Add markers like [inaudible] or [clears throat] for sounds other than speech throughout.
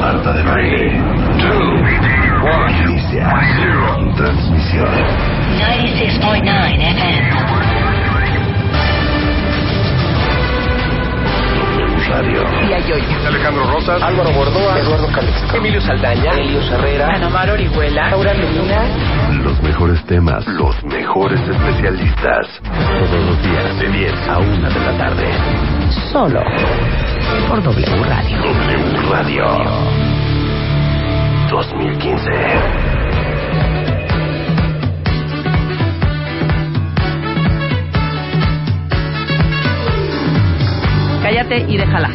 Marta de baile. two, one, Inicia. zero. Transmisión. 96.9 FM. Radio. Alejandro Rosas, Álvaro Gordoa, Eduardo Calixto, Emilio Saldaña, Elio Herrera, Ana Mar Orihuela, Laura Medina. Los mejores temas. Los mejores especialistas. Todos los días de 10 a 1 de la tarde. Solo por W Radio. W Radio. 2015. Cállate y déjala.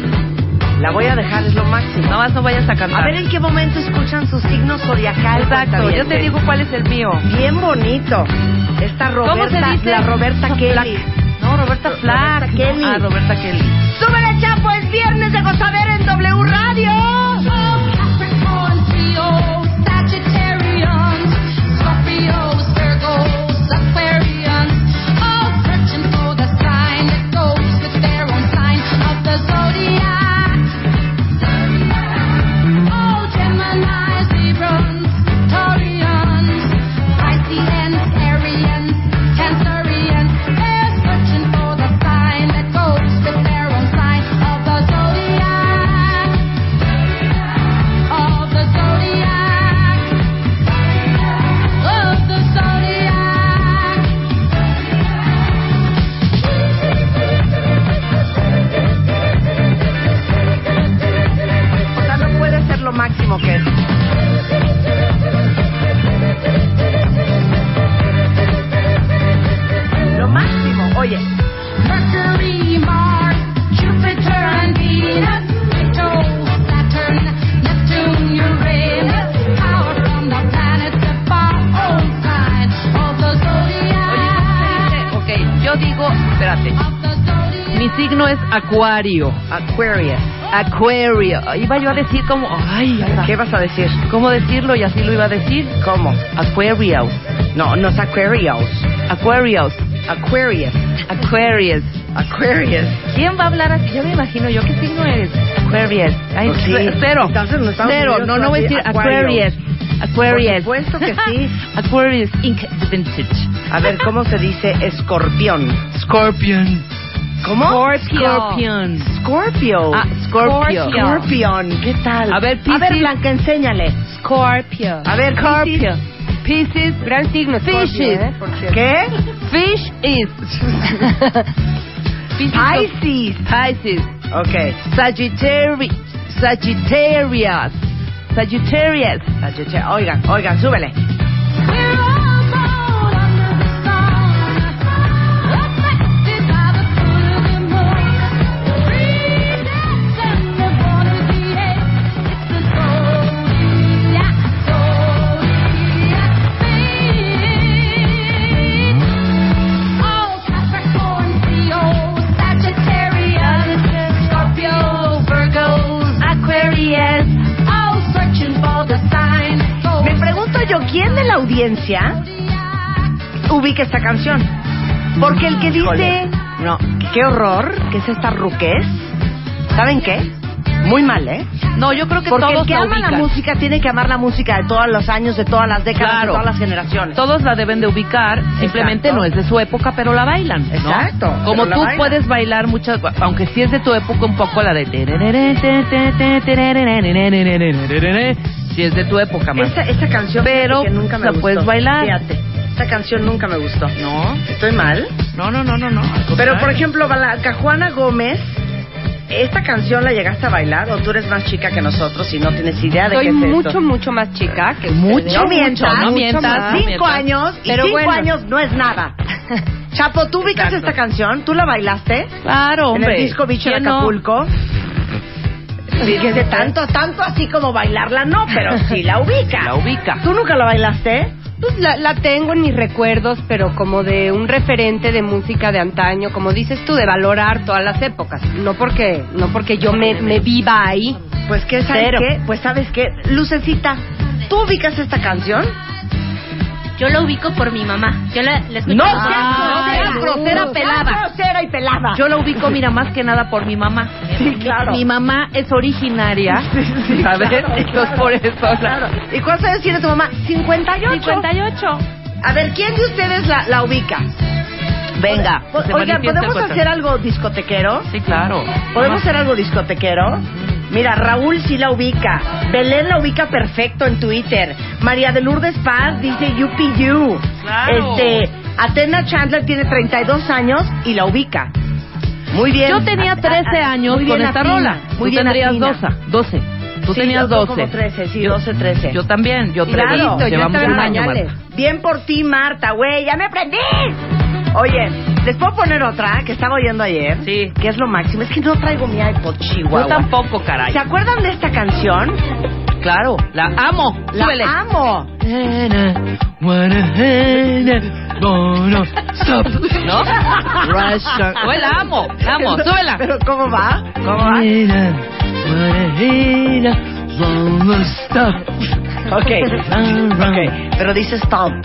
La voy a dejar, es lo máximo. Nada más no vayas a cantar. A ver en qué momento escuchan su signo zodiacal. Exacto, yo te digo cuál es el mío. Bien bonito. Esta Roberta, ¿Cómo se dice? la Roberta No, Kelly. Roberta Flack. Roberta Kelly. Ah, Roberta Kelly. ¡Súbele, Chapo! Es viernes de gozadera en W Radio. Acuario. Aquarius. Acuario. Iba yo a decir como, ay. ¿Qué vas a decir? ¿cómo decirlo? Y así lo iba a decir. ¿Cómo? Aquarius. No, no es Aquarius. Aquarius. Aquarius. Aquarius. Aquarius. ¿Quién va a hablar así? Ya me imagino yo. ¿Qué signo eres? Aquarius. Ay, Pues sí. ce- cero. Entonces, en Cero. No, no voy a decir. Aquarius. Aquarius. Por supuesto que sí. [laughs] Aquarius Inc. Vintage. A ver, ¿cómo se dice escorpión? Scorpion. ¿Cómo? Scorpion. Scorpio. Ah, Scorpio. Scorpion. ¿Qué tal? A ver, A ver. Blanca, enséñale. Scorpio. A ver, Scorpio. Pisces. Gran signo. Fishes. ¿Qué? Fish is. [laughs] Pisces. Pisces. Pisces. Ok. Sagittarius. Sagittarius. Sagittarius. Oigan, oigan, súbele. Audiencia ubica esta canción? Porque el que dice, no, qué horror, que es esta ruquez, ¿saben qué? Muy mal, ¿eh? No, yo creo que Porque todos el que la ama la ubican. música tiene que amar la música de todos los años, de todas las décadas, Claro. de todas las generaciones. Todos la deben de ubicar, simplemente Exacto. no es de su época, pero la bailan. ¿no? Exacto, Como la tú bailan. puedes bailar muchas, aunque sí es de tu época un poco la de... Si es de tu época, más. Esta, esta canción Pero que nunca me la gustó. puedes bailar. Fíjate, esta canción nunca me gustó. No, ¿Estoy mal? no, no, no, no, no. Pero, por ejemplo, Blanca Juana Gómez, ¿esta canción la llegaste a bailar o tú eres más chica que nosotros y no tienes idea de Soy qué es mucho, esto? mucho más chica que Mucho. No mientas, no mucho mientas, más. no Cinco mientas. años y Pero cinco bueno. años no es nada. [laughs] Chapo, ¿tú ubicas Exacto. esta canción? ¿Tú la bailaste? Claro, hombre. En el disco Bicho en ¿Quién no? Que de tanto, tanto así como bailarla no, pero sí la ubica. La ubica. ¿Tú nunca la bailaste? Pues la, la tengo en mis recuerdos, pero como de un referente de música de antaño, como dices tú, de valorar todas las épocas. No porque, no porque yo me, me viva ahí. Pues qué, ¿sabes Cero. qué? Pues sabes qué, Lucecita, ¿tú ubicas esta canción? Yo lo ubico por mi mamá. Yo la, la escucho. No Ah, seas grosera, pelada. grosera y pelada. Yo la ubico, mira, más que nada por mi mamá. Sí, claro. Mi mamá es originaria, sí, ¿sabes? claro. Entonces por eso. Claro. ¿Y cuántos años tiene tu mamá? 58. 58. A ver, ¿quién de ustedes la, la ubica? Venga, Oigan, ¿podemos hacer algo discotequero? Sí, claro. ¿Podemos Ajá. hacer algo discotequero? Mira, Raúl sí la ubica. Belén la ubica perfecto en Twitter. María de Lourdes Paz dice UPU. Claro. Este, Atena Chandler tiene 32 años y la ubica. Muy bien. Yo tenía A- a- 13 a- años con esta atina, rola. Muy Tú bien tendrías atina. 12. 12. Tú Sí, tenías yo 12. como 13, sí, 12, 13. Yo también, yo Claro. 13. Listo, ya Llevamos estaba un año. Bien por ti, Marta, güey, ya me prendí. Oye, ¿les puedo poner otra que estaba oyendo ayer? Sí. Que es lo máximo. Es que no traigo mi iPod Chihuahua. Yo tampoco, caray. ¿Se acuerdan de esta canción? Claro, la amo. La Súbele. amo. [laughs] ¿No? Oye, [laughs] la amo, la amo. Súbela. ¿Pero cómo va? ¿Cómo va? Ok, [laughs] ok. Pero dice stomp.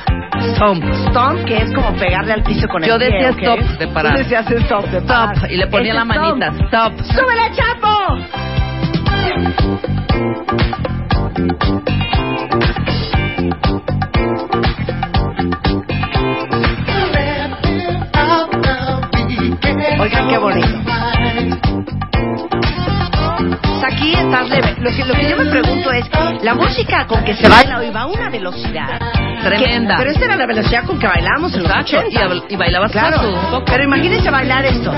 Stomp. Stomp, que es como pegarle al piso con Yo el pie, decía ¿ok? stop de parar. Tú decías stop de parar. Stop. Y le ponía la stomp. manita. Stop. ¡Súbele, Chapo! Oigan, qué bonito. Pues Aquí estás leve. Lo que, lo que yo me pregunto es, la música con que se baila hoy va a una velocidad Tremenda. que- pero esta era la velocidad con que bailábamos en los Exacto. 80. Y, y bailabas Claro, paso pero imagínense bailar esto.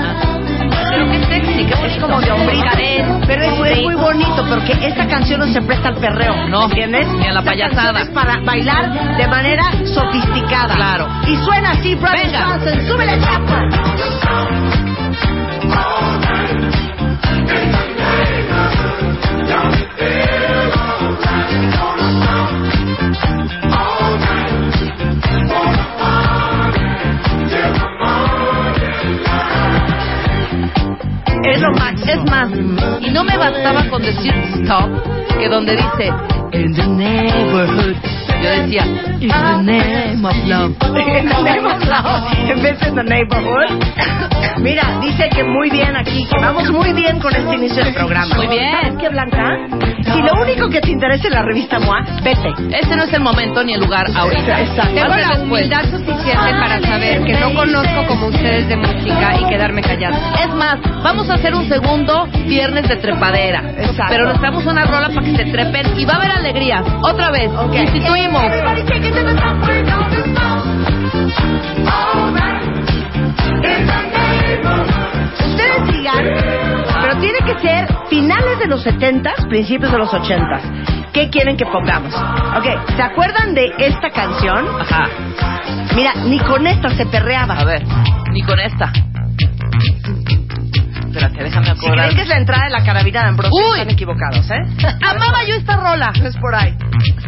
Pero qué sexy, qué Es como de hombrito. Cadera. Pero es, muy bonito porque esta canción no se presta al perreo. No, ¿entiendes? ni a la payasada. es para bailar de manera sofisticada. Claro. Y suena así, Venga. Johnson. ¡Súbele, chapo! Es más, y no me bastaba con decir stop, que donde dice in the neighborhood, yo decía in the name of love. [laughs] En the name of love, en vez de in the neighborhood. Mira, dice que muy bien aquí, que vamos muy bien con este inicio del programa. Muy bien. ¿Sabes qué, Blanca? Si lo único que te interesa es la revista MOA, vete. Este no es el momento ni el lugar ahorita. Exacto. Tengo la humildad suficiente para saber que no conozco como ustedes de música y quedarme callada. Es más, vamos a hacer un segundo viernes de trepadera. Exacto. Pero necesitamos una rola para que se trepen y va a haber alegrías. Otra vez, instituimos. Ustedes digan, pero tiene que ser finales de los 70 principios de los 80 ¿Qué quieren que pongamos? Ok, ¿se acuerdan de esta canción? Ajá. Mira, ni con esta se perreaba. A ver, ni con esta. Espérate, déjame Si acordar. creen que es la entrada de la carabina de Ambrosio, Uy. están equivocados, ¿eh? [laughs] Amaba yo esta rola. No es por ahí.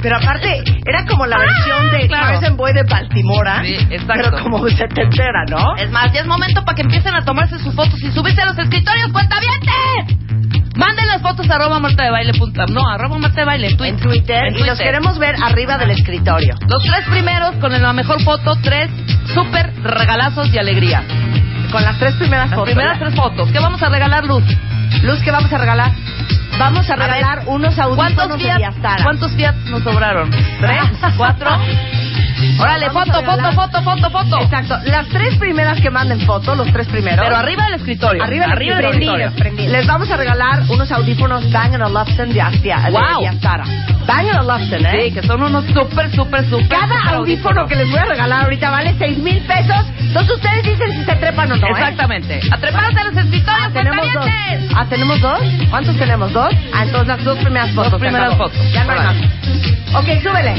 Pero aparte, era como la versión de Ah, claro. Carson Boy de Baltimora. Sí, exacto. Pero como setentera, ¿no? Es más, ya es momento para que empiecen a tomarse sus fotos y subirse a los escritorios, cuentavientes. Manden las fotos a arroba marta de baile. No, arroba marta de baile. En Twitter. En Y los Twitter. queremos ver arriba del escritorio. Los tres primeros con la mejor foto, tres súper regalazos y alegría. Con las tres primeras Las fotos. primeras tres fotos. ¿Qué vamos a regalar, Luz? Luz, ¿qué vamos a regalar? Vamos a A ver, regalar unos audífonos ¿Cuántos de Fiat. ¿Cuántos Fiat nos sobraron? ¿Tres? ¿Cuatro? [laughs] Órale, Vamos foto, foto, foto, foto, foto. Exacto. Las tres primeras que manden foto, los tres primeros. Pero arriba del escritorio. Arriba, arriba del escritorio. Les vamos a regalar unos audífonos Bang Olufsen de, Astia, de Wow. Diastara. Bang Olufsen, ¿eh? Sí, que son unos súper, súper, súper. Cada audífono que les voy a regalar ahorita vale seis mil pesos. Entonces ustedes dicen si se trepan o no, ¿eh? Exactamente. A treparse a los escritorios, Tenemos dos. Ah, ¿tenemos dos? ¿Cuántos tenemos? ¿Dos? Ah, entonces las dos primeras fotos. se primeras fotos. Ya no hay más. Ok, súbele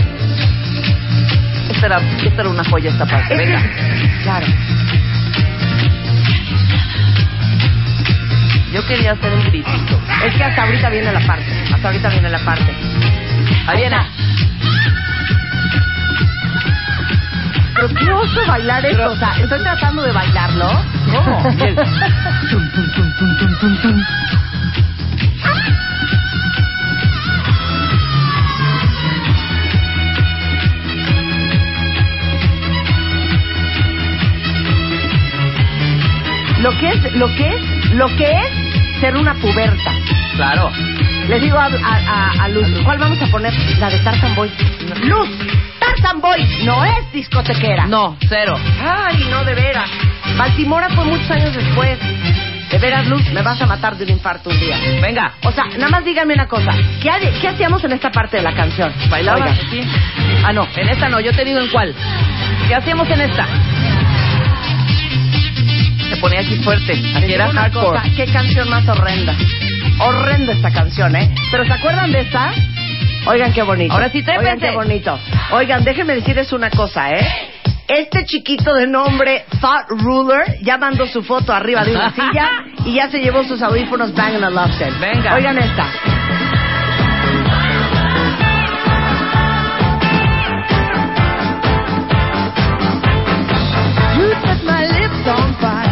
esta era, una joya esta parte. Venga. Claro. Yo quería hacer un gritito. Es que hasta ahorita viene la parte. Hasta ahorita viene la parte. Ahí viene. Pero qué oso bailar esto. O sea, estoy tratando de bailarlo. ¿Cómo? Lo que es, lo que es, lo que es ser una puberta. Claro. Les digo a, a, a- a Luz, ¿cuál vamos a poner? La de Tarzan Boy. Luz, Tarzan Boy no es discotequera. No, cero. Ay, no, de veras. Baltimora fue muchos años después. De veras, Luz, me vas a matar de un infarto un día. Venga. O sea, nada más díganme una cosa. ¿Qué, qué hacíamos en esta parte de la canción? ¿Bailaba? Ah, no, en esta no, yo te digo en cuál. ¿Qué hacíamos en esta? Ponía aquí fuerte. Aquí era hardcore. cosa, qué canción más horrenda. Horrenda esta canción, ¿eh? Pero ¿se acuerdan de esta? Oigan qué bonito. Ahora sí, trépense. Oigan qué bonito. Oigan, déjenme decirles una cosa, ¿eh? Este chiquito de nombre Thought Ruler ya mandó su foto arriba de una silla y ya se llevó sus audífonos Bang. Venga. Oigan esta. You set my lips on fire.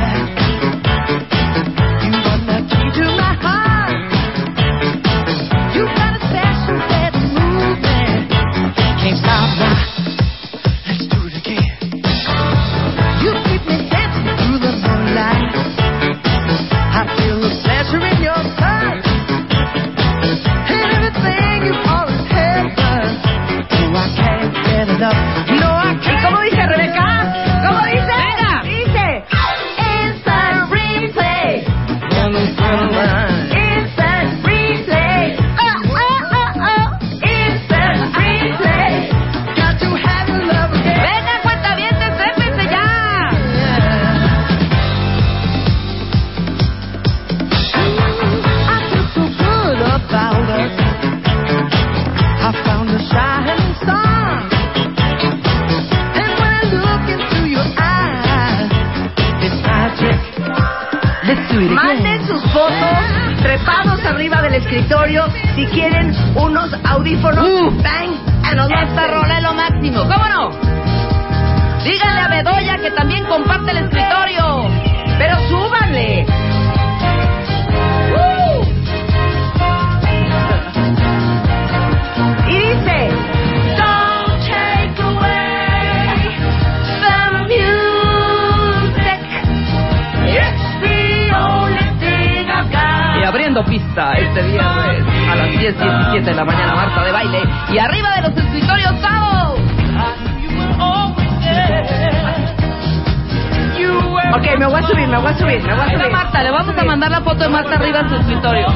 A subir, me voy a subir. Marta, le vamos a mandar la foto de Marta arriba en su escritorio.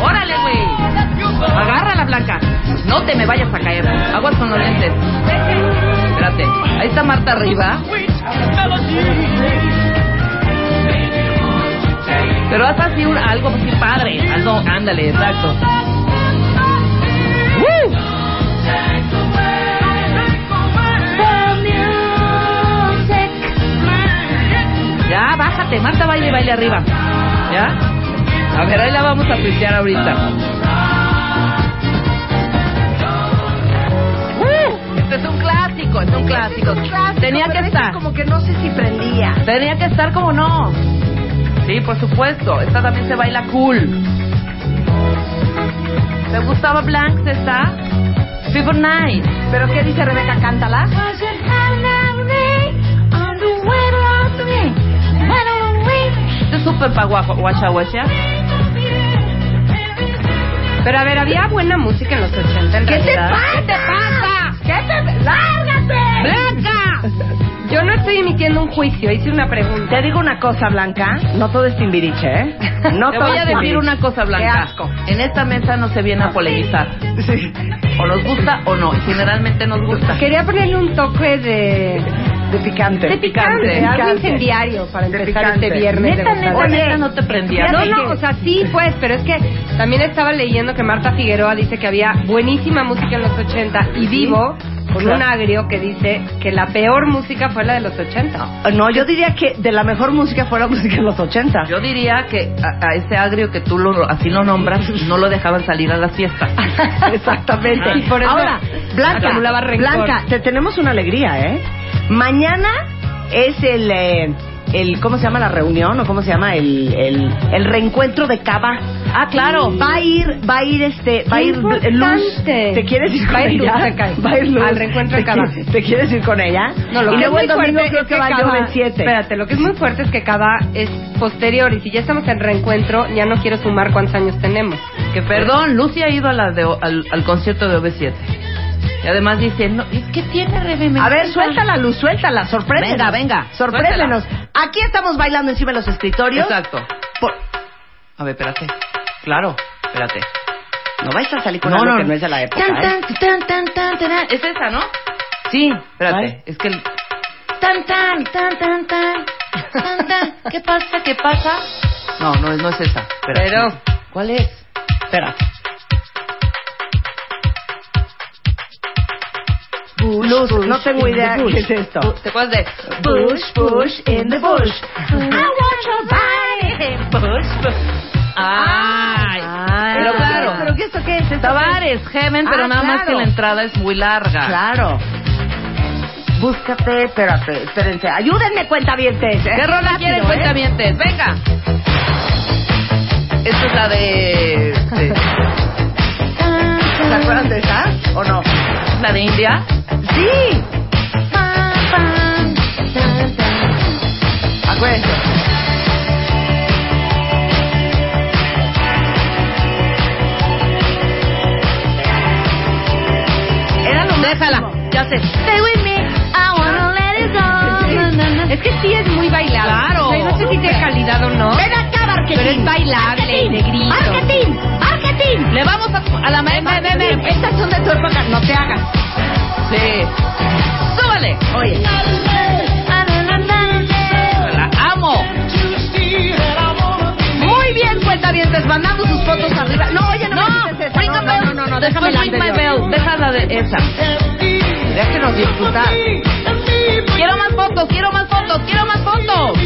Órale, güey. Agarra la blanca. No te me vayas a caer. Aguas con los lentes. Espérate. Ahí está Marta arriba. Pero haz así un, algo así padre. Algo, ándale, exacto. Bájate. Marta baile, baile arriba. ¿Ya? A ver, ahí la vamos a tuitear ahorita. ¡Uh! Este es un clásico, es un clásico. Tenía que esta estar. como que no sé si prendía. Tenía que estar como no. Sí, por supuesto. Esta también se baila cool. ¿Te gustaba Blanks esta? Fever Night. ¿Pero qué dice Rebeca? Cántala. Este es súper pa' guapo, guacha guacha. Pero a ver, había buena música en los 80 en ¿Qué te realidad. pasa? ¿Qué te pasa? ¿Qué te ¡Lárgate! ¡Blanca! Yo no estoy emitiendo un juicio, hice una pregunta. Te digo una cosa, Blanca. No todo es timbiriche, ¿eh? No [laughs] Te todo voy a decir una cosa, Blanca. Qué asco. En esta mesa no se viene a polemizar. O nos gusta o no. Generalmente nos gusta. Quería ponerle un toque de, De picante. de picante, De algo incendiario para empezar este viernes. de Neta, neta, neta, no te prendía. No, no, o sea, sí, [laughs] pues, pero es que también estaba leyendo que Marta Figueroa dice que había buenísima música en los 80 y Divo con un agrio que dice que la peor música fue la de los 80. No, yo diría que de la mejor música fue la música de los 80. Yo diría que a, a ese agrio que tú lo, así lo nombras, no lo dejaban salir a las fiestas. [laughs] Exactamente. Y por eso Ahora, Blanca. Blanca, te tenemos una alegría, ¿eh? Mañana es el, eh, el ¿cómo se llama la reunión o cómo se llama el, el, el reencuentro de Cava. Ah, claro. Va a ir, va a ir este, va a ir Luz. ¿Te quieres ir con Va Luz ella? acá. Va a ir Luz. Al reencuentro de ¿Te Cava. ¿Te quieres ir con ella? No, lo y que luego es el muy domingo fuerte creo es que va a Cava- de 7. Espérate, lo que es muy fuerte es que cada es posterior y si ya estamos en reencuentro, ya no quiero sumar cuántos años tenemos. Que perdón, Lucy ha ido a la de, al, al concierto de OV7. Y además dice, no, que tiene Rebe. A ver, encanta". suéltala, Luz, suéltala, sorpréndenos. Venga, venga, Sorpréndenos. Aquí estamos bailando encima de los escritorios. Exacto. Por- A ver, espérate. Claro, espérate. No vais a salir con algo que no es de la época, Tan, ¿eh? tan, tan, tan, tan, tan. Es esa, ¿no? Sí, espérate. Es que el... Tan, tan, tan, tan, tan. Tan, tan. ¿Qué pasa? ¿Qué pasa? No, no, es- no es esa. Espérate. Pero- ¿Cuál es? Espérate. Luz, no tengo idea qué es esto. ¿Te acuerdas de Bush, bush in the bush. Ay, pero claro. ¿Pero qué esto qué es? ¿Esto Tavares, Heaven, pero Ah, nada más que la entrada es muy larga. Claro. Búscate, espérate, espérense. Ayúdenme, cuentavientes. ¿Qué rola quieren, ¿eh? cuentavientes? Venga. Esta es la de... de- [laughs] ¿Se acuerdan de esa? ¿O no? ¿La de India? Sí. Acuérdense. Era lo Déjala, máximo. ya sé. Stay with me, I wanna let it go. Es que sí es muy bailable. Claro. O sea, no sé si tiene calidad o no. Ven acá, marketing. Pero es bailable y de grito. Marketing, Le vamos a, a la maestra. Ven, ven, ven. Estas son de tu época, no te hagas. Sí. Súbale. Oye. La amo. Muy bien, cuentavientes, mandando sus fotos arriba. No, oye, no, me No, dices esa. ring no, no, no, no, no, déjame la anterior. bell. Déjala de esa. Déjenos disfrutar. Quiero más fotos, quiero más fotos, quiero más fotos.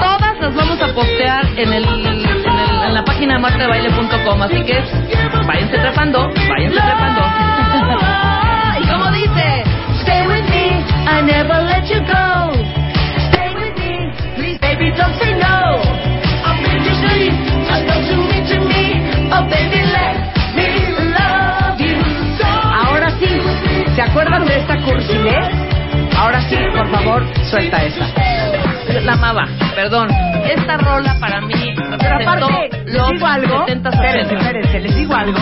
Todas las vamos a postear en, el, en, la página de martadebaile.com, así que váyanse trepando, váyanse trepando. [laughs] ¿Y cómo dice? Stay with me, I never let you go. Stay with me, please baby don't say no. I'm in your dream, I know you mean to me. Oh baby let me love you. Ahora sí, ¿se acuerdan de esta cursilez? Ahora sí, por favor, suelta esa. La amaba, perdón. Esta rola para mí representó aparte, los digo algo. 70 Espérense, espérense, les digo algo.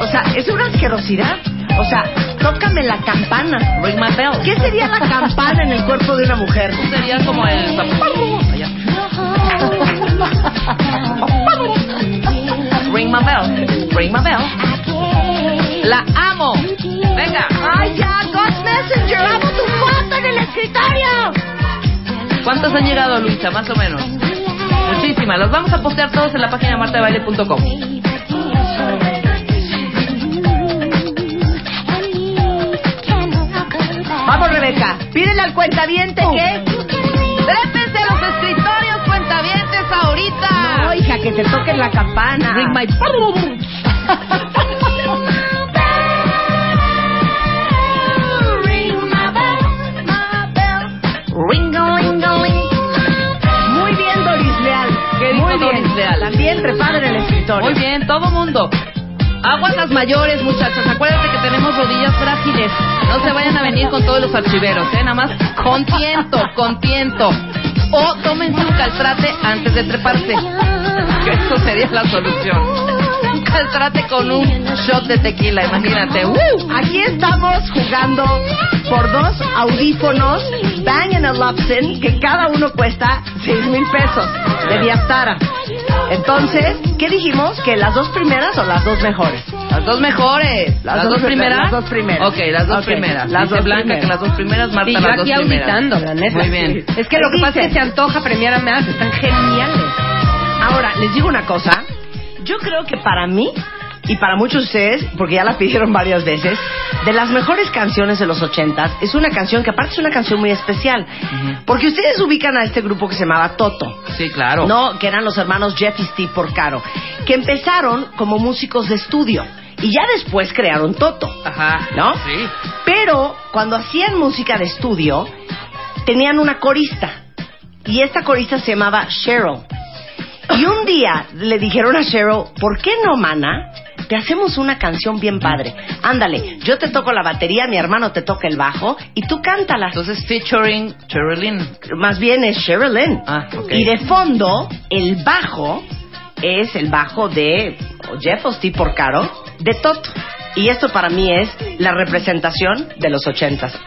O sea, es una asquerosidad. O sea, tócame la campana. Ring my bell. ¿Qué sería la campana en el cuerpo de una mujer? Sería como el... Ring my bell. Ring my bell. La amo. Venga. ¡Ay, ya! ¡God's Messenger! ¡Amo tu foto en el escritorio! ¿Cuántos han llegado, Luisa? Más o menos. Muchísimas. Los vamos a postear todos en la página martadebaile.com. Vamos, Rebeca. Pídele al cuentaviente que... ¡Trépense los escritorios, cuentavientes, ahorita! No, hija, que te toquen la campana. Ring my... [laughs] Leal? También trepada en el escritorio. Muy bien, todo mundo. Aguas las mayores, muchachas. Acuérdense que tenemos rodillas frágiles. No se vayan a venir con todos los archiveros, ¿eh? Nada más con tiento, con tiento. O tómense un caltrate antes de treparse. Que eso sería la solución. Un caltrate con un shot de tequila, imagínate. ¡Uh! Aquí estamos jugando por dos audífonos Bang Olufsen que cada uno cuesta seis mil pesos de Diastara. Entonces, ¿qué dijimos? ¿Que las dos primeras o las dos mejores? Las dos mejores. Las, dos, primeras. Las dos primeras. Ok, las dos primeras. las Dice dos Blanca primeras. que las dos primeras, Marta Sí, yo las dos aquí primeras. auditando, la neta. Muy bien. Es que lo que ¿Qué pasa es que se antoja premiar a más, están geniales. Ahora, les digo una cosa. Yo creo que para mí, y para muchos de ustedes, porque ya la pidieron varias veces, de las mejores canciones de los ochentas, es una canción que aparte es una canción muy especial, porque ustedes ubican a este grupo que se llamaba Toto. Sí, claro. No, que eran los hermanos Jeff y Steve Porcaro, que empezaron como músicos de estudio y ya después crearon Toto. Ajá. ¿No? Sí. Pero cuando hacían música de estudio, tenían una corista. Y esta corista se llamaba Cheryl. Y un día le dijeron a Cheryl, ¿por qué no, mana? Te hacemos una canción bien padre. Ándale, yo te toco la batería, mi hermano te toca el bajo y tú cántala. Entonces, featuring Cheryl Más bien es Cheryl Lynn. Ah, ok. Y de fondo, el bajo es el bajo de Jeff o Steve Porcaro de Toto. Y esto para mí es la representación de los ochentas.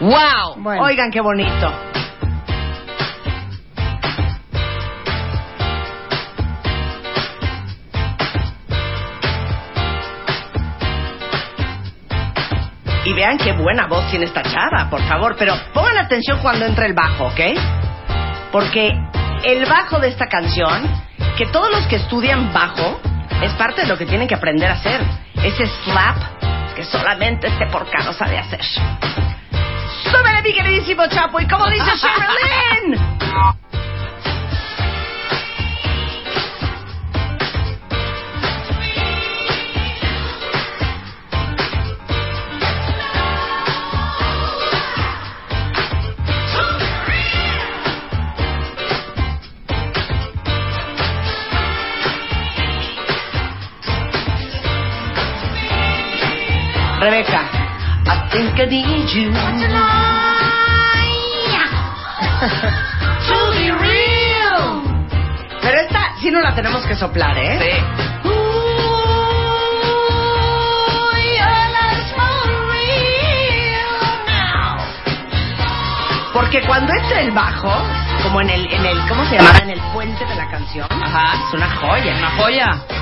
¡Wow! Oigan qué bonito. Vean qué buena voz tiene esta chava, por favor. Pero pongan atención cuando entra el bajo, ¿ok? Porque el bajo de esta canción, que todos los que estudian bajo, es parte de lo que tienen que aprender a hacer. Ese slap que solamente este porcano sabe hacer. ¡Súbele, mi queridísimo Chapo! ¿Y cómo dice [laughs] Sherilyn? Rebeca. I think I need you. [laughs] To be real. Pero esta sí no la tenemos que soplar, ¿eh? Sí. Porque cuando entra el bajo, como en el, en el, ¿cómo se llama? En el puente de la canción. Ajá. Es una joya. Una joya.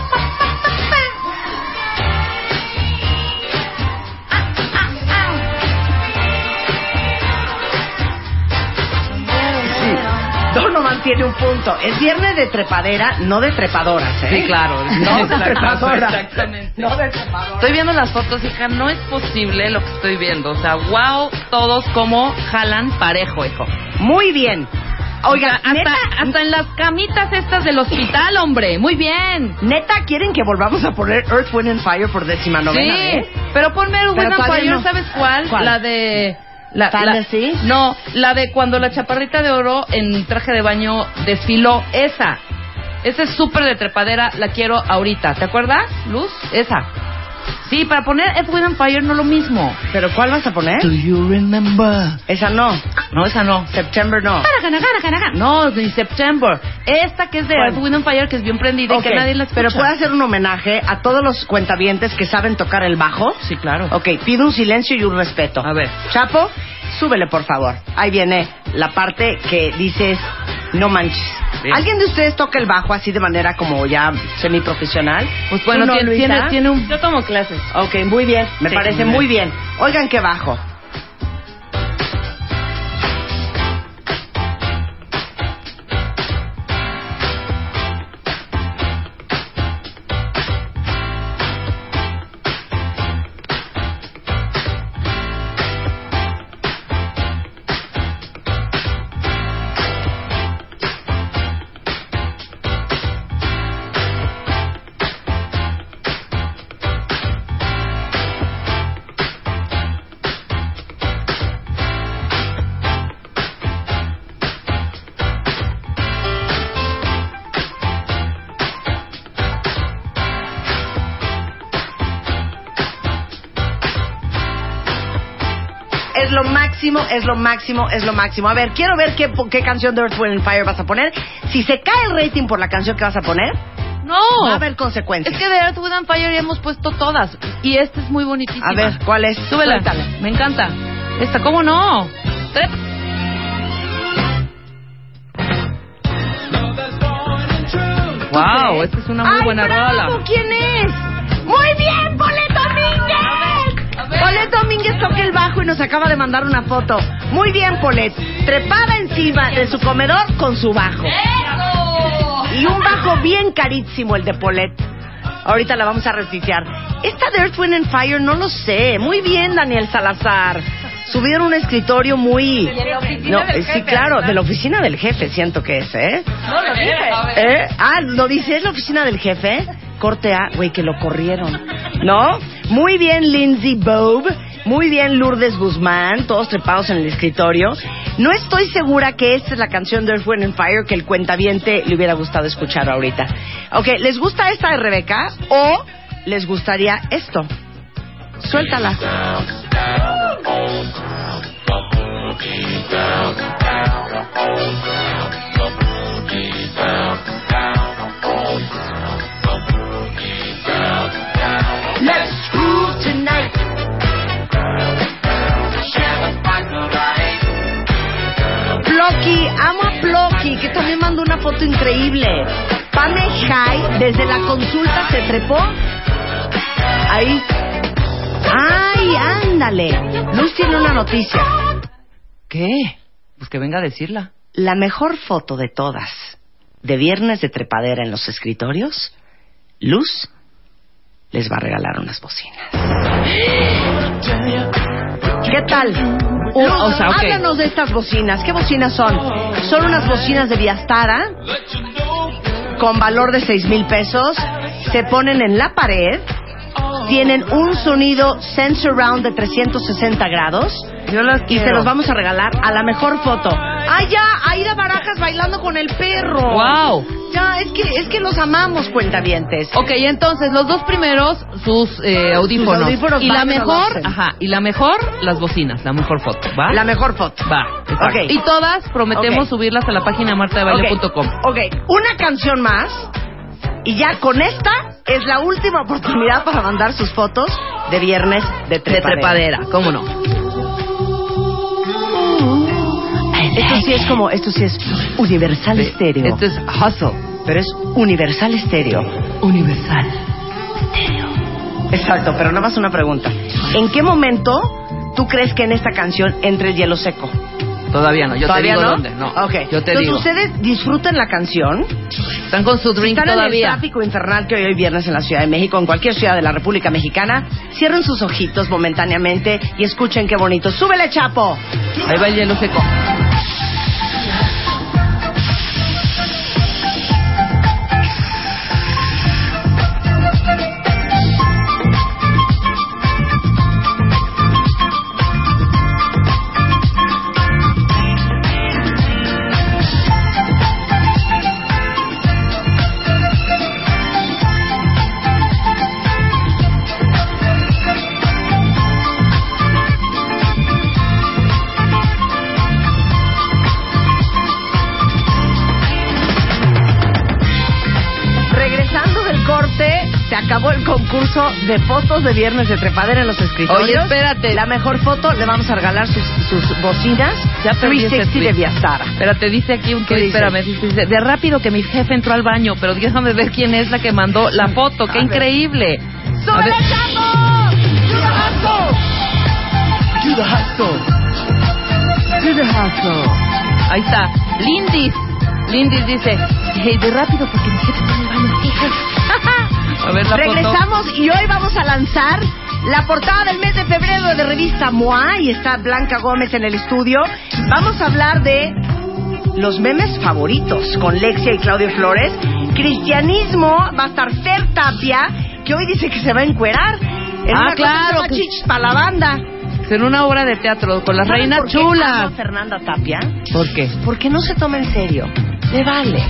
Donovan tiene un punto. Es viernes de trepadera, no de trepadoras, ¿eh? Sí, claro. [laughs] No de trepadoras. Exactamente. No de trepadoras. Estoy viendo las fotos, hija, no es posible lo que estoy viendo. O sea, wow, todos como jalan parejo, hijo. Muy bien. Oigan, hasta, neta, hasta en las camitas estas del hospital, hombre. Muy bien. neta, ¿quieren que volvamos a poner Earth, Wind and Fire por décima novena sí, vez? pero ponme Pero Wind and Fire, no. ¿sabes cuál? ¿Cuál? La de... La, ¿Fantasy? la- no, la de cuando la chaparrita de oro en traje de baño desfiló. Esa. Esa es súper de trepadera, la quiero ahorita. ¿Te acuerdas, Luz? Esa. Sí, para poner Earth, Wind and Fire no lo mismo. ¿Pero cuál vas a poner? Do you remember? Esa no. No, esa no. September no. No, de September. Esta que es de ¿Cuál? Earth, Wind and Fire, que es bien prendida y que nadie la escucha. Pero puede hacer un homenaje a todos los cuentavientes que saben tocar el bajo. Sí, claro. Ok, pido un silencio y un respeto. A ver. Chapo, súbele por favor. Ahí viene la parte que dices, no manches. Bien. ¿Alguien de ustedes toca el bajo así de manera como ya semiprofesional? Pues bueno, ¿Tú no, tiene, Luisa? tiene, tiene un... Yo tomo clases. Ok, muy bien. Me Sí, parece muy muy bien. Oigan qué bajo. Máximo, es lo máximo, es lo máximo. A ver, quiero ver qué, qué canción de Earth, Wind and Fire vas a poner. Si se cae el rating por la canción que vas a poner, No. va a haber consecuencias. Es que de Earth, Wind and Fire ya hemos puesto todas. Y esta es muy bonitísima. A ver, ¿cuál es? Súbela. Me encanta. Esta, ¿cómo no? Wow, esta es una muy ¡Ay, buena bravo! rola. ¿Quién es? ¡Muy bien, Polet Domínguez! Polet Domínguez toca el bajo y nos acaba de mandar una foto. Muy bien, Polet. Trepada encima de su comedor con su bajo. Y un bajo bien carísimo el de Polet. Ahorita la vamos a retuitear. Esta de Earth, Wind and Fire no lo sé. Muy bien, Daniel Salazar. Subieron un escritorio muy... No, eh, sí, claro, de la oficina del jefe siento que es, ¿eh? No lo dije. ¿Eh? Ah, ¿lo dice? ¿Es la oficina del jefe? Corte A, güey, que lo corrieron. ¿No? Muy bien, Lindsay Bob. Muy bien, Lourdes Guzmán. Todos trepados en el escritorio. No estoy segura que esta es la canción de Earth, Wind and Fire que el cuentaviente le hubiera gustado escuchar ahorita. Ok, ¿les gusta esta de Rebeca o les gustaría esto? Suéltala. Let's groove tonight. Plocky, amo a Plocky, que también mandó una foto increíble. Pame High, desde la consulta se trepó. Ahí. ¡Ay, ándale! Luz tiene una noticia. ¿Qué? Pues que venga a decirla. La mejor foto de todas de viernes de trepadera en los escritorios, Luz les va a regalar unas bocinas. ¿Qué tal? Uh, o sea. Háblanos de estas bocinas. ¿Qué bocinas son? Son unas bocinas de Viastara con valor de seis mil pesos. Se ponen en la pared. Tienen un sonido Sense Surround de 360 grados. Yo las Y se los vamos a regalar a la mejor foto. ¡Ah, ya! Aida Barajas bailando con el perro. ¡Wow! Ya, es que, es que los amamos, cuentavientes. Ok, entonces los dos primeros sus eh, audífonos. Sus audífonos y la mejor, ajá, y la mejor las bocinas, la mejor foto, ¿va? La mejor foto. Va. exacto. Ok. Y todas prometemos subirlas a la página martadebaile.com. Ok, ok, una canción más. Y ya con esta es la última oportunidad para mandar sus fotos de viernes de De trepadera. trepadera, ¿cómo no? Esto sí es como, esto sí es Universal Estéreo. Esto es Hustle. Pero es Universal Estéreo. Universal. Exacto, pero nada más una pregunta. ¿En qué momento tú crees que en esta canción entre el hielo seco? Todavía no, yo ¿Todavía te digo no? dónde. No, Ok. yo te Entonces digo. ustedes disfruten la canción. Están con su drink Están en el todavía. tráfico infernal que hoy hoy viernes en la Ciudad de México, en cualquier ciudad de la República Mexicana. Cierren sus ojitos momentáneamente y escuchen qué bonito. ¡Súbele, Chapo! Ahí va el hielo seco. Concurso de fotos de viernes de trepadera en los escritorios. Oye, espérate. La mejor foto le vamos a regalar sus, sus bocinas Ya perdí ese 360 de. Viastara. Espérate, dice aquí un ¿Qué tweet, dice? espérame, dice, de rápido que mi jefe entró al baño, pero déjame ver quién es la que mandó la foto, qué increíble. ¡Súbele, Chapo! ¡To the hustle! To the hustle. Ahí está, Lindis. Lindis dice, hey, de rápido porque mi jefe está en el baño. A ver la foto. Regresamos y hoy vamos a lanzar la portada del mes de febrero de revista MOA y está Blanca Gómez en el estudio. Vamos a hablar de los memes favoritos con Lexia y Claudio Flores. Cristianismo va a estar Fer Tapia, que hoy dice que se va a encuerar. En Ah, una claro, que- para la banda. En una obra de teatro con las ¿Saben reinas por qué chulas. amo a Fernanda Tapia? ¿Por qué? Porque no se toma en serio. Le vale.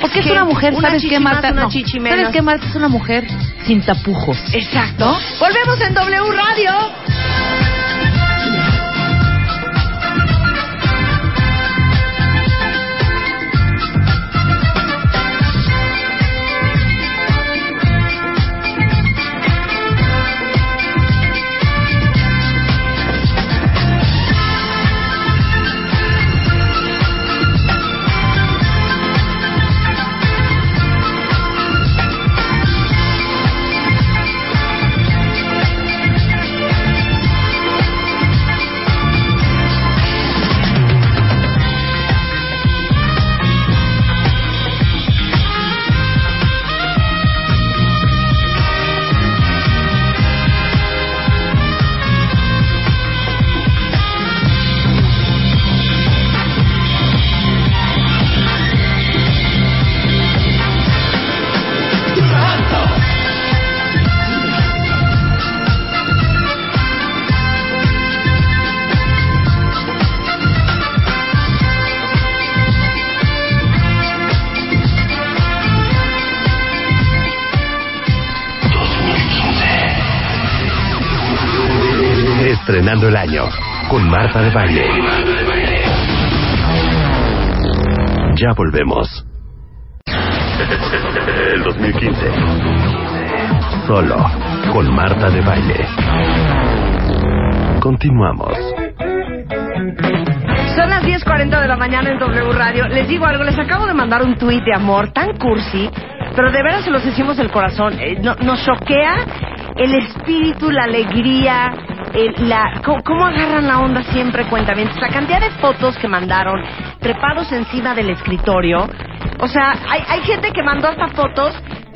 Porque es una mujer, una ¿sabes qué, Marta? una No, ¿Sabes qué, Marta? Es una mujer sin tapujos. Exacto. Volvemos en W Radio. Continuamos. Son las 10.40 de la mañana en W Radio. Les digo algo, les acabo de mandar un tuit de amor tan cursi, pero de veras se los decimos del corazón. Eh, no- nos choquea el espíritu, la alegría, el- la, cómo, cómo agarran la onda siempre, cuentamientos. La cantidad de fotos que mandaron trepados encima del escritorio. O sea, hay, hay gente que mandó hasta fotos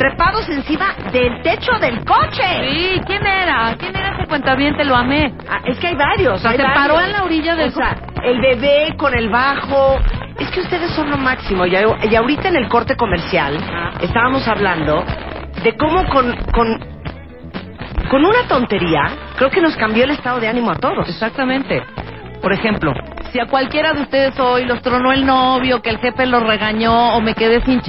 trepados encima del techo del coche. Sí, ¿quién era? ¿Quién era ese cuentaviente? Lo amé. Ah, es que hay varios. O sea, hay se paró en la orilla del- O sea, el bebé con el bajo. Es que ustedes son lo máximo. Y, y ahorita en el corte comercial estábamos hablando de cómo con, con, con una tontería creo que nos cambió el estado de ánimo a todos. Exactamente. Por ejemplo, si a cualquiera de ustedes hoy los tronó el novio, que el jefe los regañó o me quedé sin.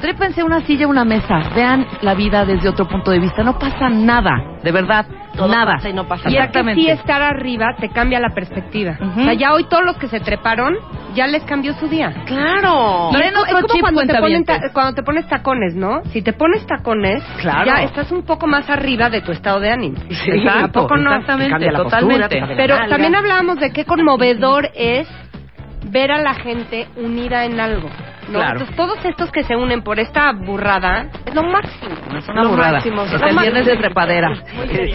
Trépense una silla, una mesa. Vean la vida desde otro punto de vista. No pasa nada, de verdad, Todo nada. pasa y no pasa Y es que sí estar arriba te cambia la perspectiva. Ujú. O sea, ya hoy todos los que se treparon, ya les cambió su día. Claro. Traen es, co- otro es como chip, cuando te, ponen ta- cuando te pones tacones, ¿no? Si te pones tacones, Claro. ya estás un poco más arriba de tu estado de ánimo. Sí, Exacto, ¿A poco no? exactamente, postura, totalmente. Pero nalga. también hablábamos de qué conmovedor es ver a la gente unida en algo. ¿No? Claro. Entonces, todos estos que se unen por esta burrada es lo máximo. Es una Lo burrada. máximo, Es el viernes de trepadera.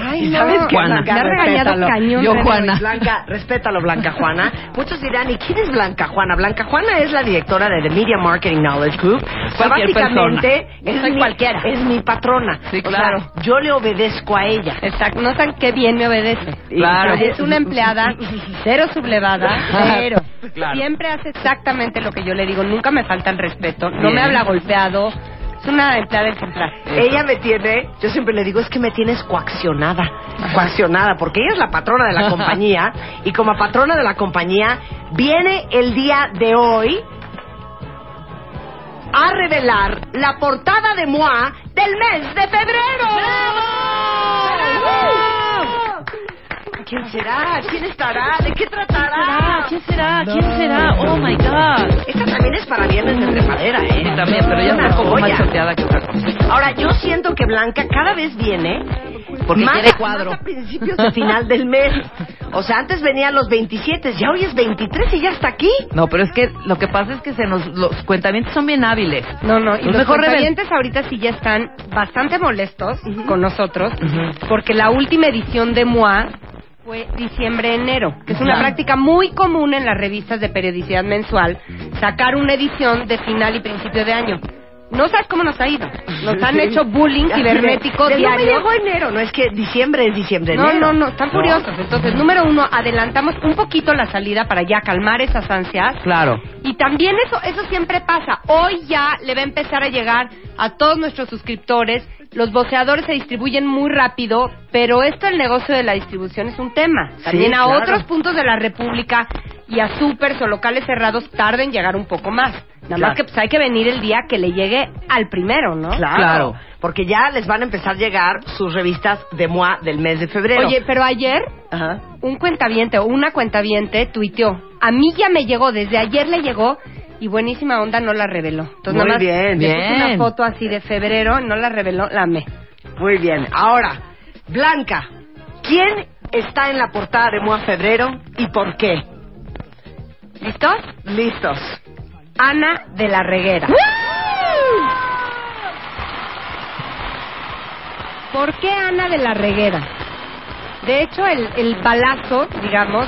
Ay, ¿Y no. sabes qué, Juana. Blanca? Respétalo. cañón. Yo, Juana. Blanca, respétalo, Blanca Juana. Muchos dirán, ¿y quién es Blanca Juana? Blanca Juana es la directora de The Media Marketing Knowledge Group. Pues básicamente No es mi, cualquiera. es mi patrona. Sí, O sea, claro. yo le obedezco a ella. Exacto, no saben qué bien me obedece. Claro. Es una empleada [laughs] cero sublevada, cero. Claro. Siempre hace exactamente lo que yo le digo, nunca me falta el respeto, no me habla golpeado. Es una empleada ejemplar. Ella me tiene, yo siempre le digo, es que me tienes coaccionada, coaccionada, porque ella es la patrona de la compañía y como patrona de la compañía viene el día de hoy a revelar la portada de MOA del mes de febrero. ¡Bravo! ¿Quién será? ¿Quién estará? ¿De qué tratará? ¿Quién será? ¿Quién será? Oh my God. Esta también es para viernes de trepadera, ¿eh? Sí, también, pero ya Una poco más choteada que otra cosa. Ahora, yo siento que Blanca cada vez viene Porque más, quiere cuadro. más a principios de final del mes. O sea, antes venía a los 27, ya hoy es 23 y ya está aquí. No, pero es que lo que pasa es que se nos, los cuentamientos son bien hábiles. No, no, y los mejor revel- cuentavientes ahorita sí ya están bastante molestos con nosotros, porque la última edición de MOA fue diciembre-enero, que es una práctica muy común en las revistas de periodicidad mensual, sacar una edición de final y principio de año. No sabes cómo nos ha ido. Nos han hecho bullying cibernético De- de- No me diario. llegó enero, no es que diciembre es diciembre, No, enero. no, no, están furiosos. Entonces, número uno, adelantamos un poquito la salida para ya calmar esas ansias. Claro. Y también eso, eso siempre pasa. Hoy ya le va a empezar a llegar a todos nuestros suscriptores. Los boceadores se distribuyen muy rápido, pero esto, el negocio de la distribución, es un tema. También a claro. otros puntos de la República y a supers o locales cerrados tarden en llegar un poco más. Nada Claro. más que pues, hay que venir el día que le llegue al primero, ¿no? Claro, Claro. porque ya les van a empezar a llegar sus revistas de MOA del mes de febrero. Oye, pero ayer Ajá. un cuentaviente o una cuentaviente tuiteó. A mí ya me llegó, desde ayer le llegó y buenísima onda no la reveló. Entonces Muy nada más bien. le puse Bien. una foto así de febrero, no la reveló, la amé. Muy bien. Ahora, Blanca, ¿quién está en la portada de MOA febrero y por qué? ¿Listos? Listos. Ana de la Reguera. ¿Por qué Ana de la Reguera? De hecho, el, el balazo, digamos,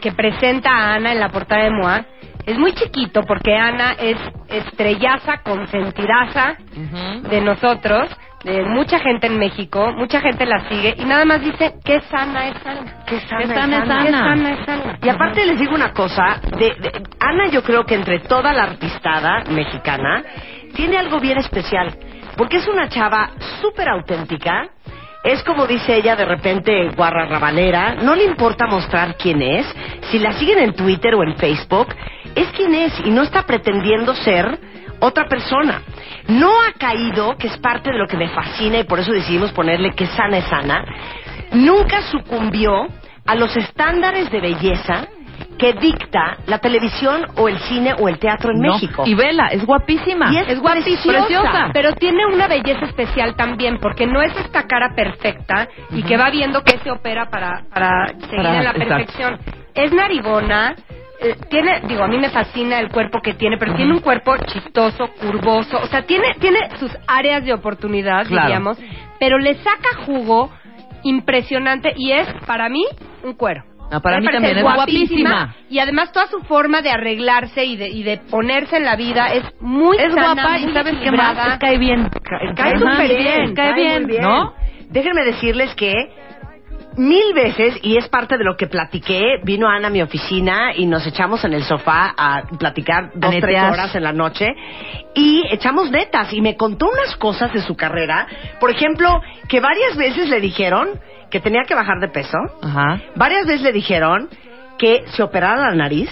que presenta a Ana en la portada de MOA es muy chiquito porque Ana es estrellaza, consentidaza de nosotros, de mucha gente en México, mucha gente la sigue y nada más dice que sana es Ana. Qué sana, sana es Ana. Ana. Qué sana es Ana. Y aparte les digo una cosa, de, de- Ana yo creo que entre toda la artistada mexicana tiene algo bien especial, porque es una chava súper auténtica, es como dice ella de repente guarra rabanera, no le importa mostrar quién es, si la siguen en Twitter o en Facebook, es quien es y no está pretendiendo ser otra persona. No ha caído, que es parte de lo que me fascina y por eso decidimos ponerle que sana es sana, nunca sucumbió a los estándares de belleza que dicta la televisión o el cine o el teatro en No. México. Y vela, es guapísima. Y es Es guapísima, preciosa. pero tiene una belleza especial también, porque no es esta cara perfecta y que va viendo qué se opera para, para seguir Para- en la exacto. perfección. Es narigona, eh, tiene, digo, a mí me fascina el cuerpo que tiene, pero tiene un cuerpo chistoso, curvoso, o sea, tiene, tiene sus áreas de oportunidad, Claro. diríamos, pero le saca jugo impresionante y es, para mí, un cuero. Ah, para Me mí parece también es guapísima. Y además toda su forma de arreglarse y de, y de ponerse en la vida es muy Es sana, guapa y ¿sabes qué más? Cae bien. Cae Ajá, súper bien, bien, cae muy bien, ¿no? Déjenme decirles que mil veces, y es parte de lo que platiqué, vino Ana a mi oficina y nos echamos en el sofá a platicar dos, tres netear. horas en la noche y echamos netas y me contó unas cosas de su carrera. Por ejemplo, que varias veces le dijeron que tenía que bajar de peso. Ajá. Varias veces le dijeron que se operara la nariz.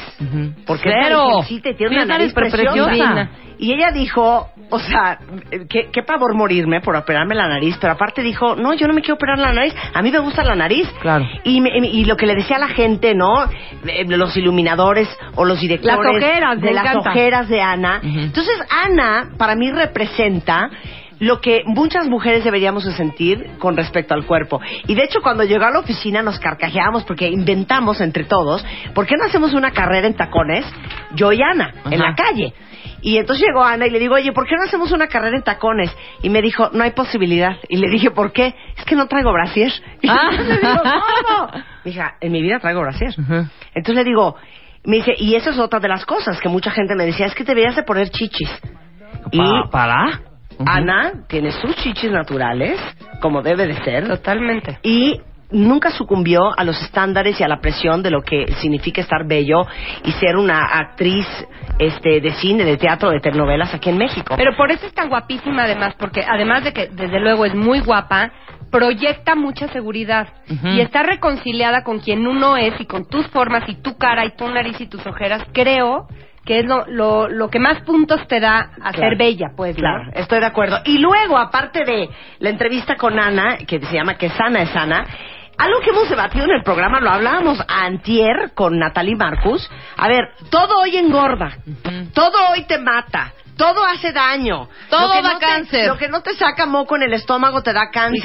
Porque es Cero. naricita y tiene una nariz preciosa. preciosa. Y ella dijo, o sea, qué, qué pavor morirme por operarme la nariz, pero aparte dijo, no, yo no me quiero operar la nariz, a mí me gusta la nariz. Claro. Y, me- y lo que le decía a la gente, ¿no? Eh, Los iluminadores o los directores Las ojeras, de me las encanta. ojeras de Ana. Entonces, Ana, para mí, representa lo que muchas mujeres deberíamos de sentir con respecto al cuerpo. Y de hecho, cuando llegó a la oficina nos carcajeamos porque inventamos entre todos, ¿por qué no hacemos una carrera en tacones, yo y Ana, en la calle? Y entonces llegó Ana y le digo, oye, ¿por qué no hacemos una carrera en tacones? Y me dijo, no hay posibilidad. Y le dije, ¿por qué? Es que no traigo brasier. [laughs] Y Ah. le digo, ¿cómo? Me dije, en mi vida traigo brasier. Entonces le digo, me dice, y esa es otra de las cosas que mucha gente me decía, es que te deberías de poner chichis. Y Ana tiene sus chichis naturales, como debe de ser, Totalmente. y nunca sucumbió a los estándares y a la presión de lo que significa estar bello y ser una actriz este, de cine, de teatro, de telenovelas aquí en México. Pero por eso es tan guapísima además, porque además de que desde luego es muy guapa, proyecta mucha seguridad y está reconciliada con quien uno es y con tus formas y tu cara y tu nariz y tus ojeras, creo que es lo, lo, lo que más puntos te da a Claro. ser bella, pues. ¿no? Claro, estoy de acuerdo. Y luego, aparte de la entrevista con Ana, que se llama Que sana es Ana, algo que hemos debatido en el programa, lo hablábamos antier con Natalie Marcus. A ver, todo hoy engorda, todo hoy te mata. Todo hace daño. Todo da no te- cáncer. lo que no te saca moco en el estómago te da cáncer.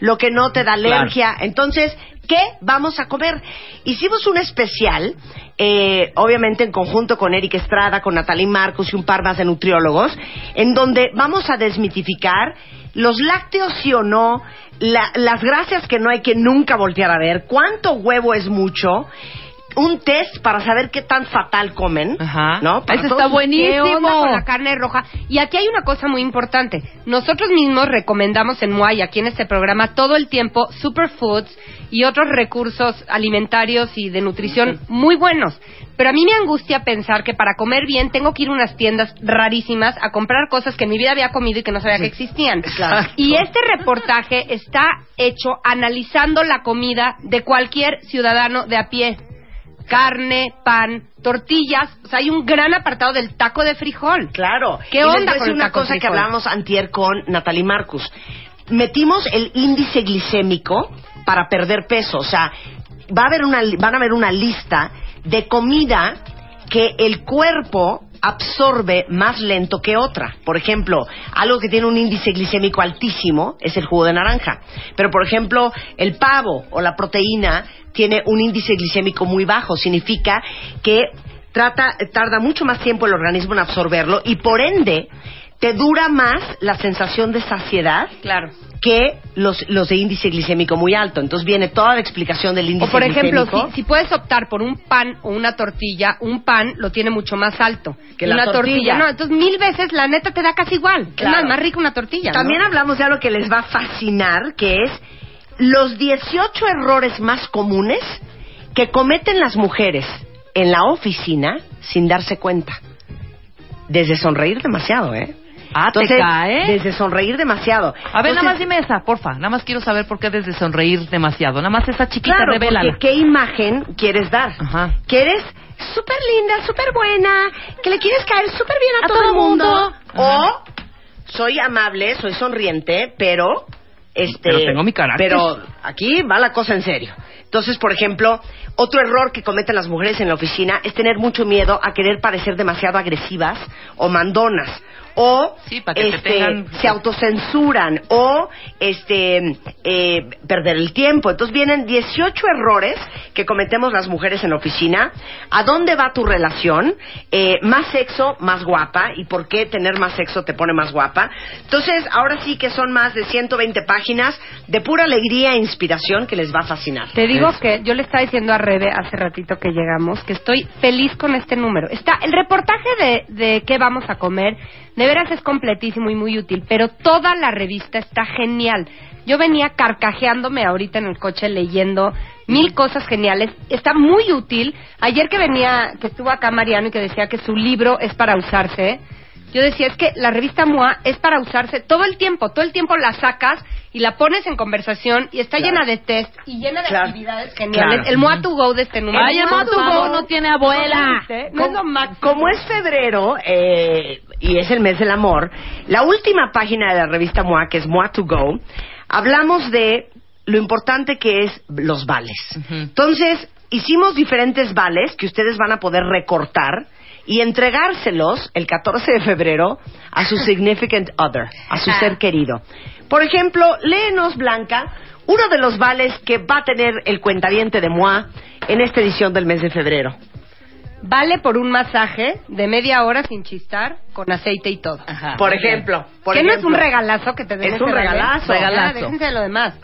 Lo que no te da alergia. Entonces, ¿qué vamos a comer? Hicimos un especial, eh, obviamente en conjunto con Eric Estrada, con Natalie Marcos y un par más de nutriólogos, en donde vamos a desmitificar los lácteos sí o no, la- las grasas que no hay que nunca voltear a ver, cuánto huevo es mucho, un test para saber qué tan fatal comen, Ajá. ¿no? Para todos está buenísimo. ¿Qué onda con la carne roja? Y aquí hay una cosa muy importante. Nosotros mismos recomendamos en Muay, aquí en este programa, todo el tiempo superfoods y otros recursos alimentarios y de nutrición muy buenos. Pero a mí me angustia pensar que para comer bien tengo que ir a unas tiendas rarísimas a comprar cosas que en mi vida había comido y que no sabía que existían. Claro. Y este reportaje está hecho analizando la comida de cualquier ciudadano de a pie. Carne, pan, tortillas, o sea, hay un gran apartado del taco de frijol. Claro. ¿Qué Y les onda voy a con decir el una taco cosa que frijol? hablábamos antier con Natalie Marcus. Metimos el índice glicémico para perder peso. O sea, va a haber una, van a haber una lista de comida que el cuerpo absorbe más lento que otra. Por ejemplo, algo que tiene un índice glicémico altísimo es el jugo de naranja. Pero, por ejemplo, el pavo o la proteína tiene un índice glicémico muy bajo. Significa que trata, tarda mucho más tiempo el organismo en absorberlo y, por ende, te dura más la sensación de saciedad Claro. que los, los de índice glicémico muy alto. Entonces viene toda la explicación del índice O por ejemplo, glicémico. si, si puedes optar por un pan o una tortilla, un pan lo tiene mucho más alto Que la una tortilla. No, entonces mil veces la neta te da casi igual. Claro. Es más, más rica una tortilla. ¿no? También hablamos de algo que les va a fascinar, que es los 18 errores más comunes que cometen las mujeres en la oficina sin darse cuenta. Desde sonreír demasiado, ¿eh? Ah, te Entonces, cae. Desde sonreír demasiado. A ver, nada más dime esa, porfa. Nada más quiero saber por qué desde sonreír demasiado. Nada más esa chiquita, Claro, porque ¿qué imagen quieres dar? Ajá. Que eres súper linda, súper buena, que le quieres caer súper bien a, A todo, todo el mundo. mundo. O soy amable, soy sonriente, pero... Este, Pero tengo mi carácter. Pero aquí va la cosa en serio. Entonces, por ejemplo, otro error que cometen las mujeres en la oficina es tener mucho miedo a querer parecer demasiado agresivas o mandonas o Sí, para que te este, tengan- se autocensuran o este eh, perder el tiempo. Entonces vienen 18 errores que cometemos las mujeres en la oficina. ¿A dónde va tu relación? Eh, más sexo, más guapa. ¿Y por qué tener más sexo te pone más guapa? Entonces, ahora sí que son más de 120 páginas de pura alegría e inspiración que les va a fascinar. Te digo que yo le estaba diciendo a Rebe hace ratito que llegamos que estoy feliz con este número. Está el reportaje de, de qué vamos a comer, de veras es completísimo y muy útil, pero toda la revista está genial. Yo venía carcajeándome ahorita en el coche leyendo mil cosas geniales. Está muy útil. Ayer que venía, que estuvo acá Mariano y que decía que su libro es para usarse, yo decía, es que la revista MOA es para usarse todo el tiempo, todo el tiempo la sacas y la pones en conversación y está Claro. llena de test y llena de Claro. actividades geniales. Claro. El MOA to go de este número. Ay, el Moa to Go no tiene abuela. No es lo Como, máximo. como es febrero eh, y es el mes del amor, la última página de la revista MOA, que es MOA to Go, hablamos de lo importante que es los vales. Entonces, hicimos diferentes vales que ustedes van a poder recortar y entregárselos el 14 de febrero a su [laughs] significant other, a su ser querido. Por ejemplo, léenos, Blanca, uno de los vales que va a tener el cuentaviente de MOA en esta edición del mes de febrero. Vale por un masaje de media hora sin chistar, con aceite y todo. Por ejemplo, por que no es un regalazo que te den Es ese un regalazo. Regalazo. déjense de lo demás.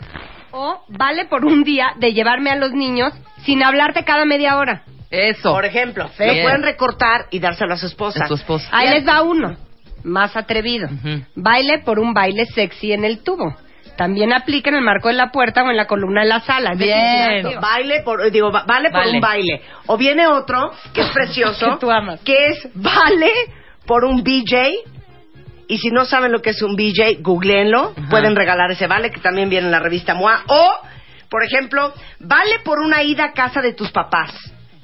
O vale por un día de llevarme a los niños sin hablarte cada media hora. Eso. Por ejemplo, lo pueden recortar y dárselo a su esposa. A su esposa. Ahí les va uno, más atrevido. Baile por un baile sexy en el tubo. También aplica en el marco de la puerta o en la columna de la sala. Bien. Ignacio, Baile por, digo, va- vale por Vale. un baile. O viene otro, que es precioso, [laughs] Que tú amas. que es vale por un BJ. Y si no saben lo que es un BJ, googleenlo. Ajá. Pueden regalar ese vale, que también viene en la revista MOA. O, por ejemplo, vale por una ida a casa de tus papás.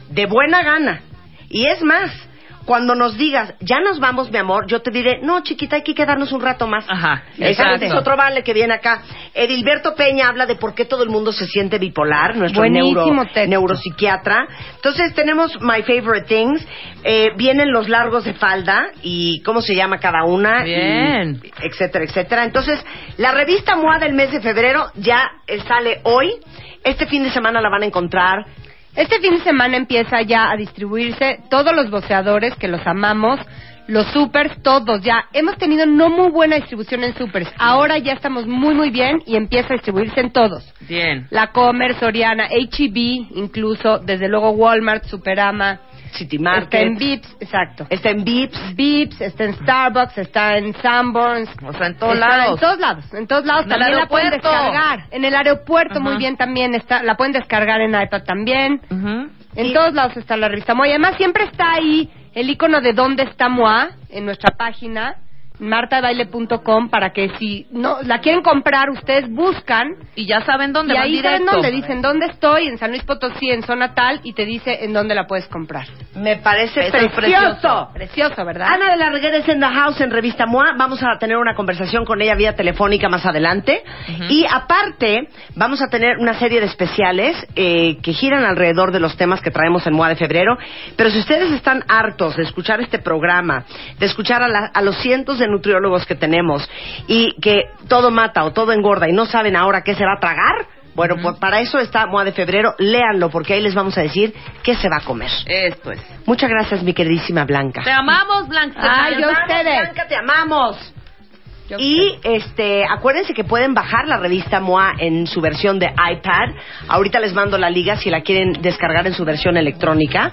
De buena gana. Y es más, cuando nos digas, ya nos vamos, mi amor, yo te diré, no, chiquita, hay que quedarnos un rato más. Ajá, exacto. es otro vale que viene acá. Edilberto Peña habla de por qué todo el mundo se siente bipolar, nuestro Buenísimo neuro, texto. neuropsiquiatra. Entonces tenemos My Favorite Things, eh, vienen los largos de falda y cómo se llama cada una, y Bien. etcétera, etcétera. Entonces, la revista MOA del mes de febrero ya sale hoy. Este fin de semana la van a encontrar. Este fin de semana empieza ya a distribuirse todos los boceadores que los amamos, los supers, todos ya. Hemos tenido no muy buena distribución en supers. Ahora ya estamos muy muy bien y empieza a distribuirse en todos. Bien. La Comer, Soriana, H-E-B, incluso, desde luego Walmart, Superama. City Está Market. en Vips, exacto. Está en Vips. Vips, está en Starbucks, está en Sanborns. O sea, en todos Está lados. En todos lados, en todos lados. En también la pueden descargar. En el aeropuerto, muy bien también. está La pueden descargar en iPad también. Ujú. En Y- todos lados está la revista MOA. Y además siempre está ahí el icono de dónde está MOA en nuestra página, martabaile.com, para que si no la quieren comprar, ustedes buscan Y ya saben dónde y van ahí directo. saben dónde. Dicen dónde estoy, en San Luis Potosí, en zona tal, y te dice en dónde la puedes comprar. Me parece Eso precioso. Precioso, ¿verdad? Ana de la Reguera es en The House en Revista MOA. Vamos a tener una conversación con ella vía telefónica más adelante. Y aparte, vamos a tener una serie de especiales eh, que giran alrededor de los temas que traemos en MOA de febrero. Pero si ustedes están hartos de escuchar este programa, de escuchar a, la- a los cientos de nutriólogos que tenemos y que todo mata o todo engorda y no saben ahora qué se va a tragar, bueno, pues para eso está MOA de febrero. Léanlo porque ahí les vamos a decir qué se va a comer. Esto es. Muchas gracias, mi queridísima Blanca. Te amamos, Blanca. Ay, Te yo ustedes. Blanca, te amamos. Y este, acuérdense que pueden bajar la revista MOA en su versión de iPad. Ahorita les mando la liga si la quieren descargar en su versión electrónica.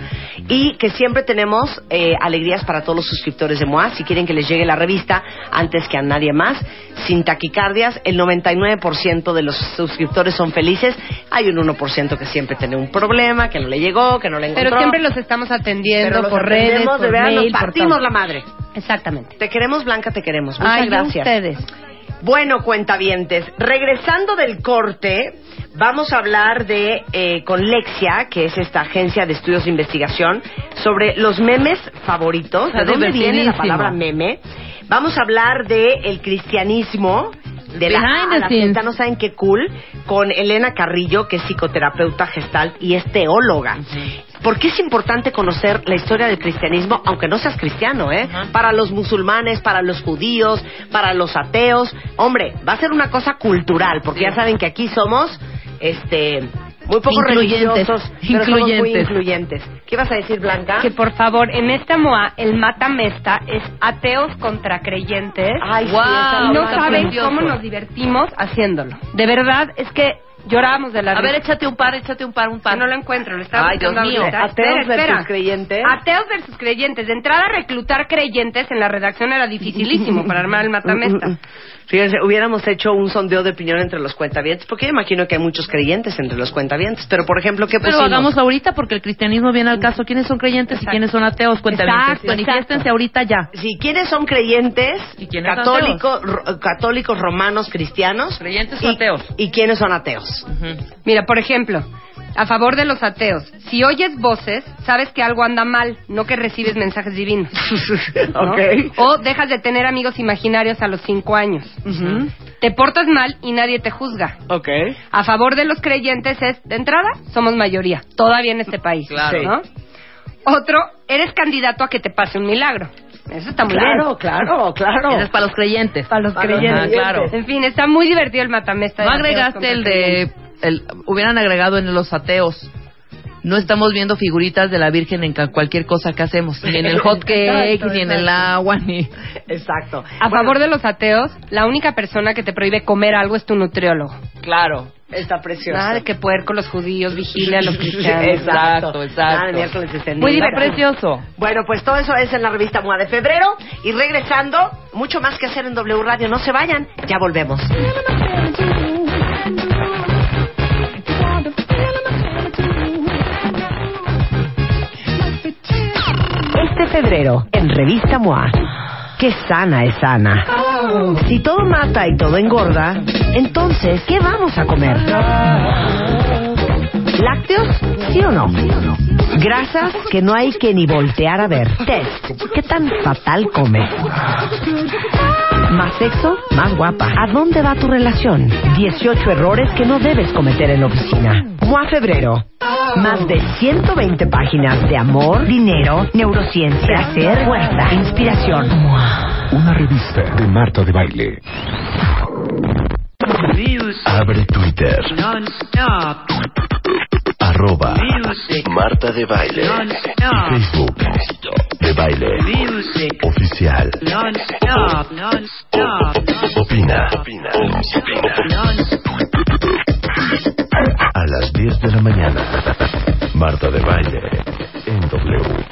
Y que siempre tenemos eh, alegrías para todos los suscriptores de MOA. Si quieren que les llegue la revista antes que a nadie más, sin taquicardias, el 99% de los suscriptores son felices. Hay un 1% que siempre tiene un problema, que no le llegó, que no le encontró. Pero siempre los estamos atendiendo Pero los por redes, por de verdad, mail, nos partimos la madre. Exactamente. Te queremos, Blanca, te queremos. Muchas Ay, gracias. ustedes. Bueno, cuentavientes, regresando del corte, vamos a hablar de eh, con Lexia, que es esta agencia de estudios de investigación, sobre los memes favoritos. ¿De dónde viene la palabra meme? Vamos a hablar de el cristianismo de la Behind A the a la scenes. Z, no saben qué cool, con Elena Carrillo, que es psicoterapeuta gestal y es teóloga. ¿Por qué es importante conocer la historia del cristianismo, aunque no seas cristiano, eh? Para los musulmanes, para los judíos, para los ateos. Hombre, va a ser una cosa cultural, porque ya saben que aquí somos, este, muy poco Incluyentes. religiosos, pero somos muy Incluyentes. incluyentes. ¿Qué vas a decir, Blanca? Que por favor, en esta MOA, el matamesta es ateos contra creyentes. Ay, sí, y no saben precioso. cómo nos divertimos haciéndolo. De verdad, es que llorábamos de la A ver, risa. échate un par, échate un par, un par. No lo encuentro, lo estaba Ay, Dios buscando mío. ahorita. Ateos Espera, espera. versus creyentes. Ateos versus creyentes. De entrada, reclutar creyentes en la redacción era dificilísimo para armar el matamesta. [laughs] Fíjense, hubiéramos hecho un sondeo de opinión entre los cuentavientes, porque yo imagino que hay muchos creyentes entre los cuentavientes. Pero, por ejemplo, ¿qué Pero pusimos? hagamos ahorita porque el cristianismo viene al caso. ¿Quiénes son creyentes y quiénes son ateos? Exacto, Manifiéstense exacto. ahorita ya. Sí, ¿quiénes son creyentes? ¿Y quiénes son católicos, católicos, romanos, cristianos. Creyentes y, o ateos. ¿Y quiénes son ateos? Mira, por ejemplo, a favor de los ateos, si oyes voces, sabes que algo anda mal, no que recibes mensajes divinos. [laughs] ¿no? Ok. O dejas de tener amigos imaginarios a los cinco años. Te portas mal y nadie te juzga. Ok. A favor de los creyentes es, de entrada, somos mayoría, todavía en este país. Claro. ¿no? Otro, eres candidato a que te pase un milagro. Eso está muy Claro, bien. claro, claro. Ese es para los creyentes. Para los Para los creyentes. Ah, claro. En fin, está muy divertido el matamesta. No agregaste el de... El, hubieran agregado en los ateos. No estamos viendo figuritas de la Virgen en cualquier cosa que hacemos. Ni en el [laughs] hot cake, Exacto, ni en el agua, ni... Exacto. A favor de los ateos, la única persona que te prohíbe comer algo es tu nutriólogo. Claro. Está precioso. Nada de que puerco los judíos, vigilia a los [laughs] cristianos. Exacto, Exacto, exacto. Nada de miércoles. Muy divertido. precioso. Bueno, pues todo eso es en la revista MOA de febrero. Y regresando, mucho más que hacer en W Radio. No se vayan, ya volvemos. Este febrero, en Revista MOA, qué sana es Ana. Si todo mata y todo engorda, entonces, ¿qué vamos a comer? ¿Lácteos? ¿Sí o no? Grasas que no hay que ni voltear a ver. Test. ¿Qué tan fatal come? Más sexo, más guapa. ¿A dónde va tu relación? 18 errores que no debes cometer en la oficina. MOA Febrero. Más de 120 páginas de amor, dinero, neurociencia, placer, fuerza, inspiración. MOA. Una revista de Marta de Baile. Abre Twitter. Arroba Marta de Baile. Y Facebook. De Baile. Oficial. Opina. Opina. A las 10 de la mañana. Marta de Baile. En W.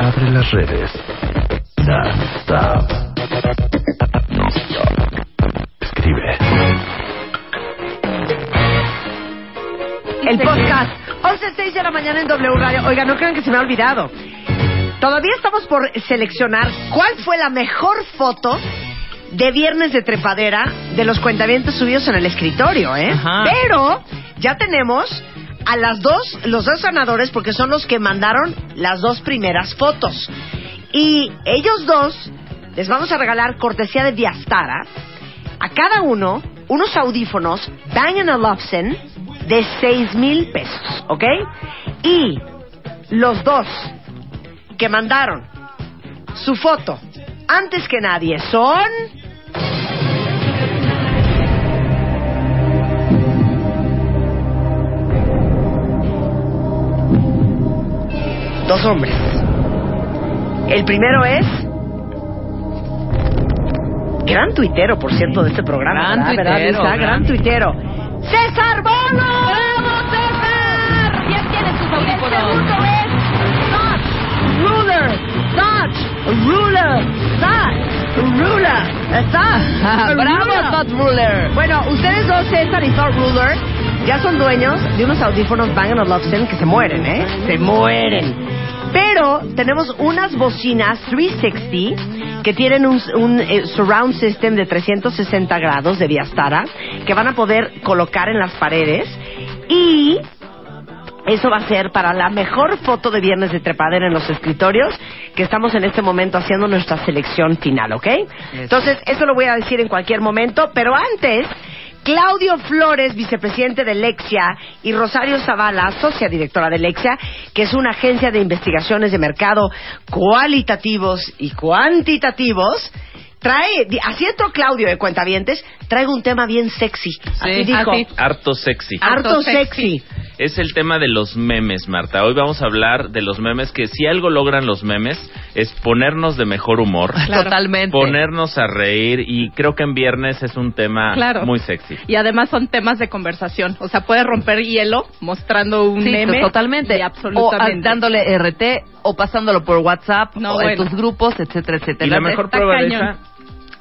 Abre las redes. Non-stop. Escribe. El podcast. 11.06 de la mañana en W Radio. Oiga, no crean que se me ha olvidado. Todavía estamos por seleccionar cuál fue la mejor foto de Viernes de Trepadera de los cuentavientes subidos en el escritorio, ¿eh? Ajá. Pero ya tenemos a las dos, los dos ganadores porque son los que mandaron las dos primeras fotos. Y ellos dos les vamos a regalar cortesía de Diastara a cada uno unos audífonos Bang Olufsen de seis mil pesos, ¿ok? Y los dos que mandaron su foto antes que nadie son... Dos hombres. El primero es... Gran tuitero, por cierto, de este programa. Gran ¿verdad? ¿Verdad, tuitero, gran tuitero. ¡César Bono! ¡Bravo, César! ¿Quién tiene sus El audífonos? segundo es Dodge Ruler. Dodge Ruler. Dodge Ruler. Está. [laughs] Bravo, Todd Ruler. Bueno, ustedes dos, César y Thought Ruler, ya son dueños de unos audífonos Bang Olufsen que se mueren, ¿eh? Se mueren. Pero tenemos unas bocinas 360 que tienen un, un, eh, surround system de 360 grados de Viastara que van a poder colocar en las paredes y Eso va a ser para la mejor foto de viernes de trepadera en los escritorios, que estamos en este momento haciendo nuestra selección final, ¿ok? Entonces, eso lo voy a decir en cualquier momento, pero antes, Claudio Flores, vicepresidente de Lexia, y Rosario Zavala, socia directora de Lexia, que es una agencia de investigaciones de mercado cualitativos y cuantitativos, trae, di- así entró Claudio de Cuentavientes, traigo un tema bien sexy. así dijo. Harto sexy. Harto sexy. Es el tema de los memes, Marta. Hoy vamos a hablar de los memes que si algo logran los memes es ponernos de mejor humor. Totalmente. Ponernos a reír y creo que en viernes es un tema Claro. muy sexy. Y además son temas de conversación. O sea, puedes romper hielo mostrando un Sí, meme. totalmente. Y absolutamente. O dándole RT o pasándolo por WhatsApp No, o en tus grupos, etcétera, etcétera. Y la mejor prueba de, cañón. esa-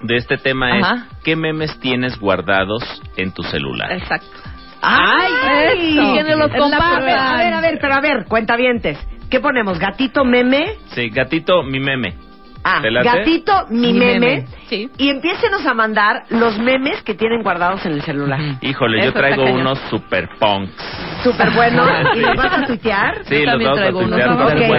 de este tema Ajá. es qué memes tienes guardados en tu celular. Exacto. ¡Ay! Eso. Que nos los compartan. A ver, a ver, pero a ver, cuentavientes. ¿Qué ponemos? ¿Gatito meme? Sí, gatito, mi meme. Ah, ¿Te late? gatito mi, Mi meme. meme. Sí. Y empiécenos a mandar los memes que tienen guardados en el celular. Híjole, Eso yo está traigo cañón. unos super punks. Súper bueno. [laughs] ¿Y los vas a tuitear? Sí, Yo los también vamos a traigo unos tuitear.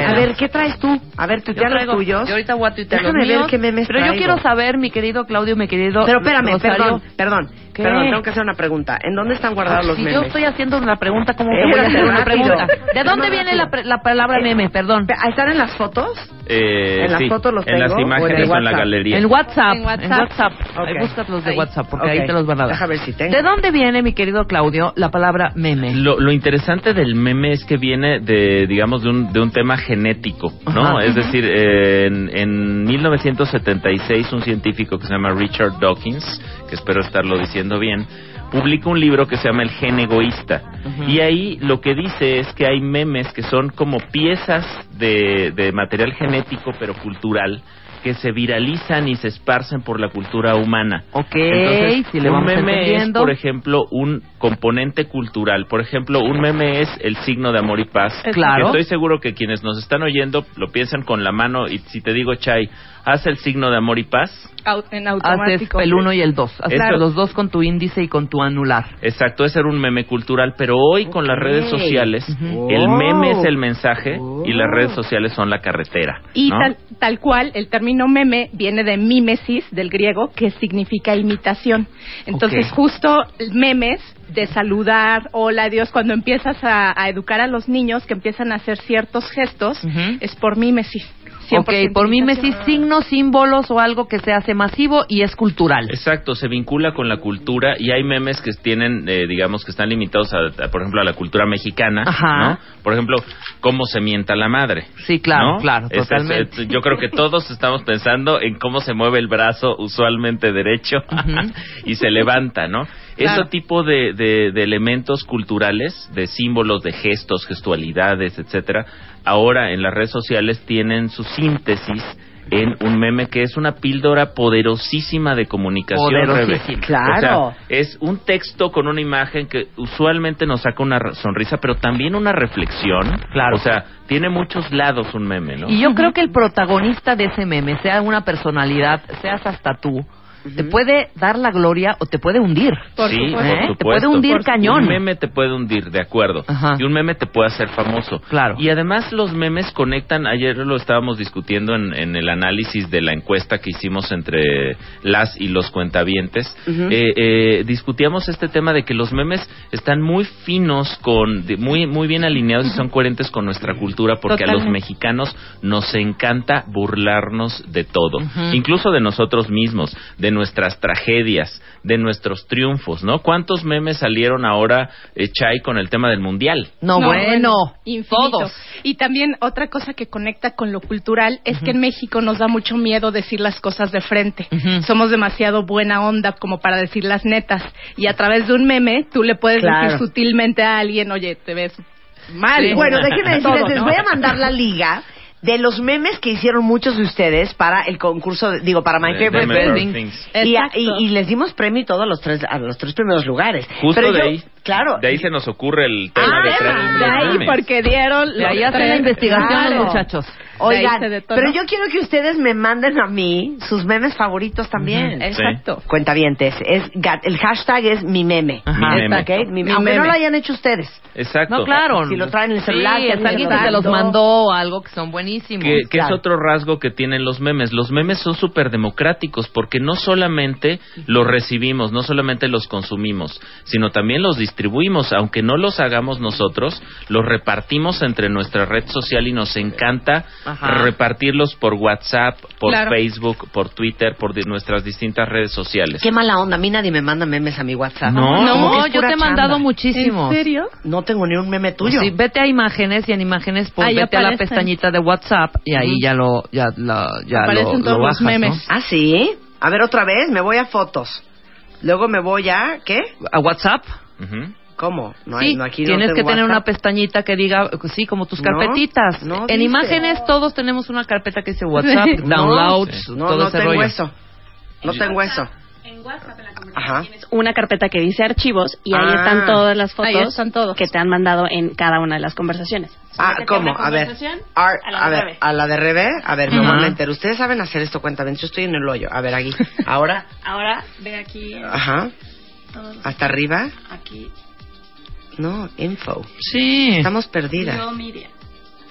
Ok, a ver, ¿qué traes tú? A ver, Yo tuitea los traigo- tuyos. Yo ahorita voy a tuitear los Déjame ver míos, qué memes Pero yo traigo. quiero saber, mi querido Claudio, mi querido Pero espérame, Rosario. perdón, perdón. ¿Qué? Perdón, tengo que hacer una pregunta. ¿En dónde están guardados los Si memes? yo estoy haciendo una pregunta, ¿cómo que Eh, voy a hacer una pregunta? ¿De dónde viene la, pre- la palabra Eh, meme? Perdón. ¿Están en las fotos? Eh, ¿En las sí, fotos los en las tengo o en imágenes el o en la WhatsApp? galería. En WhatsApp. En WhatsApp. En WhatsApp. Ahí Ok. buscas los de Ahí. WhatsApp, porque Ok. ahí te los van a dar. Deja ver si tengo. ¿De dónde viene, mi querido Claudio, la palabra meme? Lo, lo interesante del meme es que viene de, digamos, de un, de un tema genético, ¿no? Ajá. Es decir, eh, en, en 1976 un científico que se llama Richard Dawkins, que espero estarlo diciendo bien, publica un libro que se llama El gen egoísta. Y ahí lo que dice es que hay memes que son como piezas de, de material genético pero cultural que se viralizan y se esparcen por la cultura humana. Ok, Entonces, si le un vamos meme es, por ejemplo, un componente cultural. Por ejemplo, un meme es el signo de amor y paz. Claro. Estoy seguro que quienes nos están oyendo lo piensan con la mano y si te digo, Chay, haz el signo de amor y paz. Au- en Haces automático. el uno y el dos. Haces Eso- los dos con tu índice y con tu anular. Exacto, ese era un meme cultural, pero hoy con las redes sociales, el meme es el mensaje y las redes sociales son la carretera. Y ¿no? tal, tal cual, el término meme viene de mimesis, del griego, que significa imitación. Entonces, justo memes de saludar, hola, adiós, cuando empiezas a, a educar a los niños que empiezan a hacer ciertos gestos, es por mimesis. Ok, 100% por mimesis, signos, símbolos o algo que se hace masivo y es cultural. Exacto, se vincula con la cultura y hay memes que tienen, eh, digamos, que están limitados, a, a, por ejemplo, a la cultura mexicana, Ajá. ¿no? Por ejemplo, cómo se mienta la madre. Sí, claro, ¿no? claro, totalmente. es- yo creo que todos estamos pensando en cómo se mueve el brazo, usualmente derecho, [laughs] y se levanta, ¿no? Claro. Ese tipo de, de- de elementos culturales, de símbolos, de gestos, gestualidades, etcétera, ahora en las redes sociales tienen su síntesis en un meme que es una píldora poderosísima de comunicación. Poderosísima. Claro. O sea, es un texto con una imagen que usualmente nos saca una sonrisa, pero también una reflexión. Claro. O sea, tiene muchos lados un meme, ¿no? Y yo creo que el protagonista de ese meme, sea una personalidad, seas hasta tú, te puede dar la gloria o te puede hundir. Por sí, supuesto. por ¿Eh? Te puede hundir Por- cañón. Un meme te puede hundir, de acuerdo. Ajá. Y un meme te puede hacer famoso. Claro. Y además los memes conectan, ayer lo estábamos discutiendo en, en el análisis de la encuesta que hicimos entre las y los cuentavientes. Eh, eh, discutíamos este tema de que los memes están muy finos, con de- muy, muy bien alineados y son coherentes con nuestra cultura porque a los mexicanos nos encanta burlarnos de todo, incluso de nosotros mismos, de nuestras tragedias, de nuestros triunfos, ¿no? ¿Cuántos memes salieron ahora, eh, Chay, con el tema del mundial? No, bueno, infinito. todos. Y también otra cosa que conecta con lo cultural es que en México nos da mucho miedo decir las cosas de frente. Somos demasiado buena onda como para decir las netas. Y a través de un meme tú le puedes Claro. decir sutilmente a alguien, oye, te ves mal. Sí. Bueno, déjenme [laughs] decirles, Todo, les ¿no? voy a mandar la liga de los memes que hicieron muchos de ustedes para el concurso, de- digo, para My De- Favorite Things. Y, a- Exacto. y- y les dimos premio y todo a los tres, a los tres primeros lugares. Justo Pero de yo- ahí, Claro. de ahí se nos ocurre el tema Ah, de traer de ahí porque dieron De ahí los hacen la investigación Claro. los muchachos. Oigan, pero yo quiero que ustedes me manden a mí sus memes favoritos también. Ujú, Exacto. Cuentavientes, es el hashtag es mi meme. Ajá. Mi meme. ¿ok? Mi- Mi aunque no lo hayan hecho ustedes. Exacto. No, claro. Si lo traen en el celular, Sí, que es alguien que se los lo mandó o algo que son buenísimos. Que, que es otro rasgo que tienen los memes. Los memes son súper democráticos porque no solamente los recibimos, no solamente los consumimos, sino también los distribuimos. Aunque no los hagamos nosotros, los repartimos entre nuestra red social y nos encanta Ajá. repartirlos por WhatsApp, por Claro. Facebook, por Twitter, por di- nuestras distintas redes sociales. Qué mala onda, a mí nadie me manda memes a mi WhatsApp. No. Yo te he mandado muchísimos. ¿En serio? No tengo ni un meme tuyo. Sí, vete a imágenes y en imágenes pues Ahí vete a la pestañita de WhatsApp y ahí ya lo ya, la- ya lo, Aparecen lo todos los bajas, memes. ¿no? Ah, sí. A ver, otra vez, me voy a fotos. Luego me voy a. ¿Qué? A WhatsApp. Ujú. ¿Cómo? No sí, hay, no, aquí no tienes que tener una WhatsApp. pestañita que diga, sí, como tus carpetitas. no en dice. imágenes todos tenemos una carpeta que dice WhatsApp, [laughs] downloads, No, todo no ese tengo rollo. eso. No tengo eso. Ajá. una carpeta que dice archivos y ahí Ah. están todas las Ahí fotos están todos. que te han mandado en cada una de las conversaciones. Ah, ¿cómo? A ver. conversación, Ar- a la ver, a la de Rebe. A ver, me voy a meter. Ustedes saben hacer esto, cuéntame. Yo estoy en el hoyo. A ver, aquí. Ahora. Ahora ve aquí. Ajá. todos Hasta arriba. Aquí. No, info. Sí. Estamos perdidas. View media.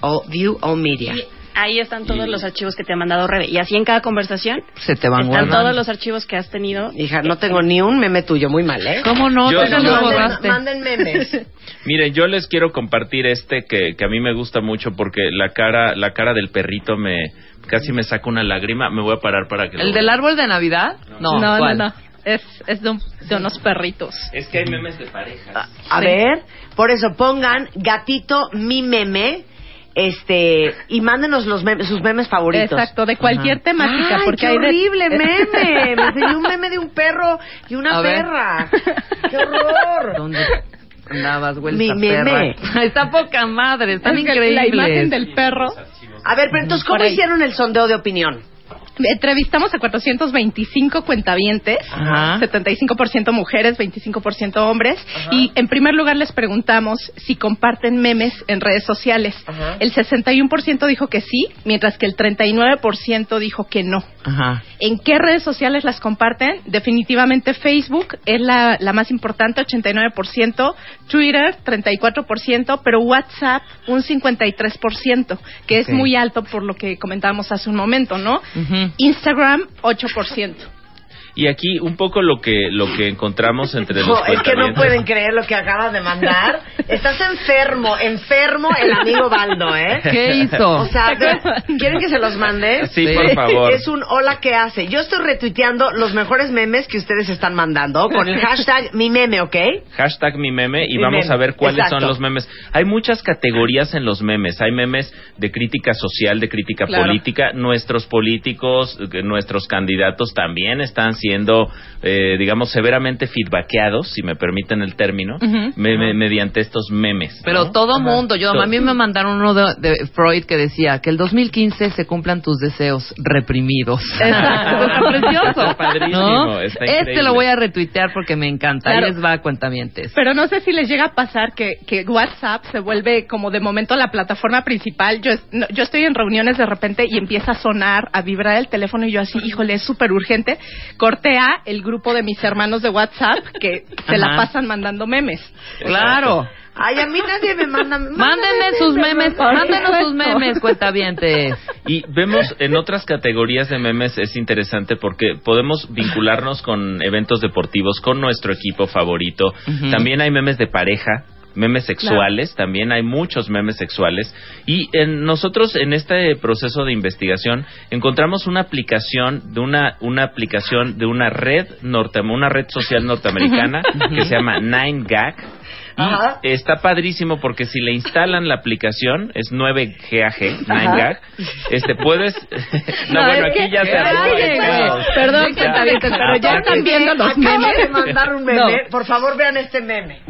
All- view all media. Y ahí están todos los archivos que te ha mandado Rebe. Y así en cada conversación Se te van están guardando. todos los archivos que has tenido. Hija, no tengo ni un meme tuyo. Muy mal, ¿eh? ¿Cómo no? Yo- yo- lo manden, manden memes. [laughs] Miren, yo les quiero compartir este que, que a mí me gusta mucho porque la cara, la cara del perrito me casi me saca una lágrima. Me voy a parar para que lo ¿El del vean. árbol de Navidad? No, no, ¿cuál? no, no. Es, es de, un- de unos perritos. Es que hay memes de pareja. A ver, por eso pongan gatito mi meme. Este, y mándenos los memes, sus memes favoritos. Exacto, de cualquier Ajá. temática. Ay, porque qué hay de- horrible [laughs] meme. Me enseñó un meme de un perro y una A ver. perra. [laughs] ¡Qué horror! ¿Dónde andabas, güey? Mi meme. perra? [laughs] Está poca madre, están Es que increíbles. La imagen del perro. A ver, pero entonces, ¿cómo hicieron el sondeo de opinión? Entrevistamos a 425 cuentavientes, Ajá. 75% mujeres, 25% hombres, y en primer lugar les preguntamos si comparten memes en redes sociales. Ajá. El 61% dijo que sí, mientras que el 39% dijo que no. Ajá. ¿En qué redes sociales las comparten? Definitivamente Facebook es la, la más importante, 89%, Twitter 34%, pero WhatsApp un 53%, que es muy alto por lo que comentábamos hace un momento, ¿no? Instagram 8%. Y aquí un poco lo que lo que encontramos entre los No, [laughs] es que no pueden creer lo que acaba de mandar. Estás enfermo, enfermo el amigo Baldo, ¿eh? [laughs] ¿Qué hizo? O sea, ¿quieren que se los mande? Sí, por favor. Es un hola que hace. Yo estoy retuiteando los mejores memes que ustedes están mandando con el hashtag mi meme, ¿ok? Hashtag mi meme y Mi vamos meme, a ver cuáles exacto. son los memes. Hay muchas categorías en los memes. Hay memes de crítica social, de crítica Claro. política. Nuestros políticos, nuestros candidatos también están siendo, eh, digamos, severamente feedbackeados, si me permiten el término, Ujú. me- me- mediante estos memes. Pero ¿no? todo mundo, yo Todo. a mí me mandaron uno de, de Freud que decía que el 2015 se cumplan tus deseos reprimidos. [laughs] Exacto, está precioso. Está padrísimo, ¿No? está Este lo voy a retuitear porque me encanta. Claro. Ahí les va cuentamientes. Pero no sé si les llega a pasar que, que WhatsApp se vuelve como de momento la plataforma principal. Yo, es- no, yo estoy en reuniones de repente y empieza a sonar, a vibrar el teléfono y yo así, híjole, es súper urgente. Corté a el grupo de mis hermanos de WhatsApp que se la Ajá. pasan mandando memes. Claro. Ay, a mí nadie me manda. [laughs] Mándenme sus memes, mándenos sus memes, cuentavientes. Y vemos en otras categorías de memes es interesante porque podemos vincularnos con eventos deportivos, con nuestro equipo favorito. Ujú. También hay memes de pareja. Memes sexuales, también hay muchos memes sexuales. Y en, nosotros en este proceso de investigación encontramos una aplicación de una, una aplicación de una red norte, una red social norteamericana que se llama 9gag. Y Ajá. está padrísimo porque si le instalan la aplicación, es 9GAG, 9GAG, este, puedes... [laughs] [laughs] no, No, bueno, aquí que- ya se armó. Perdón, pero ya están viendo los Acabo memes. de mandar un [laughs] meme. No. Por favor, vean este meme.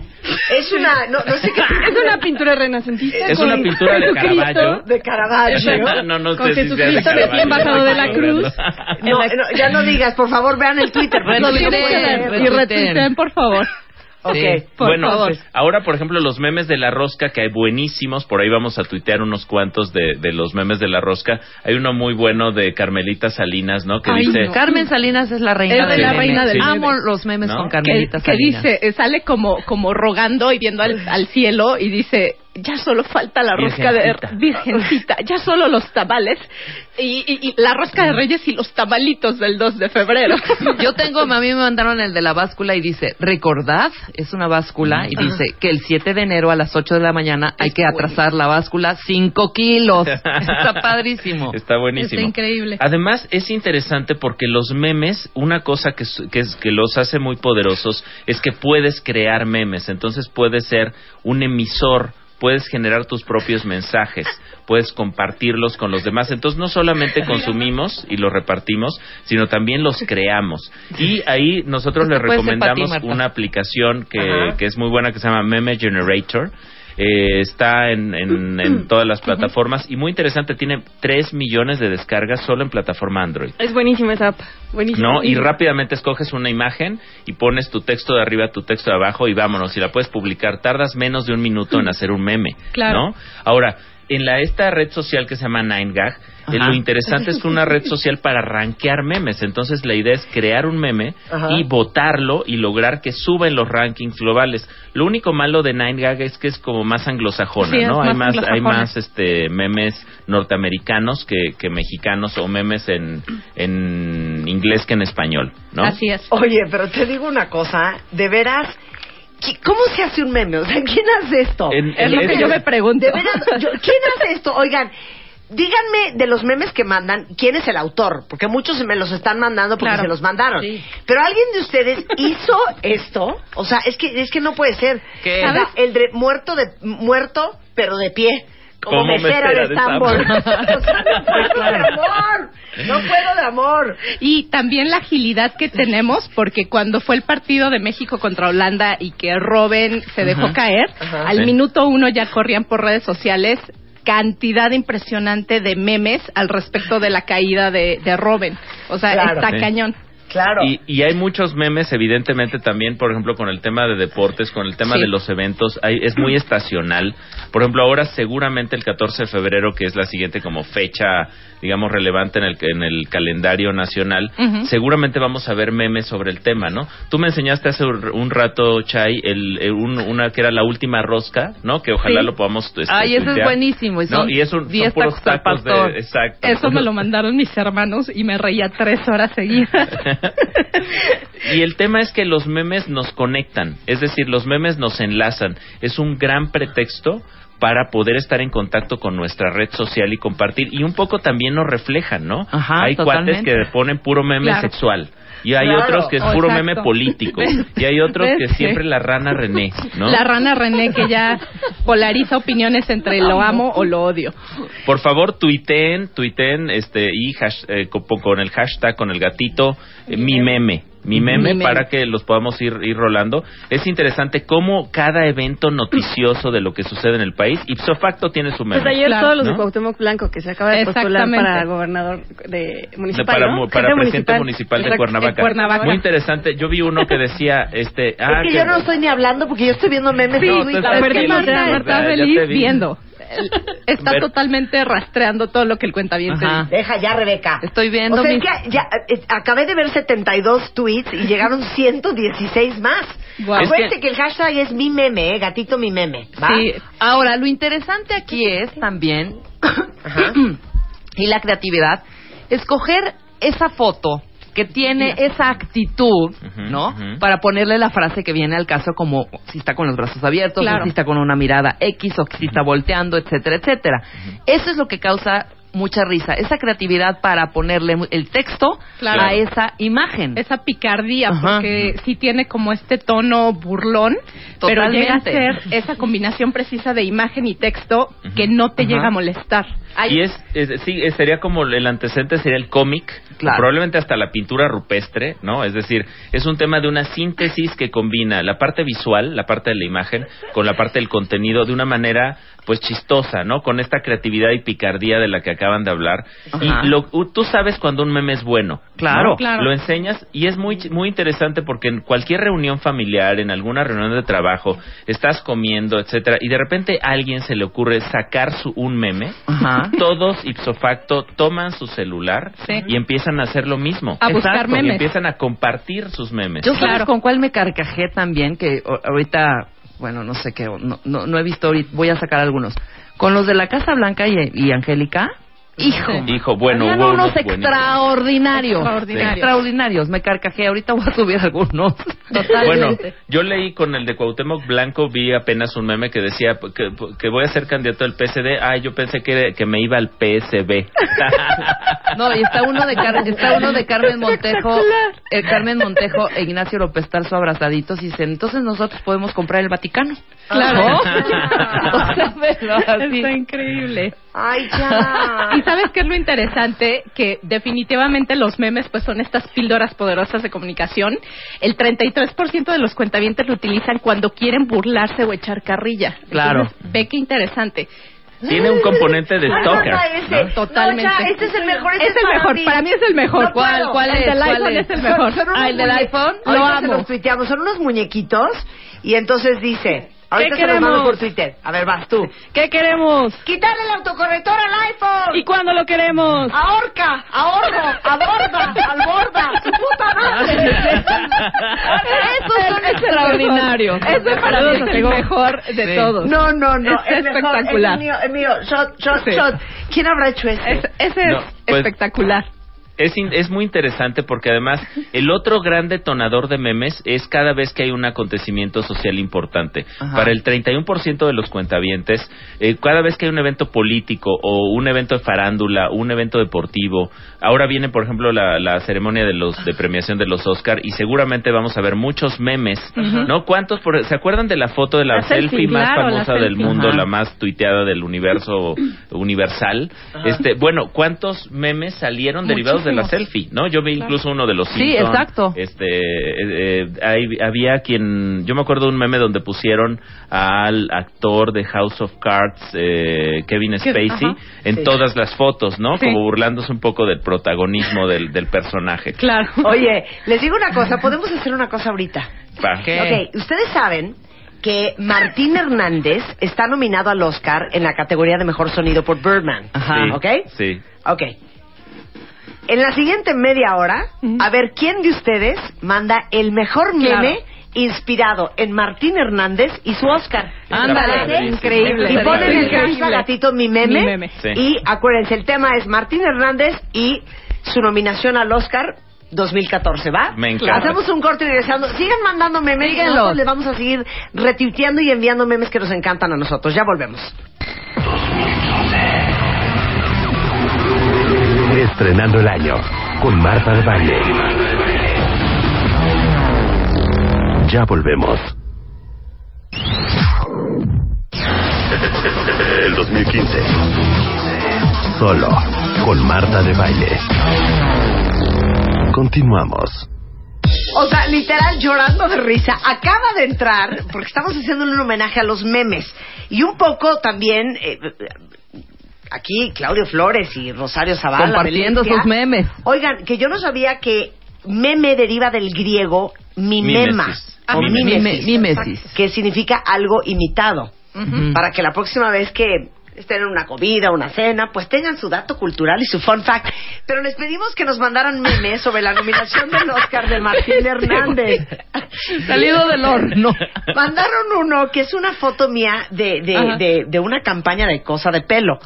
Es una, no, no sé qué. [laughs] Es una pintura renacentista. Es una pintura de Caravaggio. De Caravaggio. no, no Con Jesucristo Caravaggio. recién bajado de la cruz. No, no, ya no digas, por favor, vean el Twitter. Retuiteen, No, no puede ser. retuiteen. Y retuiteen, por favor. Ok, bueno, ahora por ejemplo los memes de la rosca que hay buenísimos, por ahí vamos a tuitear unos cuantos de, de los memes de la rosca. Hay uno muy bueno de Carmelita Salinas, ¿no? Que Ay, dice no. Carmen Salinas es la reina Es de del la meme. reina del Sí. meme. Amo los memes ¿No? con que, Carmelita que Salinas. dice, eh, sale como, como rogando y viendo al, al cielo y dice, ya solo falta la rosca de Virgencita. ya solo los tamales y, y- y la rosca de reyes y los tamalitos del 2 de febrero. [laughs] Yo tengo, a mí me mandaron el de la báscula y dice, recordad, es una báscula y dice que el 7 de enero a las 8 de la mañana hay que atrasar la báscula 5 kilos. [laughs] Está padrísimo. Está buenísimo. Está increíble. Además, es interesante porque los memes, una cosa que, que, que los hace muy poderosos es que puedes crear memes. Entonces puedes ser un emisor, puedes generar tus propios mensajes, puedes compartirlos con los demás. Entonces no solamente consumimos y los repartimos, sino también los creamos. Y ahí nosotros les ti, recomendamos una aplicación que, que es muy buena que se llama Meme Generator. Eh, está en, en, en [clears throat] todas las plataformas y muy interesante, tiene 3 millones de descargas solo en plataforma Android. Es buenísima esa app. Buenísima. ¿No? Y rápidamente escoges una imagen y pones tu texto de arriba, tu texto de abajo y vámonos. Y la puedes publicar. Tardas menos de un minuto en [clears throat] hacer un meme. Claro. ¿No? Ahora, en la esta red social que se llama 9gag, eh, lo interesante es que una red social para rankear memes. Entonces la idea es crear un meme Ajá. y votarlo y lograr que suba en los rankings globales. Lo único malo de 9gag es que es como más anglosajona, Sí, ¿no? hay más hay más este memes norteamericanos que, que mexicanos o memes en, en inglés que en español, ¿no? Así es. Oye, pero te digo una cosa, de veras, ¿qui- ¿cómo se hace un meme? O sea, ¿quién hace esto? En- Es lo que yo me pregunto. De veras, yo- ¿quién hace esto? Oigan, díganme de los memes que mandan, ¿quién es el autor? Porque muchos me los están mandando porque Claro. se los mandaron. Sí. Pero alguien de ustedes hizo esto, o sea, es que es que no puede ser. ¿Qué? O sea, el de muerto de muerto, pero de pie. Como, Como mesera mesera de de [laughs] amor. No puedo de amor. Y también la agilidad que tenemos, porque cuando fue el partido de México contra Holanda y que Robin se dejó caer, al Sí. minuto uno ya corrían por redes sociales cantidad impresionante de memes al respecto de la caída de, de Robin. O sea, Claro. está Sí. cañón. Claro. Y, y hay muchos memes, evidentemente, también, por ejemplo, con el tema de deportes, con el tema Sí. de los eventos, hay, es muy estacional. Por ejemplo, ahora seguramente el 14 de febrero, que es la siguiente como fecha, digamos, relevante en el, en el calendario nacional, seguramente vamos a ver memes sobre el tema, ¿no? Tú me enseñaste hace un rato, Chay, el, el- un- una que era la última rosca, ¿no? Que ojalá Sí. lo podamos... este, Ay, ese es buenísimo. Y, No, son y es un, son 10 puros tacos de... Exacto. Eso me lo mandaron mis hermanos y me reía tres horas seguidas. [laughs] y el tema es que los memes nos conectan, es decir, los memes nos enlazan. Es un gran pretexto para poder estar en contacto con nuestra red social y compartir. Y un poco también nos reflejan, ¿no? Ajá, hay totalmente. cuates que ponen puro meme Claro. sexual. Y hay Claro. otros que es puro exacto. meme político. Y hay otros que siempre la rana René, ¿no? La rana René que ya polariza opiniones entre lo amo o lo odio. Por favor, tuiteen, tuiteen este, y hash- eh, con, con el hashtag, con el gatito, eh, mi meme. Mi meme, Mi meme. para que los podamos ir, ir rolando. Es interesante cómo cada evento noticioso de lo que sucede en el país, ipso facto tiene su meme. Pues ayer Claro. todos los de ¿No? Cuauhtémoc Blanco que se acaba de postular para gobernador de De- municipal, para, ¿no? mu- para presidente municipal, de Exacto. Cuernavaca. de Cuernavaca. Muy interesante. Yo vi uno que decía, este, ah, es que yo no estoy ni hablando porque yo estoy viendo memes. Sí, de No, la estás verdad, feliz, Marta, Marta, está te feliz vi. viendo. Está Ver- totalmente rastreando todo lo que el Ajá. dice. Deja ya, Rebeca. Estoy viendo O sea, mis- es que ya, eh, acabé de ver 72 tweets y llegaron [laughs] 116 más. Guau. Acuérdense que... el hashtag es mi meme, eh, gatito mi meme. ¿va? Sí. Ahora, lo interesante aquí es también, [coughs] y la creatividad, escoger esa foto que tiene esa actitud, ¿no? Para ponerle la frase que viene al caso como si está con los brazos abiertos, Claro. o si está con una mirada X, o si está volteando, etcétera, etcétera. Eso es lo que causa mucha risa, esa creatividad para ponerle mu- el texto Claro. a esa imagen. Esa picardía, Ajá. porque sí tiene como este tono burlón, pero llega a ser esa combinación precisa de imagen y texto que no te Ajá. llega a molestar. Y es, es- sí, sería como el antecedente sería el cómic, Claro. probablemente hasta la pintura rupestre, ¿no? Es decir, es un tema de una síntesis que combina la parte visual, la parte de la imagen, con la parte del contenido de una manera pues chistosa, ¿no? Con esta creatividad y picardía de la que acaban de hablar. Ajá. Y lo, tú sabes cuando un meme es bueno. Claro. ¿no? Claro. Lo enseñas y es muy muy interesante porque en cualquier reunión familiar, en alguna reunión de trabajo, estás comiendo, etcétera, y de repente a alguien se le ocurre sacar su, un meme, Ajá. todos ipso facto toman su celular Sí. y empiezan a hacer lo mismo. A buscar Exacto, Y memes. empiezan a compartir sus memes. Yo sabes con cuál me carcajé también, que o- ahorita, bueno, no sé qué, no, no, no he visto voy a sacar algunos. Con los de la Casa Blanca y, y Angélica, hijo. Hijo, bueno, Habían hubo unos extraordinarios. Extraordinarios. Extraordinarios. Me carcajé. Ahorita voy a subir algunos. Bueno, Totalmente. yo leí con el de Cuauhtémoc Blanco, vi apenas un meme que decía que, que voy a ser candidato al PSD. Ay, yo pensé que, que me iba al PSB. [laughs] No, y está uno de, Car- está uno de Carmen [laughs] Montejo, eh, Carmen Montejo e Ignacio López Tarso abrazaditos y dicen, entonces nosotros podemos comprar el Vaticano. Claro. ¿No? [laughs] O sea, pero así. Está increíble. Ay, ya. Sabes qué es lo interesante que definitivamente los memes pues son estas píldoras poderosas de comunicación. El 33% de los cuentavientes lo utilizan cuando quieren burlarse o echar carrilla. Claro. Entonces, ve qué interesante. Tiene un componente de stalker. Guarda ese. ¿no? Totalmente. No, ya, este es el mejor. Este Es el para mejor, mí. para mí es el mejor. No ¿Cuál, cuál El es? del ¿Cuál iPhone es el mejor? son Ah, el del iPhone, lo Ahorita se amo. los tuiteamos. Son unos muñequitos y entonces dice... Ahorita se los queremos? mando por Twitter. A ver, vas tú. ¿Qué queremos? Quitarle el autocorrector al iPhone. ¿Y cuándo lo queremos? Ahorca, ahorro, aborda, alborda, su puta madre. [laughs] Esos son extraordinarios. Ese para mí es el mejor de Sí. todos. No, no, no. Es el mejor, espectacular. Es mío, es mío. Shot, shot, Sí. shot. ¿Quién habrá hecho ese? Es- ese No, es pues- espectacular. Es, in- es muy interesante porque además [laughs] el otro gran detonador de memes es cada vez que hay un acontecimiento social importante. Ajá. Para el 31% de los cuentavientes, eh, cada vez que hay un evento político o un evento de farándula, un evento deportivo, ahora viene por ejemplo la, la ceremonia de los de premiación de los Oscar y seguramente vamos a ver muchos memes, ¿no? ¿Cuántos? por- ¿Se acuerdan de la foto de la, La selfie, selfie, más claro, famosa del selfie. mundo, la más tuiteada del universo [clears throat] universal? Este, bueno, ¿cuántos memes salieron derivados de la selfie, no? Yo vi incluso uno de los Sí, Simpson. exacto. Este, eh, eh, hay- había quien, yo me acuerdo de un meme donde pusieron al actor de House of Cards, eh, Kevin Spacey, en Sí. todas las fotos, ¿no? Sí. Como burlándose un poco del protagonismo del, del personaje. Claro. Oye, les digo una cosa. Podemos hacer una cosa ahorita. Va. ¿Qué? Ok, ustedes saben que Martín Hernández está nominado al Oscar en la categoría de mejor sonido por Birdman. Ajá. Sí, ¿Ok? Sí. Ok. En la siguiente media hora, a ver quién de ustedes manda el mejor meme inspirado en Martín Hernández y su Oscar. Ándale, increíble. Y ponen el hashtag gatito mi meme. Mi meme. Sí. Y acuérdense, el tema es Martín Hernández y su nominación al Oscar 2014, ¿va? Me encanta. Hacemos un corte y regresando. Sigan mandando memes y Síguenlos. nosotros les vamos a seguir retuiteando y enviando memes que nos encantan a nosotros. Ya volvemos. Estrenando el año con Marta de Baile. Ya volvemos. El 2015. Solo con Marta de Baile. Continuamos. O sea, literal llorando de risa. Acaba de entrar, porque estamos haciendo un homenaje a los memes. Y un poco también, eh, aquí Claudio Flores y Rosario Zavala. Compartiendo sus memes. Oigan, que yo no sabía que meme deriva del griego mimema. Mimesis. O Mime- mimesis, mimesis. Que significa algo imitado. Para que la próxima vez que estén en una comida, una cena, pues tengan su dato cultural y su fun fact. Pero les pedimos que nos mandaran memes sobre la nominación del Oscar de Martín [laughs] Hernández. Salido del horno. Mandaron uno que es una foto mía de, de, de una campaña de cosa de pelo.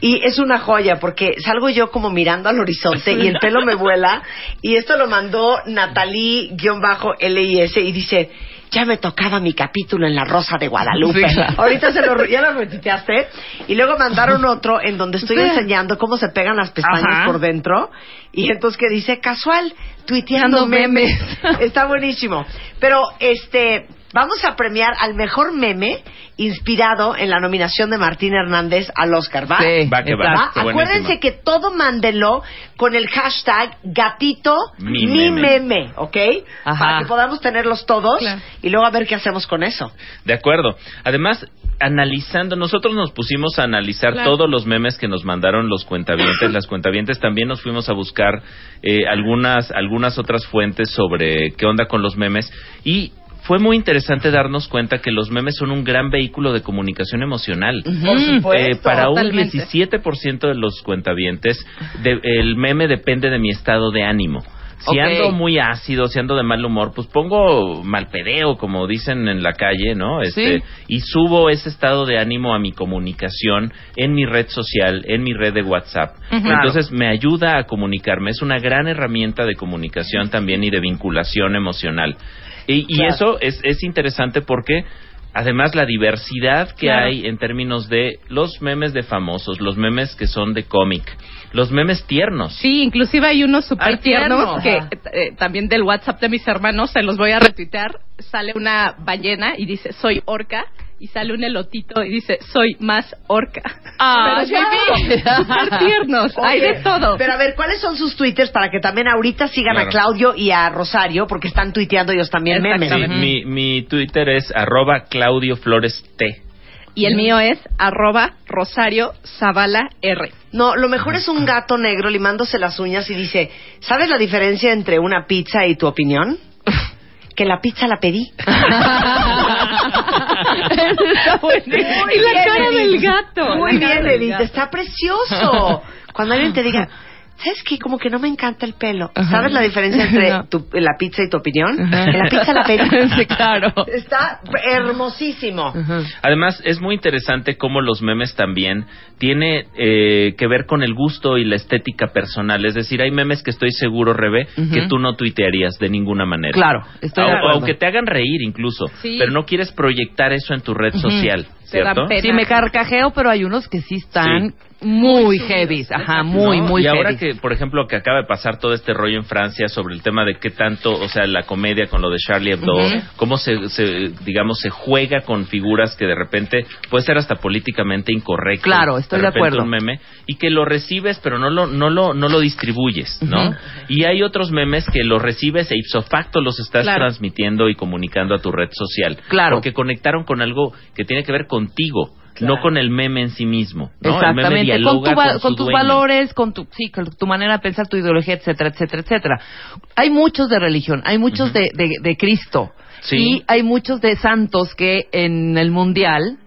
Y es una joya porque salgo yo como mirando al horizonte y el pelo me vuela. Y esto lo mandó Natalie-LIS y dice, ya me tocaba mi capítulo en La Rosa de Guadalupe. Sí, claro. Ahorita se lo, ya lo retuiteaste. Y luego mandaron otro en donde estoy Sí. enseñando cómo se pegan las pestañas Ajá. por dentro. Y entonces que dice, casual, tuiteando memes. Está buenísimo. Pero, este, vamos a premiar al mejor meme inspirado en la nominación de Martín Hernández al Oscar, ¿va? Sí, Va que va. exacto. Acuérdense Buenísimo. que todo mándelo con el hashtag gatito Mi mi meme. meme, ¿ok? Ajá. Para que podamos tenerlos todos y luego a ver qué hacemos con eso. De acuerdo. Además, analizando, nosotros nos pusimos a analizar Claro. todos los memes que nos mandaron los cuentavientes, las cuentavientes también nos fuimos a buscar eh, algunas algunas otras fuentes sobre qué onda con los memes y fue muy interesante darnos cuenta que los memes son un gran vehículo de comunicación emocional. Por supuesto. Eh, para un Totalmente. 17% de los cuentavientes, de- el meme depende de mi estado de ánimo. Si ando muy ácido, si ando de mal humor, pues pongo malpedeo, como dicen en la calle, ¿no? Este, Sí. Y subo ese estado de ánimo a mi comunicación en mi red social, en mi red de WhatsApp. Entonces me ayuda a comunicarme. Es una gran herramienta de comunicación también y de vinculación emocional. Y, y Claro. eso es, es interesante porque además la diversidad que Claro. hay en términos de los memes de famosos, los memes que son de cómic, los memes tiernos. Sí, inclusive hay unos súper tiernos tierno. que eh, también del WhatsApp de mis hermanos, se los voy a retuitear. Sale una ballena y dice, soy orca. Y sale un elotito y dice, soy más orca. Ah, Pero ya, súper tiernos. Hay de todo. Pero a ver, ¿cuáles son sus twitters para que también ahorita sigan Claro. a Claudio y a Rosario? Porque están tuiteando ellos también memes. Sí, mi, mi Twitter es arroba Claudio Flores T. Y el mío es arroba Rosario Zavala R. No, lo mejor es un gato negro limándose las uñas y dice, ¿sabes la diferencia entre una pizza y tu opinión? [laughs] Que la pizza la pedí. [laughs] Está y la bien, cara del Edith. gato. Muy bien, del Edith. Está precioso. Cuando alguien te diga, ¿sabes qué? Como que no me encanta el pelo. ¿Sabes la diferencia entre [laughs] No. tu- la pizza y tu opinión? Que la pizza la. [laughs] Sí, claro. Está hermosísimo. Además, es muy interesante cómo los memes también tiene eh, que ver con el gusto y la estética personal. Es decir, hay memes que estoy seguro, Rebe, que tú no tuitearías de ninguna manera. Claro, estoy de O- acuerdo. o que te hagan reír incluso, Sí. pero no quieres proyectar eso en tu red ¿cierto? Sí, me carcajeo, pero hay unos que sí están muy heavy. Ajá, muy, ¿no? muy y ahora que, por ejemplo, que acaba de pasar todo este rollo en Francia sobre el tema de qué tanto, o sea, la comedia con lo de Charlie Hebdo, cómo se, se, digamos, se juega con figuras que de repente puede ser hasta políticamente incorrecto. Claro, estoy de repente acuerdo. un meme y que lo recibes, pero no lo, no lo, no lo distribuyes, ¿no? Y hay otros memes que los recibes e ipso facto los estás Claro. transmitiendo y comunicando a tu red social. Claro. Porque conectaron con algo que tiene que ver contigo. No con el meme en sí mismo. ¿no? El meme Exactamente, con, tu va- con, tus dueño. valores, con tu, sí, con tu manera de pensar, tu ideología, etcétera, etcétera, etcétera. Hay muchos de religión, hay muchos de, de, de Cristo Sí. y hay muchos de santos que en el mundial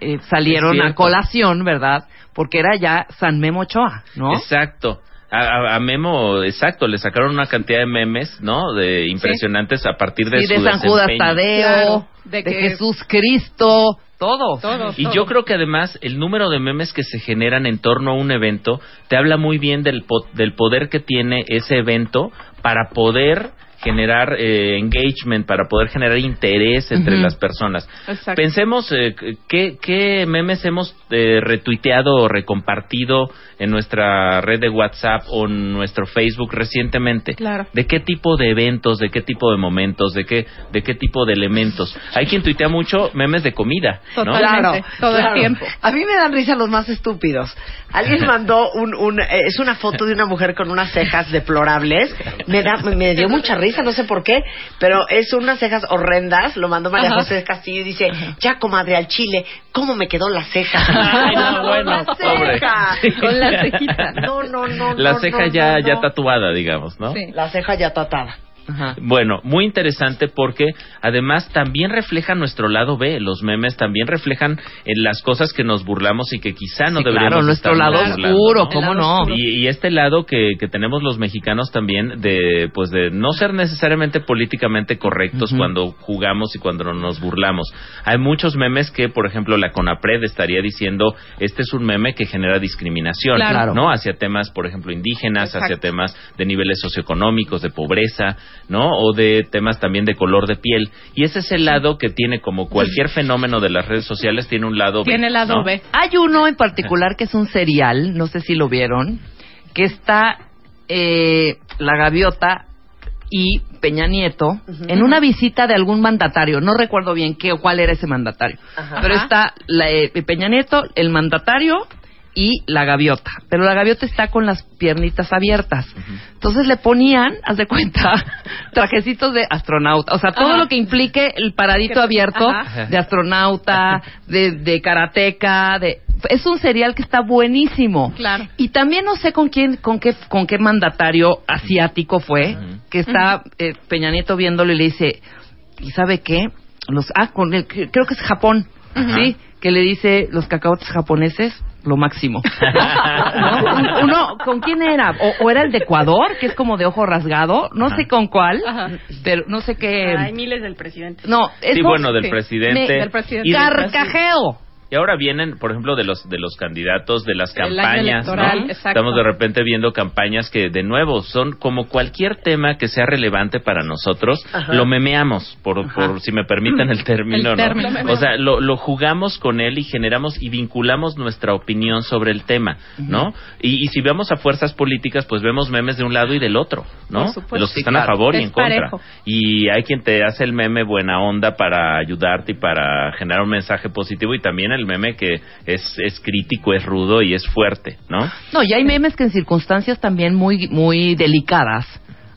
eh, salieron a colación, ¿verdad? Porque era ya San Memo Ochoa, ¿no? Exacto. A, a- a Memo, exacto, le sacaron una cantidad de memes, ¿no? De impresionantes a partir de Sí, su de San Judas. Tadeo, Claro, de, de que- Jesús Cristo, todo. Y yo creo que además el número de memes que se generan en torno a un evento te habla muy bien del, po- del poder que tiene ese evento para poder generar eh, engagement, para poder generar interés entre las personas. Exacto. Pensemos eh, qué, qué memes hemos eh, retuiteado o recompartido en nuestra red de WhatsApp o en nuestro Facebook recientemente. Claro. ¿De qué tipo de eventos, de qué tipo de momentos, de qué, de qué tipo de elementos? Hay quien tuitea mucho memes de comida, ¿no? Totalmente, todo el tiempo. A mí me dan risa los más estúpidos. Alguien [laughs] mandó un, un eh, es una foto de una mujer con unas cejas deplorables. Me da, me dio mucha risa, no sé por qué, pero es unas cejas horrendas. Lo mandó María Ajá. José Castillo y dice, ya comadre al chile, ¿cómo me quedó la ceja? Ay, no, bueno, la pobre. ceja. Sí. Con la cejita. No, no, no. La no, ceja no, ya, no, ya tatuada, digamos, ¿no? Sí. La ceja ya tatada. Ajá. Bueno, muy interesante porque además también refleja nuestro lado B. Los memes también reflejan en las cosas que nos burlamos y que quizá no Sí, deberíamos claro, nuestro estarnos lado burlando, oscuro, ¿no? ¿cómo no? Y, y este lado que, que tenemos los mexicanos también de pues de no ser necesariamente políticamente correctos cuando jugamos y cuando nos burlamos. Hay muchos memes que, por ejemplo, la CONAPRED estaría diciendo este es un meme que genera discriminación, Claro. ¿no? Hacia temas, por ejemplo, indígenas, Exacto. hacia temas de niveles socioeconómicos, de pobreza, ¿no? O de temas también de color de piel. Y ese es el lado que tiene, como cualquier fenómeno de las redes sociales, tiene un lado B. Tiene el lado ¿no? B. Hay uno en particular que es un serial, no sé si lo vieron, que está eh, la gaviota y Peña Nieto en una visita de algún mandatario. No recuerdo bien qué o cuál era ese mandatario. Ajá. Pero está la, eh, Peña Nieto, el mandatario y la gaviota. Pero la gaviota está con las piernitas abiertas. Entonces le ponían, [laughs] haz de cuenta, trajecitos de astronauta. O sea, todo Ajá. lo que implique el paradito abierto Ajá. de astronauta, de, de karateca, de... Es un serial que está buenísimo. Claro. Y también no sé con quién, con qué, con qué mandatario asiático fue, que está eh, Peña Nieto viéndolo y le dice, ¿y sabe qué? Los, ah, con el, creo que es Japón, ¿sí? Que le dice, los cacahuetes japoneses, lo máximo. [laughs] ¿No? Un- Uno, ¿con quién era? O, o era el de Ecuador, que es como de ojo rasgado, no sé con cuál, pero no sé qué... Hay miles del presidente. No, Sí, eso- bueno, del sí. presidente. Me- del presidente. Carcajeo. Y ahora vienen, por ejemplo, de los de los candidatos, de las campañas. Estamos de repente viendo campañas que, de nuevo, son como cualquier tema que sea relevante para nosotros, Ajá. lo memeamos, por, por si me permiten el [laughs] término, El ¿no? O sea, lo, lo jugamos con él y generamos y vinculamos nuestra opinión sobre el tema, ¿no? Y, y si vemos a fuerzas políticas, pues vemos memes de un lado y del otro, ¿no? De los que están a favor y en contra. Y hay quien te hace el meme buena onda para ayudarte y para generar un mensaje positivo y también el meme que es, es crítico, es rudo y es fuerte, ¿no? No, y hay memes que en circunstancias también muy, muy delicadas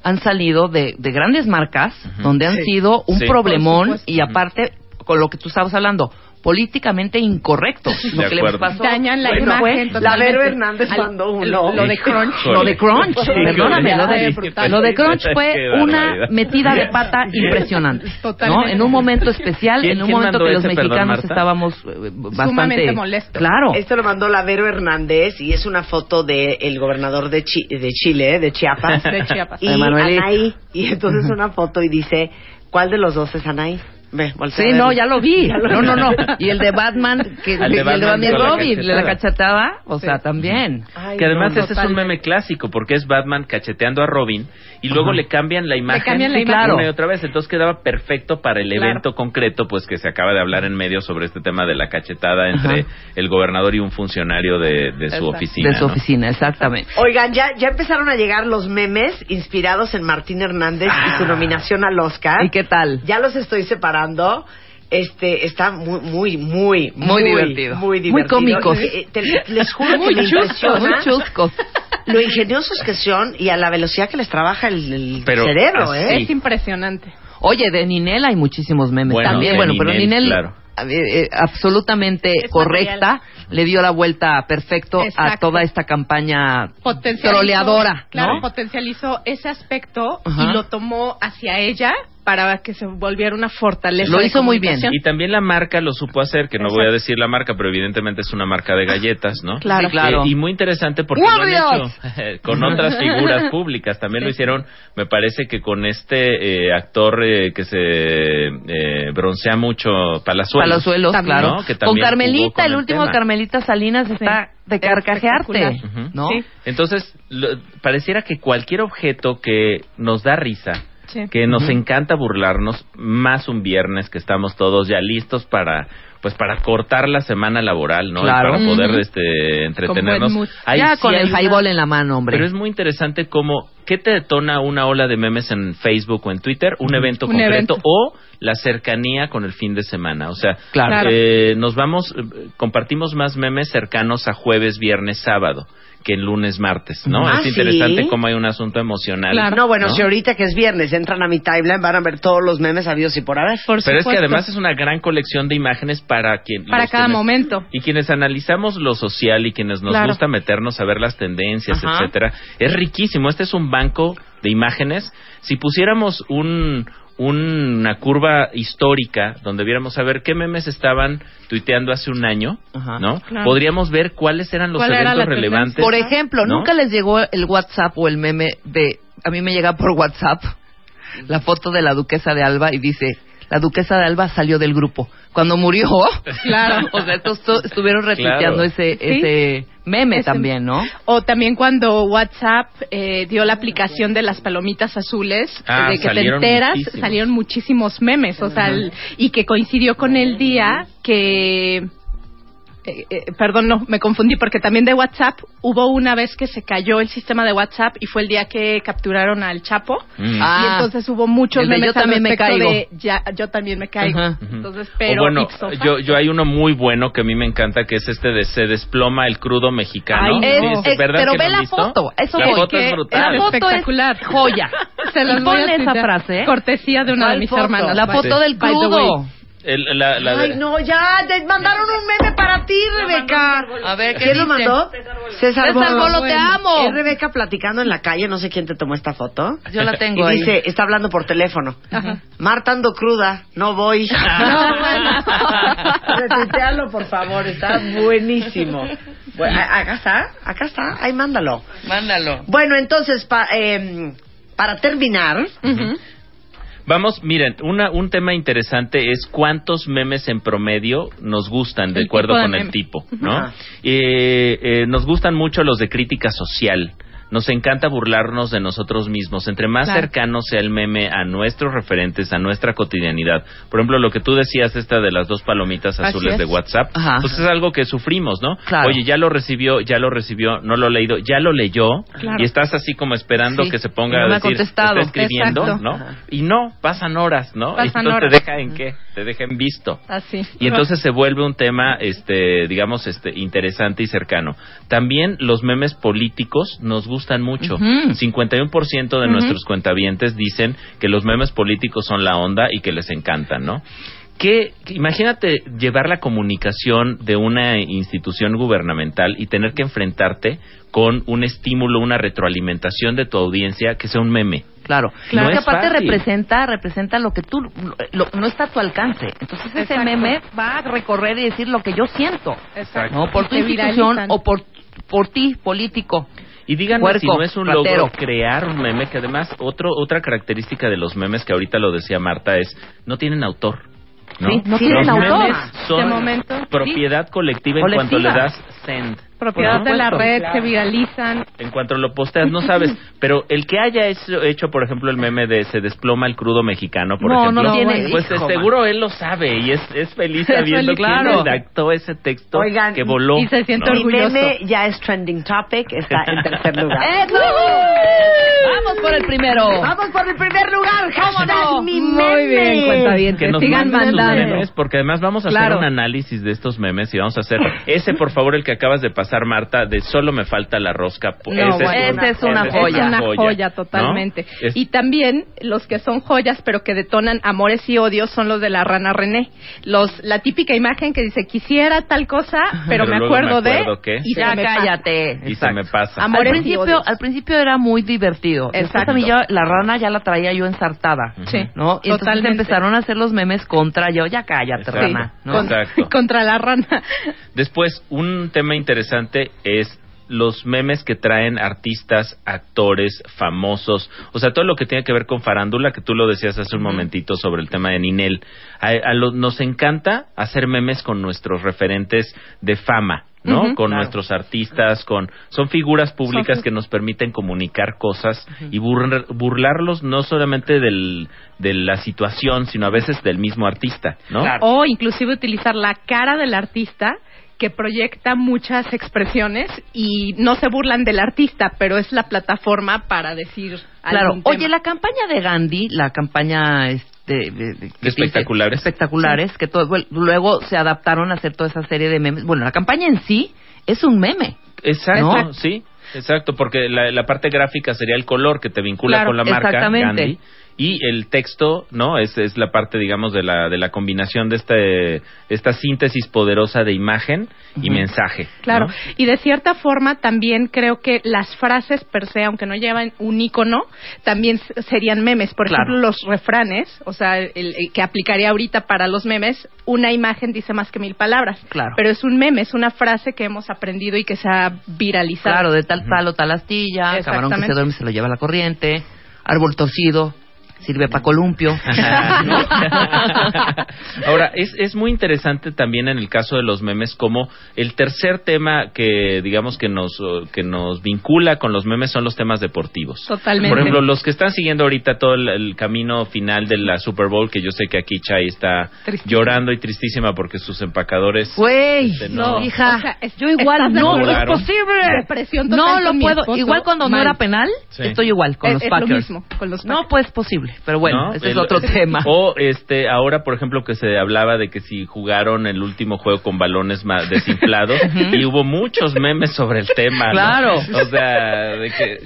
han salido de, de grandes marcas donde han Sí. sido un Sí. problemón y aparte, con lo que tú estabas hablando, políticamente incorrecto. Lo De que les acuerdo. pasó. Dañan la Bueno, imagen fue La. Vero Hernández Al- mandó uno. Lo, de Crunch. Lo de Crunch, perdóname, lo de, lo de Crunch fue una metida de pata impresionante, ¿no? En un momento especial, ¿Quién- en un momento que los ese, perdón, mexicanos Marta? estábamos eh, bastante Sumamente molestos. Claro. Esto lo mandó la Vero Hernández y es una foto del el gobernador de, Chi- de Chile, de Chiapas. De Chiapas. Y De. Anaí. Y entonces una foto y dice, ¿cuál de los dos es Anaí? Ve, Sí, no, ya lo vi. [laughs] Ya lo No, vi. no, no. Y el de Batman, que El de el Batman la Robin, de la cachetada. o sea, también. Ay, que además no, ese es un meme clásico porque es Batman cacheteando a Robin y luego le cambian la imagen cambian la imagen. una y otra vez entonces quedaba perfecto para el Claro. evento concreto pues que se acaba de hablar en medio sobre este tema de la cachetada entre Ajá. el gobernador y un funcionario de, de su oficina De su ¿no? oficina, exactamente. Oigan, ya, ya empezaron a llegar los memes inspirados en Martín Hernández y su nominación al Oscar. ¿Y qué tal? Ya los estoy separando. Este está muy, muy, muy, Muy divertido. Muy Muy divertido. cómicos. Y, eh, te- les juro [laughs] Muy que me impresiona muy chuscos. lo ingeniosos que son y a la velocidad que les trabaja el, el Pero cerebro, así. ¿eh? Es impresionante. Oye, de Ninel hay muchísimos memes Bueno, también. Bueno, pero Ninel, claro. eh, eh, absolutamente Es correcta, le dio la vuelta perfecto a toda esta campaña troleadora, Claro, ¿no? potencializó ese aspecto Ajá. y lo tomó hacia ella para que se volviera una fortaleza. Lo de hizo muy bien. Y también la marca lo supo hacer, que no voy a decir la marca, pero evidentemente es una marca de galletas, ¿no? Claro. Sí, claro. Eh, y muy interesante porque lo han hecho con otras [laughs] figuras públicas. También lo hicieron, me parece que con este eh, actor eh, que se eh, broncea mucho, Palazuelos. Palazuelos, También, claro. ¿no? Que Con también jugó Carmelita, con el el último tema. Carmelita Salinas está de carcajearte. ¿no? Sí. Entonces, lo- pareciera que cualquier objeto que nos da risa, Sí. que nos encanta burlarnos, más un viernes que estamos todos ya listos para pues para cortar la semana laboral, ¿no? Y para poder este entretenernos. Ahí ya sí con el una- highball en la mano, hombre. Pero es muy interesante cómo ¿qué te detona una ola de memes en Facebook o en Twitter? Un evento Un concreto evento. o la cercanía con el fin de semana. O sea, Claro. eh, nos vamos, eh, compartimos más memes cercanos a jueves, viernes, sábado que en lunes, martes, ¿no? Ah, es ¿sí? interesante cómo hay un asunto emocional. No, bueno, si ahorita que es viernes entran a mi timeline van a ver todos los memes habidos y por haber. Por Pero es que además es una gran colección de imágenes para quien Para cada quienes- momento. y quienes analizamos lo social y quienes nos Claro. gusta meternos a ver las tendencias, Ajá. etcétera, es riquísimo. Este es un banco de imágenes. Si pusiéramos un una curva histórica donde viéramos a ver qué memes estaban tuiteando hace un año, Ajá. ¿no? Claro. Podríamos ver cuáles eran los ¿Cuál era eventos relevantes. Por ejemplo, ¿no? nunca les llegó el WhatsApp o el meme de... A mí me llega por WhatsApp la foto de la duquesa de Alba y dice... La duquesa de Alba salió del grupo. Cuando murió, [laughs] Claro. [laughs] o sea, estos to- estuvieron retuiteando Claro. ese, Sí. ese meme Ese- también, ¿no? O también cuando WhatsApp eh, dio la aplicación de las palomitas azules, Ah, de que te enteras, muchísimos. salieron muchísimos memes, o sea, el- y que coincidió con el día que eh, eh, perdón, no, me confundí porque también de WhatsApp hubo una vez que se cayó el sistema de WhatsApp y fue el día que capturaron al Chapo Mm. Ah, y entonces hubo muchos el de memes yo también al me caigo. de ya, yo también me caigo. Entonces, O pero bueno, yo, yo hay uno muy bueno que a mí me encanta que es este de se desploma el crudo mexicano. Ay, no. es Es- verdad pero que ve la visto? foto, eso la voy, foto que es brutal. la foto es Espectacular. joya. Se las Y voy a esa frase. ¿eh? Cortesía de una de ¿Cuál mis foto? hermanas. La by- foto del by the way. crudo. El- la- la de- Ay, no, ya, te mandaron un meme para ti, Rebeca. A ver, ¿qué ¿Quién lo mandó? César Bolo, te amo. Es Rebeca platicando en la calle, no sé quién te tomó esta foto. Yo la [laughs] tengo y ahí. dice, está hablando por teléfono. Marta ando cruda, no voy. [laughs] No, [laughs] bueno. Retuitealo, por favor, está buenísimo. Bueno, a- acá está, acá está, ahí mándalo. Mándalo. Bueno, entonces, pa- em, para terminar, Vamos, miren, una, un tema interesante es cuántos memes en promedio nos gustan, de El acuerdo de con el tipo, ¿no? Eh, eh, nos gustan mucho los de crítica social. Nos encanta burlarnos de nosotros mismos. Entre más Claro. cercano sea el meme a nuestros referentes, a nuestra cotidianidad. Por ejemplo, lo que tú decías, esta de las dos palomitas azules es. de WhatsApp, Ajá. pues es algo que sufrimos, ¿no? Claro. Oye, ya lo recibió, ya lo recibió, no lo he leído, ya lo leyó, Claro. y estás así como esperando Sí. que se ponga no a decir, está escribiendo, Exacto. ¿no? Y no, pasan horas, ¿no? Pasan y entonces horas. te deja en qué? Te deja en visto. Así. Y entonces se vuelve un tema, este, digamos, este, interesante y cercano. También los memes políticos nos gustan mucho. Ujú. 51% de nuestros cuentavientes dicen que los memes políticos son la onda y que les encantan, ¿no? Que, imagínate llevar la comunicación de una institución gubernamental y tener que enfrentarte con un estímulo, una retroalimentación de tu audiencia que sea un meme. Claro, Claro. No es aparte fácil. representa, representa lo que tú, lo- no está a tu alcance. Entonces ese Exacto. meme va a recorrer y decir lo que yo siento, Exacto. ¿no? Por tu institución viralizan. o por, por ti, político. Y díganme Puerco, si no es un ratero. logro crear un meme, que además otro, otra característica de los memes que ahorita lo decía Marta es no tienen autor. ¿no? Sí, no Sí, tienen los autor. memes son De momento, propiedad colectiva en cuanto le Colectiva. das send. Propiedad de la red, se viralizan. En cuanto lo posteas, no sabes. [laughs] Pero el que haya hecho, hecho, por ejemplo, el meme de se desploma el crudo mexicano, por No, ejemplo, no tiene- pues hijo, seguro él lo sabe y es, es feliz sabiendo feliz, claro. quién redactó ese texto Oigan, que voló. y se siente ¿no? mi orgulloso. meme ya es trending topic, está en tercer lugar. [laughs] ¡Eso! ¡Vamos por el primero! Vamos por el primer lugar, hashtag no? mi Muy meme. bien, cuentavientes. que nos Sigan manden sus mandando. memes, porque además vamos a Claro. hacer un análisis de estos memes y vamos a hacer ese, por favor, el que acabas de pasar, Marta, de solo me falta la rosca. No. Esa es una joya. Es una joya, totalmente. Es- Y también los que son joyas, pero que detonan amores y odios, son los de la rana René. Los, la típica imagen que dice, quisiera tal cosa, pero, Pero me acuerdo, me acuerdo de... que- Y Ya pasa. cállate. y se me pasa. Al y principio, odios. al principio era muy divertido. Después Exacto. a mí la rana ya la traía yo ensartada. Sí, ¿no? Y entonces totalmente. empezaron a hacer los memes contra yo. Ya cállate, Exacto. rana. ¿no? con- Exacto. contra la rana. Después, un tema interesante es los memes que traen artistas, actores, famosos, o sea, todo lo que tiene que ver con farándula, que tú lo decías hace un momentito sobre el tema de Ninel. A, a lo- nos encanta hacer memes con nuestros referentes de fama. ¿no? Con Claro. nuestros artistas, con son figuras públicas Son- que nos permiten comunicar cosas y burr- burlarlos no solamente del, de la situación, sino a veces del mismo artista, ¿no? O inclusive utilizar la cara del artista que proyecta muchas expresiones y no se burlan del artista, pero es la plataforma para decir Claro. algún tema. Oye, la campaña de Gandhi, la campaña este, de, de- de- que espectaculares. dice- espectaculares, que todo, bueno, luego se adaptaron a hacer toda esa serie de memes. Bueno, la campaña en sí es un meme. Exacto, ¿No? sí, exacto, porque la, la parte gráfica sería el color que te vincula Claro, con la marca exactamente. Gandhi y el texto, ¿no? Es, es la parte, digamos, de la, de la combinación de este, esta síntesis poderosa de imagen y mensaje. Claro, ¿no? y de cierta forma también creo que las frases per se, aunque no llevan un icono, también serían memes. Por Claro. ejemplo, los refranes, o sea, el, el que aplicaría ahorita para los memes, una imagen dice más que mil palabras. Claro. Pero es un meme, es una frase que hemos aprendido y que se ha viralizado. Claro, de tal tal o tal astilla, camarón que se duerme se lo lleva la corriente, árbol torcido, sirve para columpio. [laughs] Ahora, es, es muy interesante también en el caso de los memes como el tercer tema que digamos que nos que nos vincula con los memes son los temas deportivos. Totalmente. Por ejemplo, los que están siguiendo ahorita todo el, el camino final de la Super Bowl, que yo sé que aquí Chay está llorando y tristísima porque sus empacadores... Güey, este, no. hija, O sea, es- yo igual no, no es posible. No lo puedo. Igual cuando no era penal, Sí. estoy igual con Es- los es lo Packers. mismo con los No, pues posible, pero bueno, ¿no? ese es El- otro [laughs] tema. O este, ahora, por ejemplo, que se hablaba de que si jugaron el último juego con balones desinflados [laughs] y hubo muchos memes sobre el tema. ¿no? Claro. O sea, de que...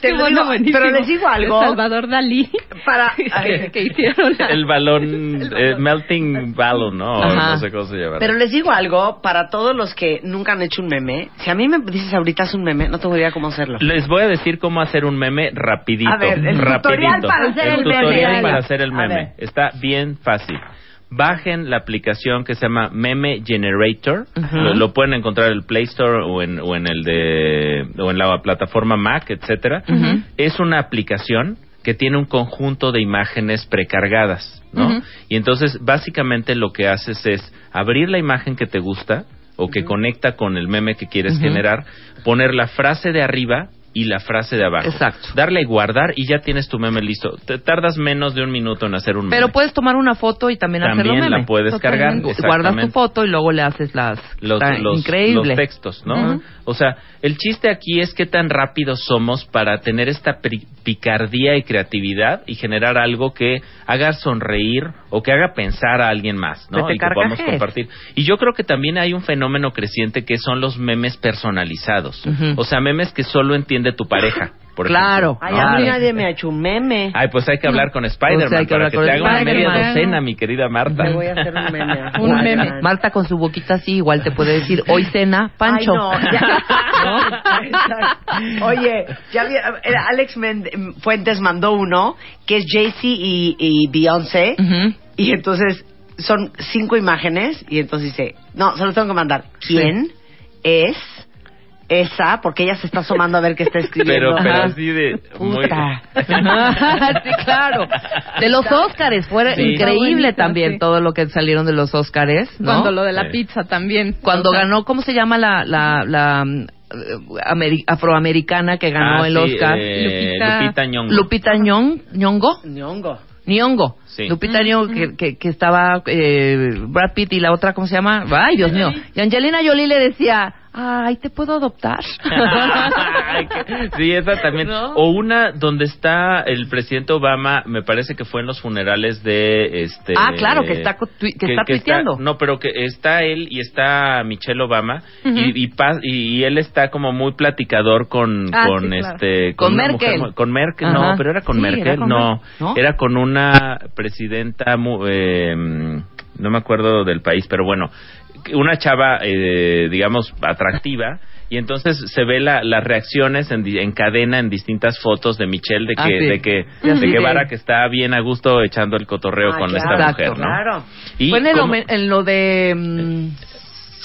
Te lo digo, pero les digo algo. Salvador Dalí. Para, [laughs] que, que hicieron la- el balón, eh, melting balloon, ¿no? Ajá. No sé cómo se llama. Pero les digo algo, para todos los que nunca han hecho un meme, si a mí me dices ahorita haz un meme, no tengo idea cómo hacerlo. Les voy a decir cómo hacer un meme rapidito. A ver, el rapidito. tutorial para hacer el meme. tutorial para Venga. hacer el meme. Está bien fácil. Bajen la aplicación que se llama Meme Generator. Lo, lo pueden encontrar en el Play Store o en, o en el de o en la plataforma Mac, etcétera. Es una aplicación que tiene un conjunto de imágenes precargadas, ¿no? Y entonces básicamente lo que haces es abrir la imagen que te gusta o que conecta con el meme que quieres generar, poner la frase de arriba y la frase de abajo. Exacto. Darle a guardar y ya tienes tu meme listo. Te tardas menos de un minuto en hacer un meme. Pero puedes tomar una foto y también, hacerlo También meme. la puedes cargar, Guardas tu foto y luego le haces las... los, los, increíble. los textos, ¿no? Ujú. O sea, el chiste aquí es qué tan rápidos somos para tener esta pri- picardía y creatividad y generar algo que haga sonreír o que haga pensar a alguien más, ¿no? Te y que podamos compartir. Y yo creo que también hay un fenómeno creciente que son los memes personalizados. O sea, memes que solo entiende tu pareja, por Claro. ejemplo. Ay, a mí nadie me ha hecho un meme. Ay, pues hay que hablar con Spider-Man Pues que para que te haga una media Spider-Man. docena, mi querida Marta. Me voy a hacer un meme. [laughs] Un meme. Marta con su boquita así igual te puede decir, hoy cena, Pancho. Ay, no, ya. [laughs] [laughs] Exacto. Oye, ya vi- eh, Alex Fuentes mandó uno que es Jay-Z y, y Beyoncé. Y entonces son cinco imágenes. Y entonces dice: No, se los tengo que mandar. ¿Quién es esa? Porque ella se está asomando a ver qué está escribiendo. Pero, pero así de... muy- Puta. [laughs] sí, claro. De los Óscares, fue Sí. increíble bonito, también sí. todo lo que salieron de los Óscares, ¿no? Cuando lo de la Sí. pizza también. Cuando O sea, ganó, ¿cómo se llama la, la, la mm, ameri- afroamericana que ganó Ah, el sí, Oscar? eh, Lupita- Lupita Nyong'o. Lupita Nyong, Nyong'o. Ñongo. Nyong'o. Sí. Lupita Nyong'o, que, que, que estaba eh, Brad Pitt y la otra, ¿cómo se llama? Ay, Dios mío. Y Angelina Jolie le decía, ay, ¿te puedo adoptar? [laughs] Que- sí, esa también. ¿No? O una donde está el presidente Obama, me parece que fue en los funerales de este. Ah, claro, que está que está tuiteando. no, pero que está él y está Michelle Obama y, y, pa- y- y él está como muy platicador con Ah, con sí, claro. este Con una Merkel. mujer mu- con Merkel, Ajá. no, pero era con Sí, Merkel, era con no, era con una presidenta eh, no me acuerdo del país, pero bueno, una chava, eh, digamos, atractiva. Y entonces se ve la, las reacciones en, di- en cadena en distintas fotos de Michelle de que, Ah, sí. de que, Sí, de que de- Barack está bien a gusto echando el cotorreo Ah, con claro. esta Exacto, mujer, ¿no? Claro. Y Fue en, el en lo de... mm,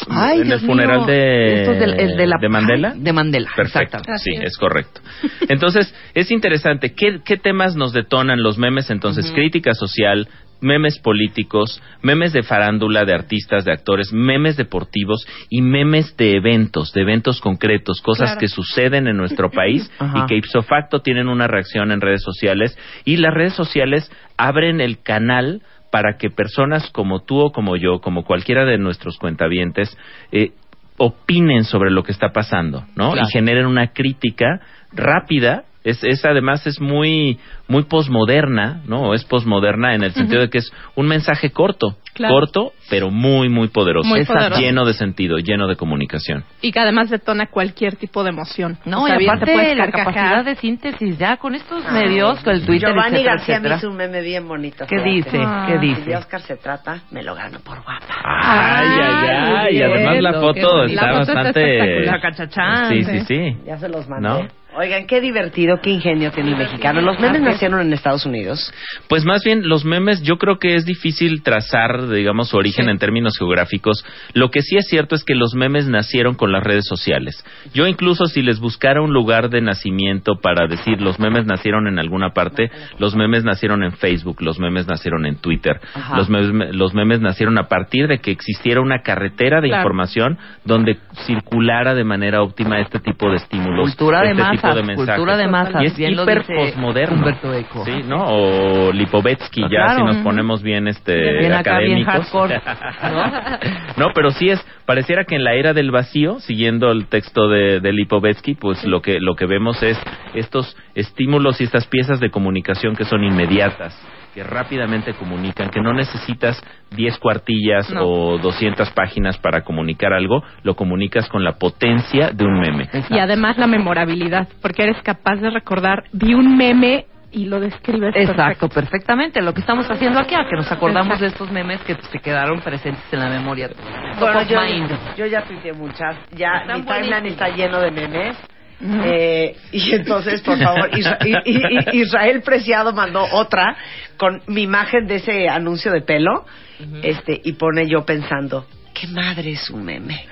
ay, en Dios el funeral mío, de, esto es del- el de, la- de Mandela. ay, de Mandela, Perfecto, sí, es correcto. Entonces, es interesante. ¿Qué, qué temas nos detonan los memes? Entonces, crítica social, memes políticos, memes de farándula, de artistas, de actores, memes deportivos y memes de eventos, de eventos concretos, cosas Claro. que suceden en nuestro [laughs] país y que ipso facto tienen una reacción en redes sociales y las redes sociales abren el canal para que personas como tú o como yo, como cualquiera de nuestros cuentavientes, eh, opinen sobre lo que está pasando, ¿no? Claro. Y generen una crítica rápida. Es, es además es muy muy posmoderna, ¿no? Es posmoderna en el sentido de que es un mensaje corto, Claro. corto, pero muy muy poderoso, Muy Está poderoso. lleno de sentido, lleno de comunicación. Y que además detona cualquier tipo de emoción. No, O sea, y aparte la capacidad de síntesis ya con estos medios, con el Twitter, Giovanni etcétera, García me etcétera. hizo un meme bien bonito. ¿Qué dice? Ah. ¿Qué Si de dice? Oscar se trata, me lo gano por guapa. Ay, ay, ay, y además la foto está La foto está bastante espectacular. Chacachachán. Sí, sí, sí. Ya se los mandé. ¿No? Oigan, qué divertido, qué ingenio tiene el mexicano. Los memes nacieron en Estados Unidos. Pues más bien los memes, yo creo que es difícil trazar, digamos, su origen en términos geográficos. Lo que sí es cierto es que los memes nacieron con las redes sociales. Yo incluso si les buscara un lugar de nacimiento para decir los memes nacieron en alguna parte, los memes nacieron en Facebook, los memes nacieron en Twitter, Ajá. los memes, los memes nacieron a partir de que existiera una carretera de Claro. información donde circulara de manera óptima este tipo de estímulos, Cultura este tipo de mensajes. cultura de masas, Y es bien hiper posmoderno. Humberto Eco. Sí, ¿no? O Lipovetsky, ya Claro. si nos ponemos bien este Bien acá, bien académicos. hardcore, [laughs] no, pero sí es, pareciera que en la era del vacío, siguiendo el texto de, de Lipovetsky, pues lo que lo que vemos es estos estímulos y estas piezas de comunicación que son inmediatas que rápidamente comunican, que no necesitas 10 cuartillas No. o 200 páginas para comunicar algo, lo comunicas con la potencia de un meme. Y además la memorabilidad, porque eres capaz de recordar, vi un meme y lo describes Exacto, perfectamente. Lo que estamos haciendo aquí, a que nos acordamos Exacto. de estos memes que se quedaron presentes en la memoria. Bueno, yo, mind. yo ya tuiteé muchas. Ya Están mi timeline está lleno de memes. Eh, y entonces, por favor, Israel Preciado mandó otra con mi imagen de ese anuncio de pelo. Este, y pone yo pensando, ¿qué madre es un meme? [laughs]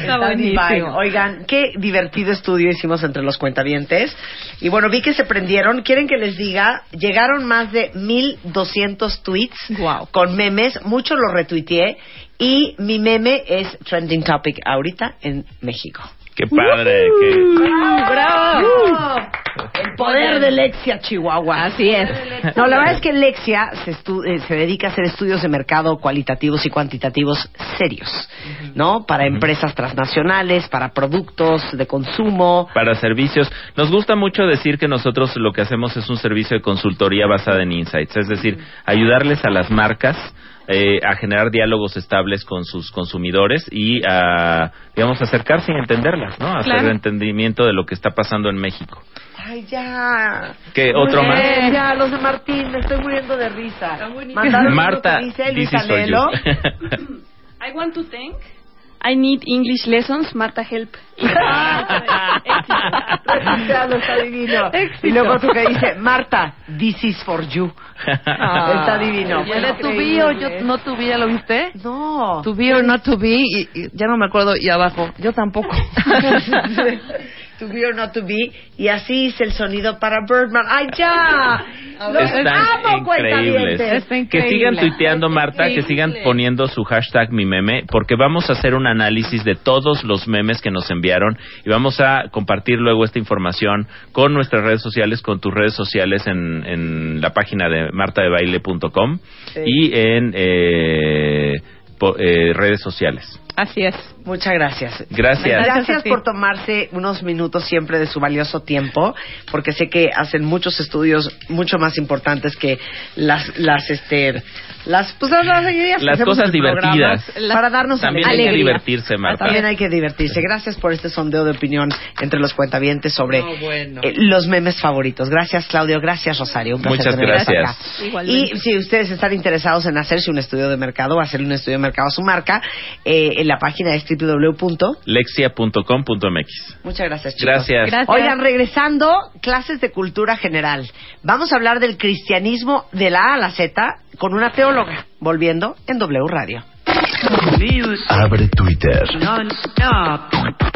Está buenísimo. Oigan, qué divertido estudio hicimos entre los cuentavientes. Y bueno, vi que se prendieron. ¿Quieren que les diga? Llegaron más de 1200 tweets con memes. Muchos los retuiteé. Y mi meme es trending topic ahorita en México. Qué padre, Uh, qué... ¡Bravo! El poder de Lexia, Chihuahua. Así es. No, la verdad es que Lexia se, estu- eh, se dedica a hacer estudios de mercado cualitativos y cuantitativos serios, ¿no? Para empresas transnacionales, para productos de consumo. para servicios. Nos gusta mucho decir que nosotros lo que hacemos es un servicio de consultoría basada en insights, es decir, ayudarles a las marcas eh, a generar diálogos estables con sus consumidores y a, digamos, acercarse y entenderlas, ¿no? Hacer Claro. entendimiento de lo que está pasando en México. Ay, ya. ¿Qué, Muy otro bien, más? Ya, los de Martín, me estoy muriendo de risa. Marta, dice Luis. Anelo. [laughs] I want to thank. I need English lessons. Marta, help. [laughs] Está divino. Y luego otro que dice, Marta, this is for you. Está divino. De to be or yo- no to be, ¿ya lo viste? No. To be or not to be, y, y ya no me acuerdo, y abajo, yo tampoco. [laughs] to be or not to be. Y así hice el sonido para Birdman. ¡Ay, ya! Los Están amo, increíbles. cuentavientes. Que sigan tuiteando, Marta, que sigan poniendo su hashtag mi meme, porque vamos a hacer un análisis de todos los memes que nos enviaron y vamos a compartir luego esta información con nuestras redes sociales, con tus redes sociales en, en la página de martadebaile.com Sí. y en eh, po- eh, redes sociales. Así es. Muchas gracias. Gracias. Gracias por tomarse unos minutos siempre de su valioso tiempo, porque sé que hacen muchos estudios mucho más importantes que las, las, este, las, pues, las, Las cosas divertidas. Para darnos También hay que alegría. divertirse, Marta. También hay que divertirse. Gracias por este sondeo de opinión entre los cuentavientes sobre No, bueno. eh, los memes favoritos. Gracias, Claudio. Gracias, Rosario. Un placer Muchas tenerlos gracias. acá. Y si ustedes están interesados en hacerse un estudio de mercado o hacer un estudio de mercado a su marca, eh, la página es www. Lexia.com.mx. Muchas gracias, chicos. Gracias. Gracias. Oigan, regresando, clases de cultura general. Vamos a hablar del cristianismo de la A a la Z con una teóloga, volviendo en W Radio. Abre Twitter. Non-stop.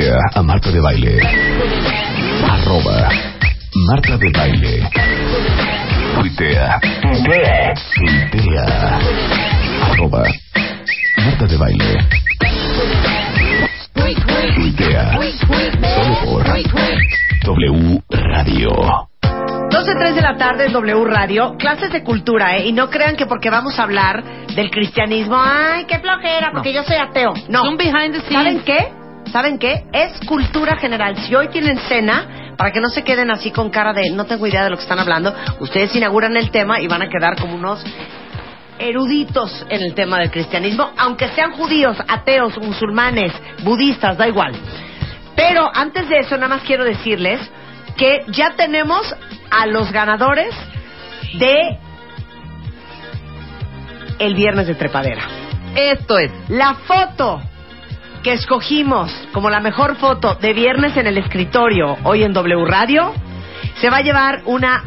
Tuitea a Marta de Baile. Arroba Marta de Baile. Tuitea. Tuitea. Tuitea. Arroba Marta de Baile. Tuitea. Solo por W Radio. 12.03 de la tarde en W Radio, clases de cultura, ¿eh? Y no crean que porque vamos a hablar del cristianismo, ¡ay, qué flojera! Porque yo soy ateo. No. Son behind the scenes. ¿Saben qué? ¿Saben qué? Es cultura general. Si hoy tienen cena, para que no se queden así con cara de no tengo idea de lo que están hablando, ustedes inauguran el tema y van a quedar como unos eruditos en el tema del cristianismo, aunque sean judíos, ateos, musulmanes, budistas, da igual. Pero antes de eso, nada más quiero decirles que ya tenemos a los ganadores de el viernes de trepadera. Esto es. La foto que escogimos como la mejor foto de viernes en el escritorio hoy en W Radio se va a llevar una.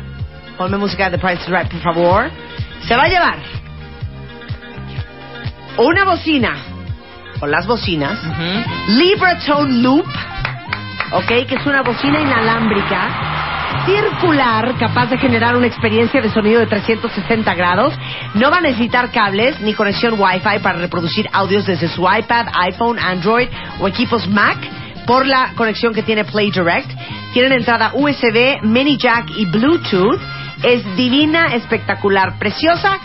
Ponme música de The Price is Right, por favor. Se va a llevar una bocina o las bocinas Libratone Loop, ok, que es una bocina inalámbrica circular capaz de generar una experiencia de sonido de 360 grados. No va a necesitar cables ni conexión Wi-Fi para reproducir audios desde su iPad, iPhone, Android o equipos Mac por la conexión que tiene Play Direct. Tienen entrada USB, mini jack y Bluetooth. Es divina, espectacular, preciosa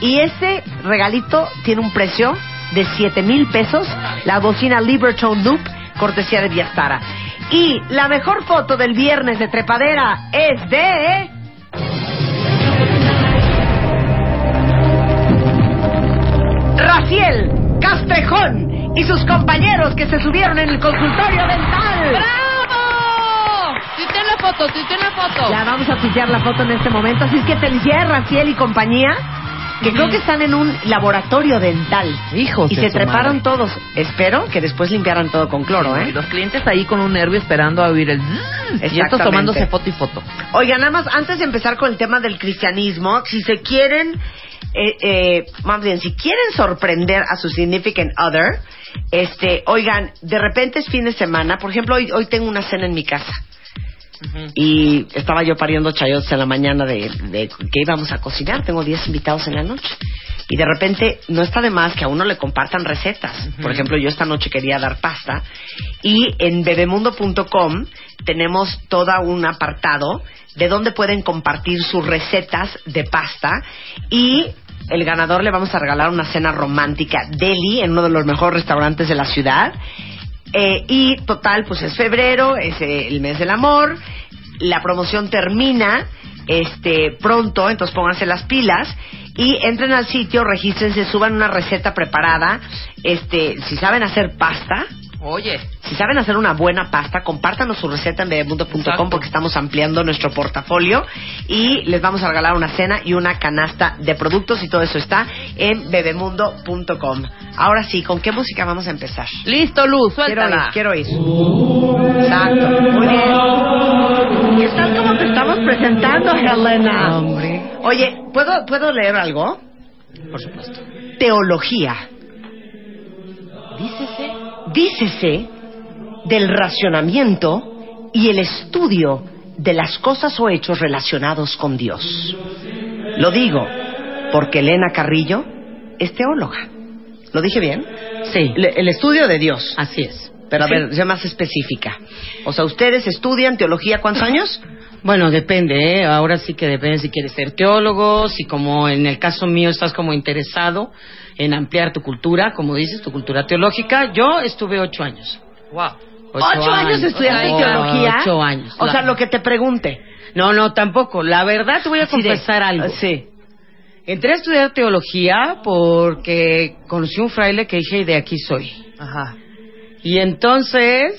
y ese regalito tiene un precio de 7 mil pesos. La bocina Libertone Loop, cortesía de Viastara. Y la mejor foto del viernes de trepadera es de... Raciel Castrejón y sus compañeros que se subieron en el consultorio dental. ¡Bravo! Tuiteen la foto, tuiteen la foto. Ya vamos a tuitear la foto en este momento. Así es que felicidades Raciel y compañía, que creo que están en un laboratorio dental. Hijos Y de se su treparon madre. todos. Espero que después limpiaran todo con cloro, Y ¿eh? los clientes ahí con un nervio esperando a oír el... Y estos tomándose foto y foto. Oigan, nada más, antes de empezar con el tema del cristianismo, si se quieren, eh, eh, más bien, si quieren sorprender a su significant other, este, oigan, de repente es fin de semana, por ejemplo, hoy, hoy tengo una cena en mi casa. Y estaba yo pariendo chayotes en la mañana de, de que íbamos a cocinar. Tengo 10 invitados en la noche. Y de repente no está de más que a uno le compartan recetas. Por ejemplo, yo esta noche quería dar pasta. Y en bebemundo.com tenemos todo un apartado de donde pueden compartir sus recetas de pasta. Y el ganador le vamos a regalar una cena romántica deli en uno de los mejores restaurantes de la ciudad. Eh, y total, pues es febrero, es eh, el mes del amor. La promoción termina este pronto, entonces pónganse las pilas y entren al sitio, regístrense, suban una receta preparada. Este, si saben hacer pasta, Oye. si saben hacer una buena pasta, compártanos su receta en bebemundo.com porque estamos ampliando nuestro portafolio y les vamos a regalar una cena y una canasta de productos y todo eso está en bebemundo.com. Ahora sí, ¿con qué música vamos a empezar? Listo, Luz, Quiero suéltala. ir, quiero ir. Exacto, muy bien. ¿Qué tal como te estamos presentando, Helena? Oye, ¿puedo, ¿puedo leer algo? Por supuesto. Teología. Dícese. Dícese del racionamiento y el estudio de las cosas o hechos relacionados con Dios. Lo digo porque Elena Carrillo es teóloga. ¿Lo dije bien? Sí. Le- el estudio de Dios. Así es. Pero a Sí. ver, sea más específica. O sea, ¿ustedes estudian teología cuántos [laughs] años? Bueno, depende, ¿eh? ahora sí que depende si quieres ser teólogo, si como en el caso mío estás como interesado en ampliar tu cultura, como dices, tu cultura teológica. Yo estuve ocho años. Wow. ¿Ocho, años estudiaste Oh, teología? Ocho años. O sea, lo que te pregunte. No, no, tampoco. La verdad te voy a de- confesar algo. Sí. Entré a estudiar teología porque conocí un fraile que dije, de aquí soy. Ajá. Y entonces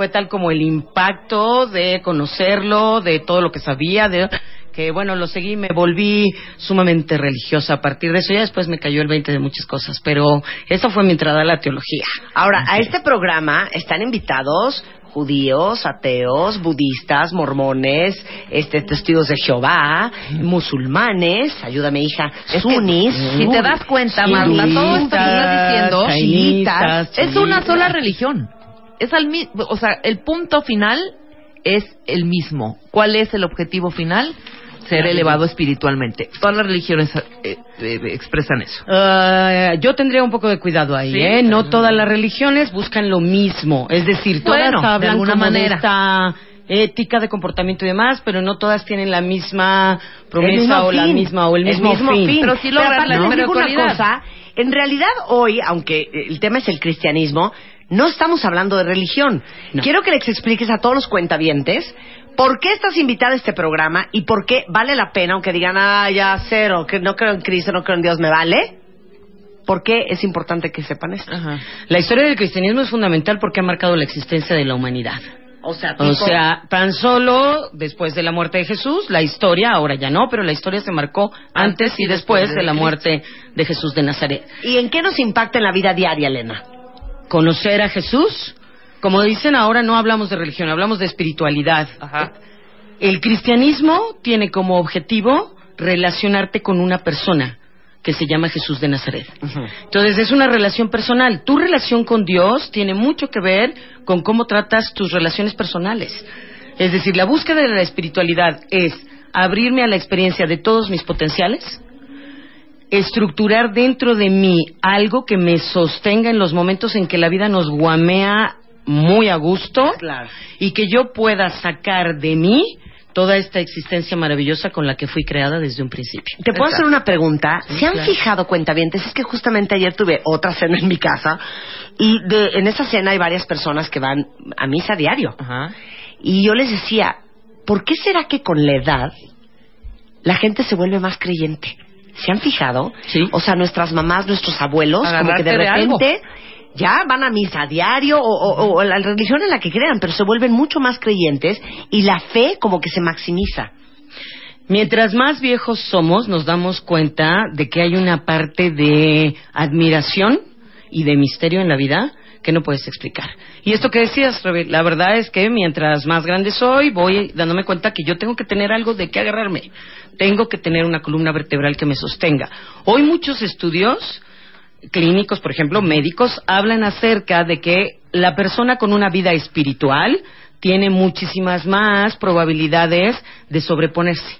fue tal como el impacto de conocerlo, de todo lo que sabía, de que bueno, lo seguí, me volví sumamente religiosa a partir de eso. Ya después me cayó el 20 de muchas cosas, pero esa fue mi entrada a la teología. Ahora, a este programa están invitados judíos, ateos, budistas, mormones, este, testigos de Jehová, musulmanes, ayúdame hija, sunis. Si te das cuenta, Marta, todo esto que estás diciendo chiitas, es una sola religión. Es al mi- o sea, el punto final es el mismo. ¿Cuál es el objetivo final? Ser elevado espiritualmente. Todas las religiones eh, eh, expresan eso. Ah, yo tendría un poco de cuidado ahí, Sí, ¿eh? No no. todas las religiones buscan lo mismo. Es decir, todas Bueno, de hablan alguna como de manera. esta ética de comportamiento y demás, pero no todas tienen la misma promesa mismo o la fin. misma o el El mismo, mismo fin. Pero sí logran aparte la digo una cosa, en realidad hoy, aunque el tema es el cristianismo, no estamos hablando de religión. Quiero que les expliques a todos los cuentavientes por qué estás invitada a este programa y por qué vale la pena, aunque digan, ah, ya cero, que no creo en Cristo, no creo en Dios, me vale. ¿Por qué es importante que sepan esto? La historia del cristianismo es fundamental porque ha marcado la existencia de la humanidad. O sea, O tipo- sea, tan solo después de la muerte de Jesús, la historia, ahora ya no, pero la historia se marcó antes y después de la muerte de Jesús de Nazaret. ¿Y en qué nos impacta en la vida diaria, Elena? Conocer a Jesús, como dicen ahora, no hablamos de religión, hablamos de espiritualidad. El cristianismo tiene como objetivo relacionarte con una persona que se llama Jesús de Nazaret. Entonces es una relación personal. Tu relación con Dios tiene mucho que ver con cómo tratas tus relaciones personales. Es decir, la búsqueda de la espiritualidad es abrirme a la experiencia de todos mis potenciales, estructurar dentro de mí algo que me sostenga en los momentos en que la vida nos guamea muy a gusto y que yo pueda sacar de mí toda esta existencia maravillosa con la que fui creada desde un principio. ¿Te puedo hacer una pregunta? Sí, ¿Se han claro. fijado, cuentavientes? Es que justamente ayer tuve otra cena en mi casa y de, en esa cena hay varias personas que van a misa diario. Y yo les decía, ¿por qué será que con la edad la gente se vuelve más creyente? ¿Se han fijado? Sí. O sea, nuestras mamás, nuestros abuelos, como que de repente ya van a misa diario o, o- o la religión en la que crean, pero se vuelven mucho más creyentes y la fe como que se maximiza. Mientras más viejos somos, nos damos cuenta de que hay una parte de admiración y de misterio en la vida que no puedes explicar. Y esto que decías, Rebe, la verdad es que mientras más grande soy, voy dándome cuenta que yo tengo que tener algo de qué agarrarme. Tengo que tener una columna vertebral que me sostenga. Hoy muchos estudios clínicos, por ejemplo, médicos, hablan acerca de que la persona con una vida espiritual tiene muchísimas más probabilidades de sobreponerse